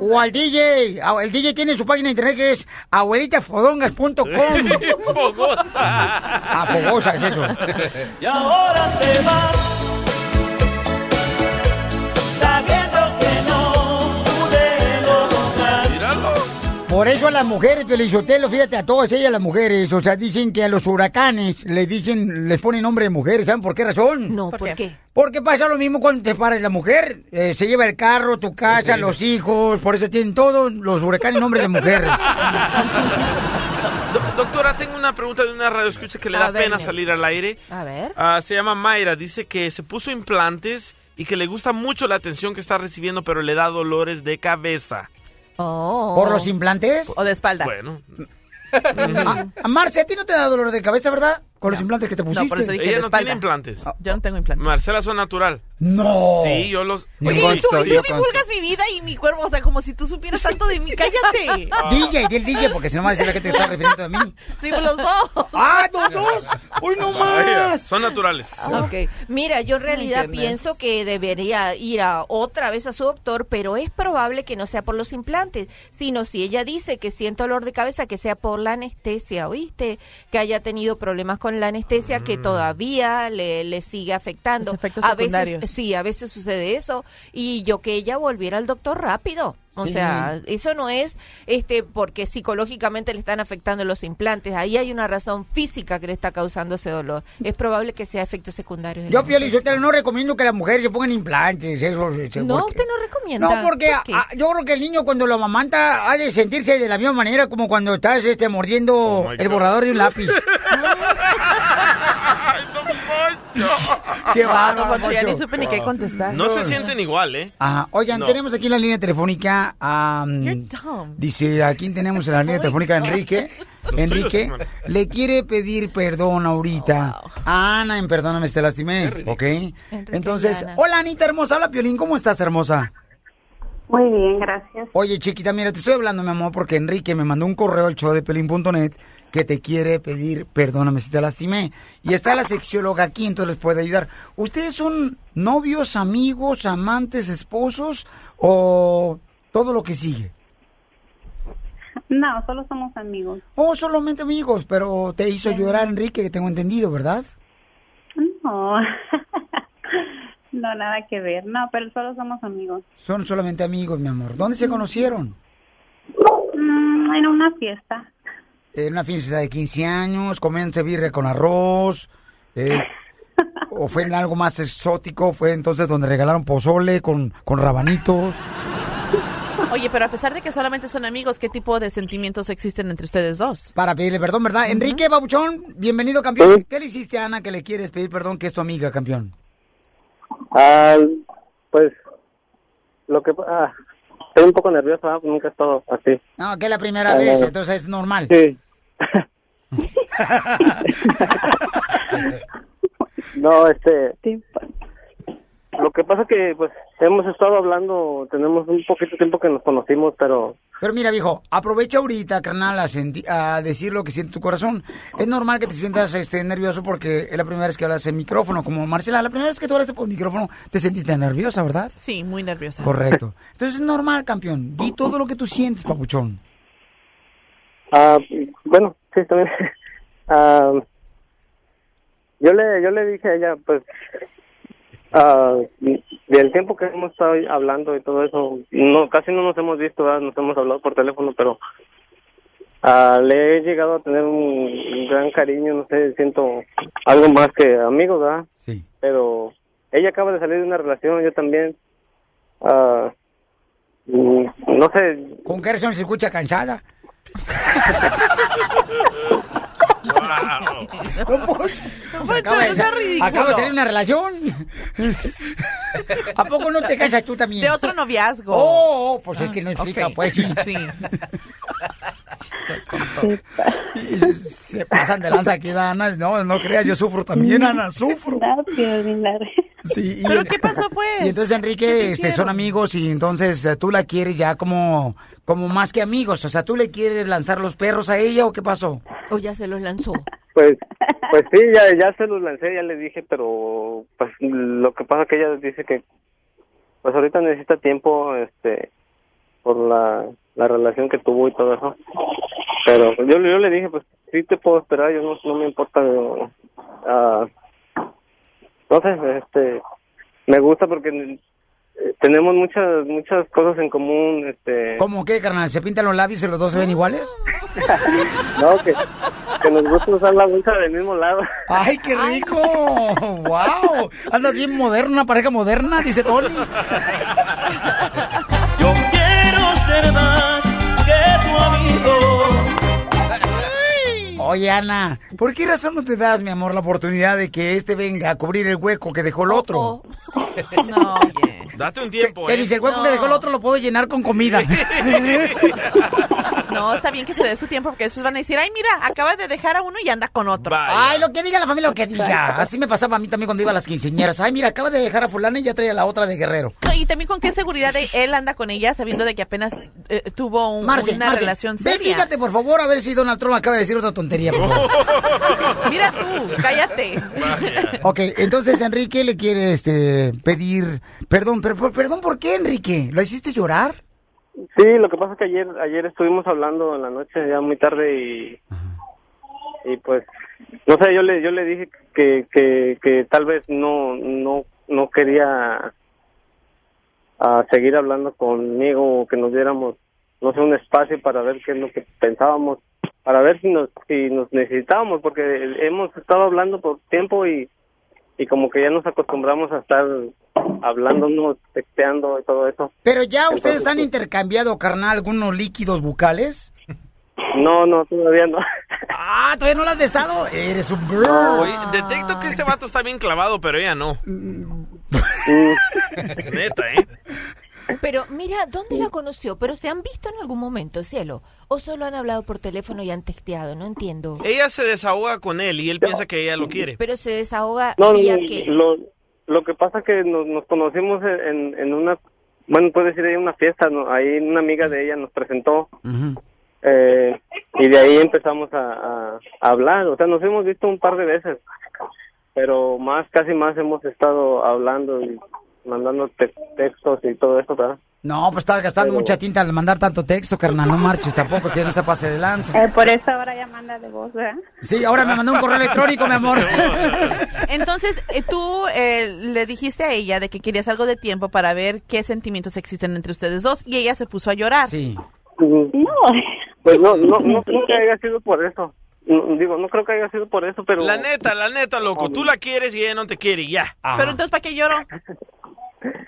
o, o al DJ. El DJ tiene su página de internet que es abuelitafodongas.com. Fogosa. Ah, fogosa es eso. Y ahora te vas sabiendo que no Por eso a las mujeres, Pelizotelo, fíjate, a todas ellas las mujeres, o sea, dicen que a los huracanes les dicen, les ponen nombre de mujeres, ¿saben por qué razón? No, ¿por qué? Porque pasa lo mismo cuando te paras la mujer, eh, se lleva el carro, tu casa, los hijos, por eso tienen todos los huracanes nombre de mujer. doctora, tengo una pregunta de una radio escucha que le A da ver, pena salir al aire. A ver. Ah, se llama Mayra, dice que se puso implantes y que le gusta mucho la atención que está recibiendo, pero le da dolores de cabeza. ¿Por los implantes? O de espalda. Bueno. Ah, Marce, a ti no te da dolor de cabeza, ¿verdad? Con los implantes que te pusiste. por eso dije Ella no espalda. tiene implantes. Yo no tengo implantes. Marcela son natural. No. Sí, yo los... Oye, tú, tú divulgas mi vida y mi cuerpo, o sea, como si tú supieras tanto de mí. ¡Cállate! DJ, di el DJ, porque si no me va a decir la gente que está refiriendo a mí. Sí, los dos. ¡Ah, los dos! ¡Uy, no más! son naturales. Ok, mira, yo en realidad Internet. pienso que debería ir a otra vez a su doctor, pero es probable que no sea por los implantes, sino si ella dice que siente dolor de cabeza, que sea por la anestesia, ¿oíste? Que haya tenido problemas con la anestesia que todavía le, le sigue afectando. Los efectos a veces, secundarios. sí, a veces sucede eso, y yo que ella volviera al doctor rápido. O Sí. sea, eso no es este porque psicológicamente le están afectando los implantes. Ahí hay una razón física que le está causando ese dolor. Es probable que sea efectos secundarios. Yo, Pio no recomiendo que las mujeres se pongan implantes. Eso, eso, No, porque- usted no recomienda. No, porque yo creo que el niño cuando lo amamanta ha de sentirse de la misma manera como cuando estás este, mordiendo Oh el God. borrador de un lápiz. Qué don Poncho, ya ni supe ni qué contestar. No se sienten igual, ¿eh? Ajá. Oigan, No. tenemos aquí en la línea telefónica a... You're dumb. Dice, aquí tenemos en la línea telefónica a Enrique. Enrique le quiere pedir perdón ahorita a Ana en Perdóname, te lastimé, ¿ok? Entonces, hola Anita hermosa, hola Piolín, ¿cómo estás hermosa? Muy bien, gracias. Oye, chiquita, mira, te estoy hablando, mi amor, porque Enrique me mandó un correo al show de pelín.net que te quiere pedir perdóname si te lastimé. Y está la sexióloga aquí, entonces les puede ayudar. ¿Ustedes son novios, amigos, amantes, esposos o todo lo que sigue? No, solo somos amigos. Oh, solamente amigos, pero te hizo llorar Enrique, que tengo entendido, ¿verdad? No. no, nada que ver. No, pero solo somos amigos. Son solamente amigos, mi amor. ¿Dónde se conocieron? Mm, en una fiesta. En una fiesta de 15 años, comienza birria con arroz, eh, o fue en algo más exótico, fue entonces donde regalaron pozole con, con rabanitos. Oye, pero a pesar de que solamente son amigos, ¿qué tipo de sentimientos existen entre ustedes dos? Para pedirle perdón, ¿verdad? Enrique Babuchón, bienvenido, campeón. ¿Qué le hiciste a Ana que le quieres pedir perdón, que es tu amiga, campeón? Ah, pues lo que ah, estoy un poco nervioso, ah, nunca he estado así. No, que es la primera Ah, vez, entonces es normal. Sí. no, este lo que pasa que pues hemos estado hablando, tenemos un poquito de tiempo que nos conocimos, pero Pero mira, viejo, aprovecha ahorita, carnal, a, senti- a decir lo que siente tu corazón. Es normal que te sientas este, nervioso porque es la primera vez que hablas en micrófono. Como Marcela, la primera vez que tú hablaste por micrófono, te sentiste nerviosa, ¿verdad? Sí, muy nerviosa. Correcto. Entonces es normal, campeón. Di todo lo que tú sientes, papuchón. Ah, bueno, sí, también. Ah, yo le yo le dije a ella pues ah, del tiempo que hemos estado hablando y todo eso, no casi no nos hemos visto, ¿verdad? nos hemos hablado por teléfono, pero ah, le he llegado a tener un gran cariño, no sé, siento algo más que amigos, ¿verdad? Sí. Pero ella acaba de salir de una relación, yo también. ah, mm, no sé, ¿Con qué razón se escucha cansada? Don Poncho, pues acaba, de, no ridículo. acaba de salir una relación. ¿A poco no te cansas tú también? De otro noviazgo. Oh, oh, pues es que no explica, ok. pues sí. Sí. Se, se pasan de lanza aquí, Ana. No, no creas, yo sufro también, Ana, sufro. Sí, y ¿Pero en- qué pasó, pues? Y entonces, ¿Qué Enrique, te este, son amigos y entonces eh, tú la quieres ya como, como más que amigos. O sea, ¿tú le quieres lanzar los perros a ella o qué pasó? O ya se los lanzó. Pues, pues sí, ya, ya se los lancé, ya le dije, pero pues lo que pasa que ella dice que pues ahorita necesita tiempo, este, por la, la relación que tuvo y todo eso. Pero yo, yo le dije, pues sí te puedo esperar, yo no, no me importa, ah, sé, este, me gusta porque eh, tenemos muchas, muchas cosas en común, este. ¿Cómo qué, carnal? ¿Se pintan los labios y los dos se ven iguales? No, que, que nos gusta usar la bolsa del mismo lado. ¡Ay, qué rico! ¡Wow! Andas bien moderna, una pareja moderna, dice Tony. Oye, Ana, ¿por qué razón no te das, mi amor, la oportunidad de que este venga a cubrir el hueco que dejó el otro? No, oye. Date un tiempo, Que ¿eh? dice, el hueco que dejó el otro lo puedo llenar con comida. No, está bien que se dé su tiempo porque después van a decir, ay, mira, acaba de dejar a uno y anda con otro. Ay, lo que diga la familia, lo que diga. Así me pasaba a mí también cuando iba a las quinceñeras. Ay, mira, acaba de dejar a fulana y ya trae a la otra de Guerrero. No, y también con qué seguridad de- él anda con ella sabiendo de que apenas eh, tuvo un- Marce, una Marce, relación ve, seria. fíjate, por favor, a ver si Donald Trump acaba de decir otra tontería. por favor. Mira tú, cállate. ok, entonces Enrique le quiere este, pedir perdón. Pero, perdón, ¿por qué, Enrique? ¿Lo hiciste llorar? Sí, lo que pasa es que ayer ayer estuvimos hablando en la noche ya muy tarde y y pues no sé, yo le yo le dije que que, que tal vez no no no quería ah, seguir hablando conmigo que nos diéramos no sé un espacio para ver qué es lo que pensábamos, para ver si nos si nos necesitábamos porque hemos estado hablando por tiempo y y como que ya nos acostumbramos a estar hablándonos, texteando y todo eso. Pero ya ustedes Entonces, han intercambiado, carnal, algunos líquidos bucales. No, no, todavía no. Ah, ¿todavía no lo has besado? Eres un bro. Oye, detecto que este vato está bien clavado, pero ella no. Neta, ¿eh? Pero mira, ¿dónde la conoció? ¿Pero se han visto en algún momento, cielo? ¿O solo han hablado por teléfono y han texteado? No entiendo. Ella se desahoga con él y él piensa que ella lo quiere. Pero se desahoga No, vía no, que... lo, lo que pasa que nos, nos conocimos en, en una, bueno, puede decir en una fiesta, ¿no? ahí una amiga de ella nos presentó eh, y de ahí empezamos a, a- a hablar, o sea, nos hemos visto un par de veces, pero más, casi más hemos estado hablando y mandando te- textos y todo eso, ¿verdad? No, pues estás gastando Pero- mucha tinta al mandar tanto texto, carnal. No marches tampoco, que no se pase de lanza. Eh, por eso ahora ya manda de voz, ¿verdad? Sí, ahora me mandó un correo electrónico, mi amor. Entonces, eh, tú eh, le dijiste a ella de que querías algo de tiempo para ver qué sentimientos existen entre ustedes dos y ella se puso a llorar. Sí. No. Pues no, no, no creo que haya sido por eso. Digo, no creo que haya sido por eso, pero... La neta, la neta, loco. Tú la quieres y ella no te quiere y ya. Pero entonces, ¿para qué lloró?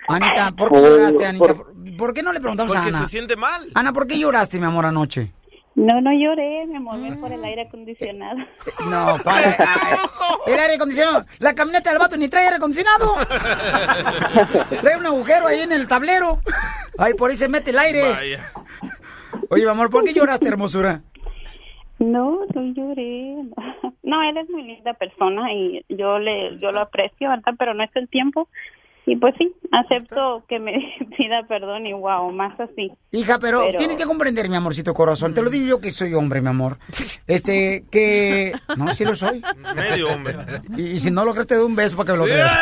Anita, ¿por qué lloraste, Anita? ¿Por, por qué no le preguntamos a Porque Ana? se siente mal. Ana, ¿por qué lloraste, mi amor, anoche? No, no lloré, me moví por el aire acondicionado. No. Ay, El aire acondicionado. La camioneta del vato ni trae aire acondicionado. Trae un agujero ahí en el tablero. Ay, por ahí se mete el aire. Vaya. Oye, mi amor, ¿por qué lloraste, hermosura? No, no lloré. No, él es muy linda persona y yo le yo lo aprecio, ¿verdad? Pero no es el tiempo. Y pues sí, acepto que me pida perdón y wow, más así. Hija, pero, tienes que comprender, mi amorcito corazón. Te lo digo yo que soy hombre, mi amor. Este, que... No, sí lo soy. Medio hombre. Y, y si no lo crees, te doy un beso para que lo creas.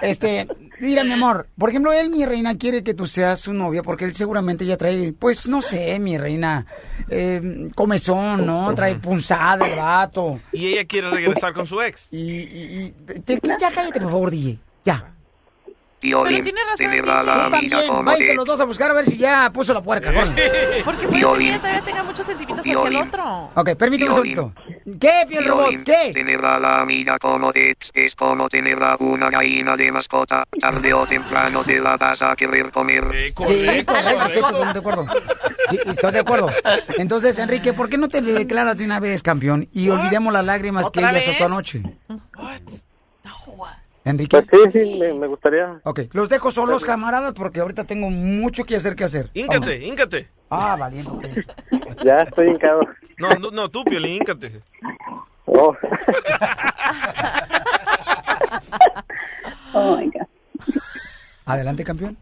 Este, mira, mi amor, por ejemplo, él, mi reina, quiere que tú seas su novia porque él seguramente ya trae, pues, no sé, mi reina, eh, comezón, ¿no? Trae punzada el vato. Y ella quiere regresar con su ex. Y, y, y te- ya cállate, por favor, DJ. Ya. Piolín, tiene razón, celebra Tú la vida también, como váyanse los dos a buscar a ver si ya puso la puerca. córrele. Porque puede ser que ella todavía tenga muchos sentimientos hacia el otro. Ok, permíteme un segundito. ¿Qué, Piel Robot? ¿Qué? Tener a la amiga como ex es como tener una gallina de mascota. Tarde o temprano te la vas a querer comer. Sí, correcto, estoy de acuerdo. Estoy de acuerdo. Entonces, Enrique, ¿por qué no te le declaras de una vez campeón y olvidemos las lágrimas que ¿Otra ella soltó anoche? Enrique. Pues sí, sí, me, me gustaría. Ok, los dejo solos, camaradas, porque ahorita tengo mucho que hacer que hacer. Íncate, íncate. Ah, valiendo. pues. Ya estoy hincado. No, no, no, tú, Piolín, íncate. Oh. Oh my God. Adelante, campeón.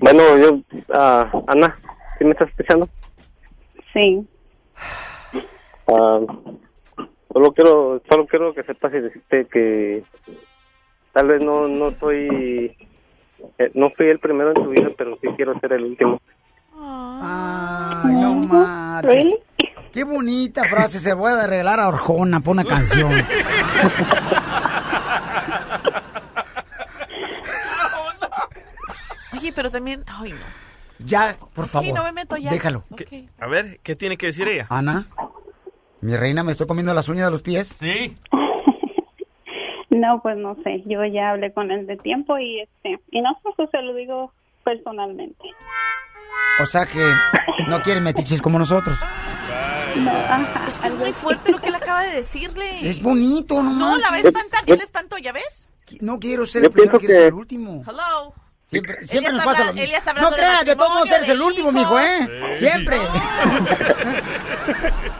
Bueno, yo, ah, Ana, ¿sí me estás escuchando? Sí. Ah, solo quiero, solo quiero que sepas y decirte que tal vez no, no soy, eh, no fui el primero en tu vida, pero sí quiero ser el último. Ay, no marches. Qué bonita frase. Se voy a regalar a Orjona por una canción. Oye, pero también, ay no. Ya, por favor. Sí, no me meto ya. Déjalo. A ver, ¿qué tiene que decir ella? Ana, mi reina, me estoy comiendo las uñas de los pies. Sí. No, pues no sé. Yo ya hablé con él de tiempo y este y no sé, se lo digo personalmente. O sea que no quieren metiches como nosotros. Es que es muy fuerte lo que él acaba de decirle. Es bonito, no No, la va a espantar. Ya le espantó, ¿ya ves? No quiero ser Yo el primero, quiero ser que- el último. Hello. Siempre, siempre nos está pasa habla- lo mismo. No creas, de todos modos eres el último, mijo, ¿eh? Siempre. No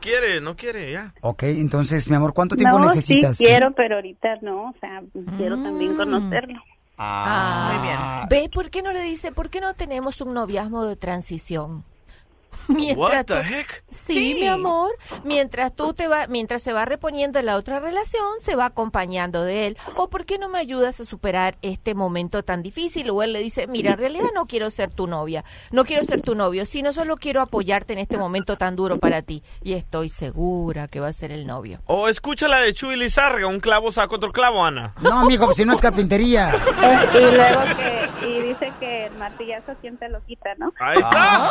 quiere, no quiere, ya. ok, entonces, mi amor, ¿cuánto tiempo no, necesitas? sí quiero, pero ahorita no, o sea, quiero Mm. también conocerlo. Ah, muy bien. Ve, ¿por qué no le dice, por qué no tenemos un noviazgo de transición? What the tú- heck? Sí, mi amor. Mientras tú te va, mientras se va reponiendo en la otra relación, se va acompañando de él. O por qué no me ayudas a superar este momento tan difícil. O él le dice, mira, en realidad no quiero ser tu novia, no quiero ser tu novio, sino solo quiero apoyarte en este momento tan duro para ti. Y estoy segura que va a ser el novio. O escucha la de Chuy Lizárraga, un clavo saca otro clavo, Ana. No, mijo, si no es carpintería. Eh, y luego que, y dice que el martillazo quien te lo quita, ¿no? Ahí está.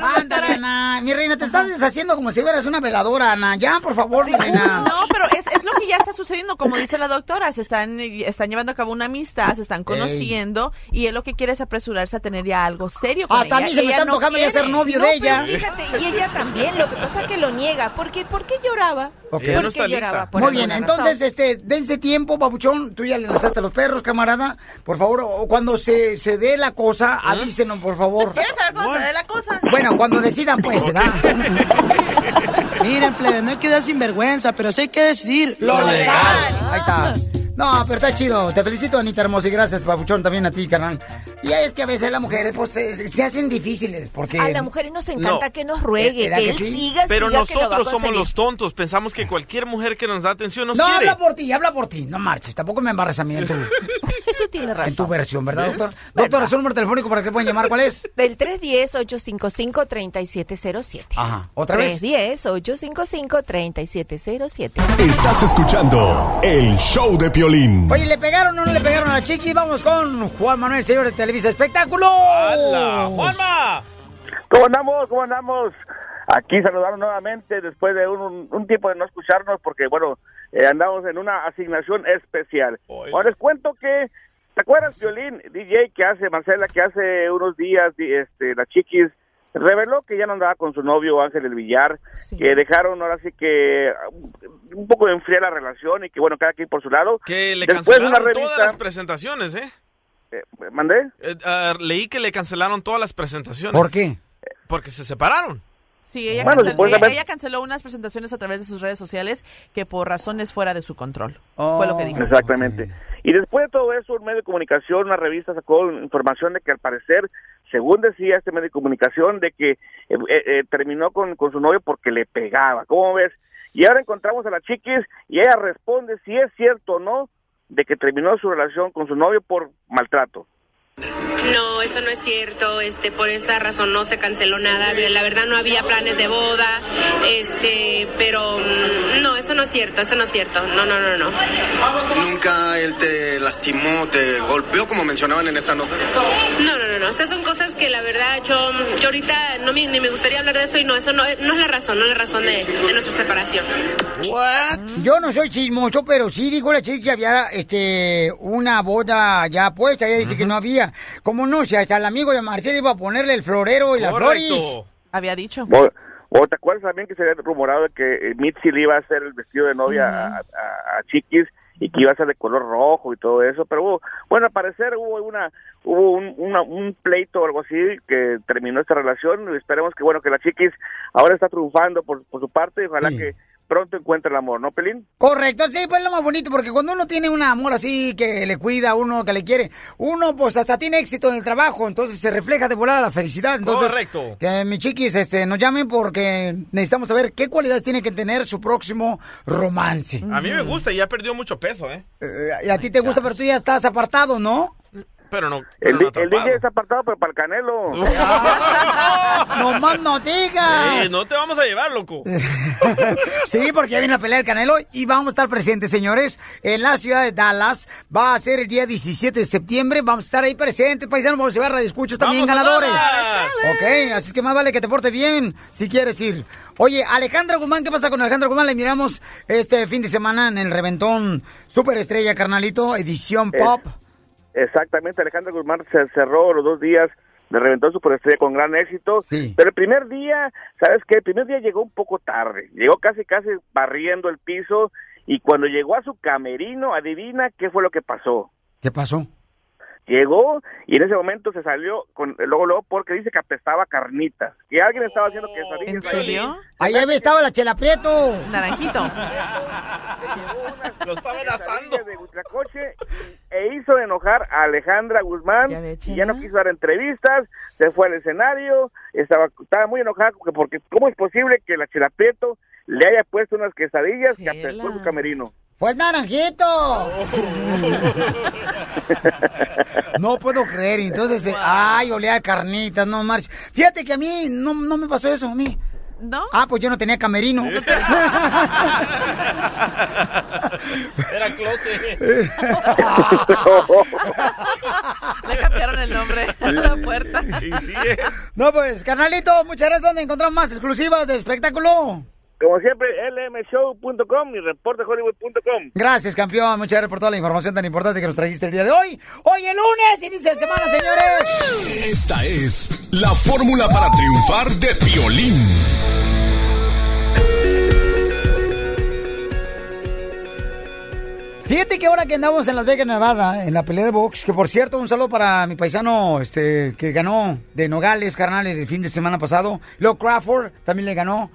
Ándale, Ana. Mi reina, te estás deshaciendo como si fueras una veladora, Ana. Ya, por favor, mi reina. No, pero es, es lo que ya está sucediendo, como dice la doctora, se están, están llevando a cabo una amistad, se están conociendo y él lo que quiere es apresurarse a tener ya algo serio con Hasta a ella. mí se me Ella está no ya ser novio No, de pero ella. fíjate, y ella también, lo que pasa es que lo niega. Porque, ¿Por qué lloraba? Ok. ¿Por qué lloraba? Por Muy bien, entonces, razón. este, dense tiempo, babuchón. Tú ya le lanzaste a los perros, camarada. Por favor, o cuando se, se dé la cosa, avísenos, por favor. ¿Quieres saber cómo se ve la cosa? Bueno, cuando decidan, pues, se da. Miren, plebe, no hay que dar sinvergüenza, pero sí hay que decidir Lo legal. Ahí está. No, pero está chido. Te felicito, Anita Hermosa, y gracias, Papuchón, también a ti, carnal. Y es que a veces las mujeres, pues, se, se hacen difíciles, porque... A las mujeres nos encanta No. que nos ruegue, ¿Verdad que, que él sí? siga, Pero siga, que lo va a nosotros somos los tontos. Pensamos que cualquier mujer que nos da atención nos No, quiere. habla por ti, habla por ti. No marches, tampoco me embarras a mí en tu, Eso tiene razón. en tu versión, ¿verdad, doctor? Doctor, ¿es un número telefónico para que puedan llamar? ¿Cuál es? Del 310-855-3707. Ajá, ¿otra vez? 310-855-3707. Estás escuchando el show de Piolín. Oye, ¿le pegaron o no le pegaron a la chiqui? Vamos con Juan Manuel, señor de Televisa Espectáculo. ¡Hala! ¡Juanma! ¿Cómo andamos? ¿Cómo andamos? Aquí saludaron nuevamente después de un, un tiempo de no escucharnos porque, bueno, eh, andamos en una asignación especial. Ahora les cuento que, ¿te acuerdas, Violín, DJ, que hace, Marcela, que hace unos días, este, la chiquis, reveló que ya no andaba con su novio Ángel del Villar, que dejaron ahora sí que un poco de enfriar la relación y que, bueno, cada quien por su lado. Que le Después de una cancelaron todas las presentaciones, ¿eh? ¿Mandé? Eh, ah, leí que le cancelaron todas las presentaciones. ¿Por qué? Porque se separaron. Sí, ella, Bueno, canceló, supuestamente- ella- ella canceló unas presentaciones a través de sus redes sociales que por razones fuera de su control. Fue lo que dijo. Exactamente. Y después de todo eso, un medio de comunicación, una revista sacó información de que al parecer, según decía este medio de comunicación, de que eh, eh, eh, terminó con, con su novio porque le pegaba. ¿Cómo ves? Y ahora encontramos a la chiquis y ella responde si es cierto o no de que terminó su relación con su novio por maltrato. No, eso no es cierto. Este, por esa razón no se canceló nada. La verdad no había planes de boda. Este, pero mm, no, eso no es cierto. Eso no es cierto. No, no, no, no. Nunca él te lastimó, te golpeó como mencionaban en esta nota. No, no, no, no. Estas son cosas que la verdad yo, yo ahorita no me, ni me gustaría hablar de eso y no, eso no, no es la razón, no es la razón de, de nuestra separación. Yo no soy chismoso, pero sí dijo la chica que había este, una boda ya puesta. Ella dice que no había. ¿Cómo no? Si hasta el amigo de Marcela iba a ponerle el florero y las flores. Había dicho. O, te acuerdas también que se había rumorado de que eh, Mitzi le iba a hacer el vestido de novia a, a- a Chiquis y que iba a ser de color rojo y todo eso, pero hubo, bueno, al parecer hubo una hubo un, una- un pleito o algo así que terminó esta relación. Y esperemos que bueno que la Chiquis ahora está triunfando por, por su parte. Y ojalá que pronto encuentre el amor, ¿no, Pelín? Correcto, sí, pues es lo más bonito, porque cuando uno tiene un amor así, que le cuida a uno, que le quiere, uno pues hasta tiene éxito en el trabajo, entonces se refleja de volada la felicidad. Entonces, Correcto. Que mis chiquis este, nos llamen porque necesitamos saber qué cualidades tiene que tener su próximo romance. A mí me gusta y ya perdió mucho peso, ¿eh? Y a ti te gusta, pero tú ya estás apartado, ¿no? Pero no. El, no el. DJ está apartado, pero para el Canelo. no más no digas. No te vamos a llevar, loco. Sí, porque ya viene la pelea del Canelo y vamos a estar presentes, señores, en la ciudad de Dallas. Va a ser el día 17 de septiembre. Vamos a estar ahí presentes, paisanos. Vamos a llevar radio escuchas también ¡Vamos ganadores. Ok, así es que más vale que te porte bien si quieres ir. Oye, Alejandra Guzmán, ¿qué pasa con Alejandra Guzmán? Le miramos este fin de semana en el reventón Superestrella, carnalito, edición pop. Exactamente, Alejandra Guzmán se cerró los dos días, le reventó su superestrella con gran éxito. Pero el primer día, ¿sabes qué? El primer día llegó un poco tarde. Llegó casi, casi barriendo el piso. Y cuando llegó a su camerino, adivina qué fue lo que pasó. ¿Qué pasó? Llegó y en ese momento se salió con luego luego porque dice que apestaba carnitas, que alguien estaba haciendo quesadillas. ¿En serio? Ahí estaba la chela Prieto. Naranjito. Lo estaba asando de e hizo enojar a Alejandra Guzmán y ya no quiso dar entrevistas, se fue al escenario, estaba estaba muy enojada porque, porque cómo es posible que la chela Prieto le haya puesto unas quesadillas que apestó su camerino. ¡Fue naranjito! no puedo creer. Entonces, eh, ay, olía a carnitas, no marches. Fíjate que a mí no, no me pasó eso, a mí. ¿No? Ah, pues yo no tenía camerino. Era closet. Le cambiaron el nombre a la puerta. No, pues, carnalito, muchas gracias. ¿Dónde encontramos más exclusivas de espectáculo? Como siempre, lmshow.com y reportehollywood.com. Gracias, campeón. Muchas gracias por toda la información tan importante que nos trajiste el día de hoy. Hoy el lunes, inicia de semana, señores. Esta es la fórmula para triunfar de Piolín. Fíjate que ahora que andamos en Las Vegas, Nevada, en la pelea de box, que por cierto, un saludo para mi paisano este que ganó de Nogales, carnal, el fin de semana pasado. Leo Crawford también le ganó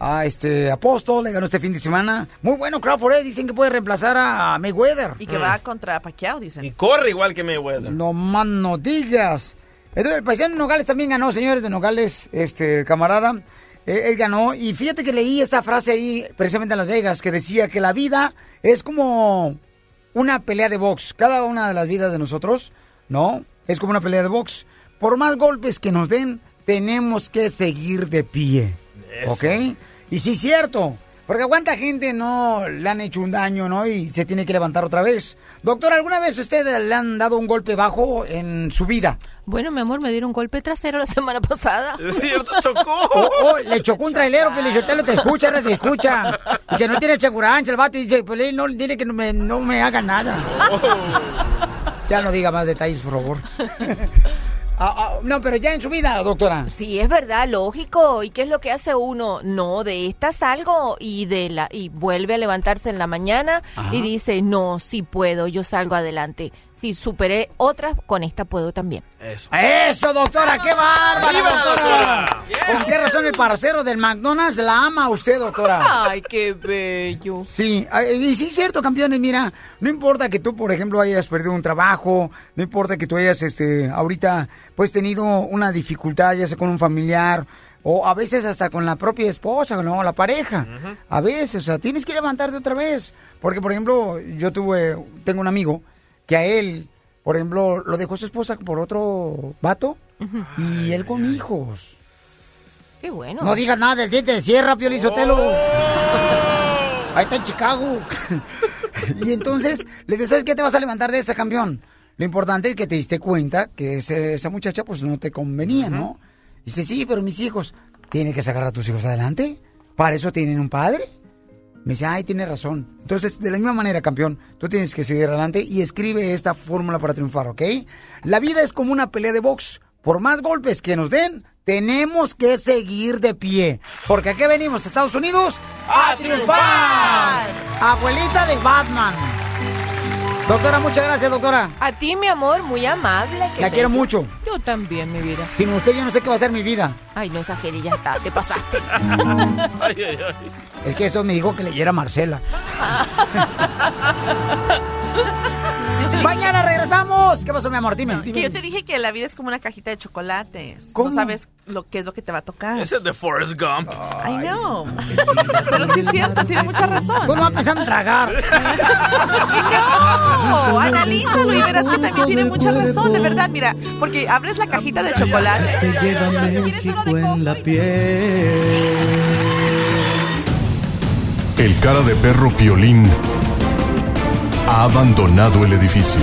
a este Apóstol, le ganó este fin de semana. Muy bueno Crawford, ¿eh? dicen que puede reemplazar a Mayweather. Y que va contra Pacquiao, dicen. Y corre igual que Mayweather. No más no digas. Entonces el paisano Nogales también ganó, señores de Nogales, este camarada. Eh, él ganó y fíjate que leí esta frase ahí precisamente en Las Vegas que decía que la vida es como una pelea de box. Cada una de las vidas de nosotros, ¿no? Es como una pelea de box. Por más golpes que nos den, tenemos que seguir de pie. ¿Ok? Y sí, es cierto. Porque a cuánta gente no le han hecho un daño, ¿no? Y se tiene que levantar otra vez. Doctor, ¿alguna vez usted le han dado un golpe bajo en su vida? Bueno, mi amor, me dieron un golpe trasero la semana pasada. Es cierto, chocó. Oh, oh, le chocó un trailero, Pelichotelo, te escucha, no te escucha. Y que no tiene seguranza el vato y dice, pues no, dile que no me, no me haga nada. Ya no diga más detalles, por favor. Ah, ah, no, pero ya en su vida, doctora. Sí, es verdad, lógico. ¿Y qué es lo que hace uno? No, de esta salgo y de la y vuelve a levantarse en la mañana y dice, "No, sí puedo, yo salgo adelante." Si superé otras, con esta puedo también. Eso. Eso, doctora, qué bárbara, ¡Viva, doctora. ¿Con qué razón el parcero del McDonald's la ama a usted, doctora? Ay, qué bello. Sí, ay, y sí es cierto, campeones, mira, no importa que tú, por ejemplo, hayas perdido un trabajo, no importa que tú hayas, este, ahorita, pues tenido una dificultad, ya sea con un familiar, o a veces hasta con la propia esposa, ¿no? La pareja. A veces, o sea, tienes que levantarte otra vez. Porque, por ejemplo, yo tuve, tengo un amigo que a él, por ejemplo, lo dejó su esposa por otro vato y él con hijos. Qué bueno. No digas nada del diente de sierra, Pio Lizotelo. Ahí está en Chicago. y entonces le digo, ¿sabes qué te vas a levantar de ese campeón? Lo importante es que te diste cuenta que ese- esa muchacha pues no te convenía, ¿no? Dice, sí, pero mis hijos, ¿tienen que sacar a tus hijos adelante? ¿Para eso tienen un padre? Me dice, ay, tiene razón. Entonces, de la misma manera, campeón, tú tienes que seguir adelante y escribe esta fórmula para triunfar, ¿ok? La vida es como una pelea de box. Por más golpes que nos den, tenemos que seguir de pie. Porque aquí venimos, Estados Unidos, a triunfar. Abuelita de Batman. Doctora, muchas gracias, doctora. A ti, mi amor, muy amable. La quiero mucho. Yo también, mi vida. Sin usted yo no sé qué va a ser mi vida. Ay, no exageres, ya está, te pasaste. Ay, ay, ay. Es que esto me dijo que leyera Marcela. Mañana regresamos. ¿Qué pasó, mi amor? Dime. Que dime. yo te dije que la vida es como una cajita de chocolates. ¿Cómo? No sabes lo que es lo que te va a tocar. Ese es de Forrest Gump. I know. Pero sí es cierto, tiene mucha razón. Tú no vas pensando en tragar. No, analízalo y verás que también tiene mucha razón, de verdad. Mira, porque abres la cajita de chocolate. Se lleva México en la piel. El cara de perro Piolín ha abandonado el edificio.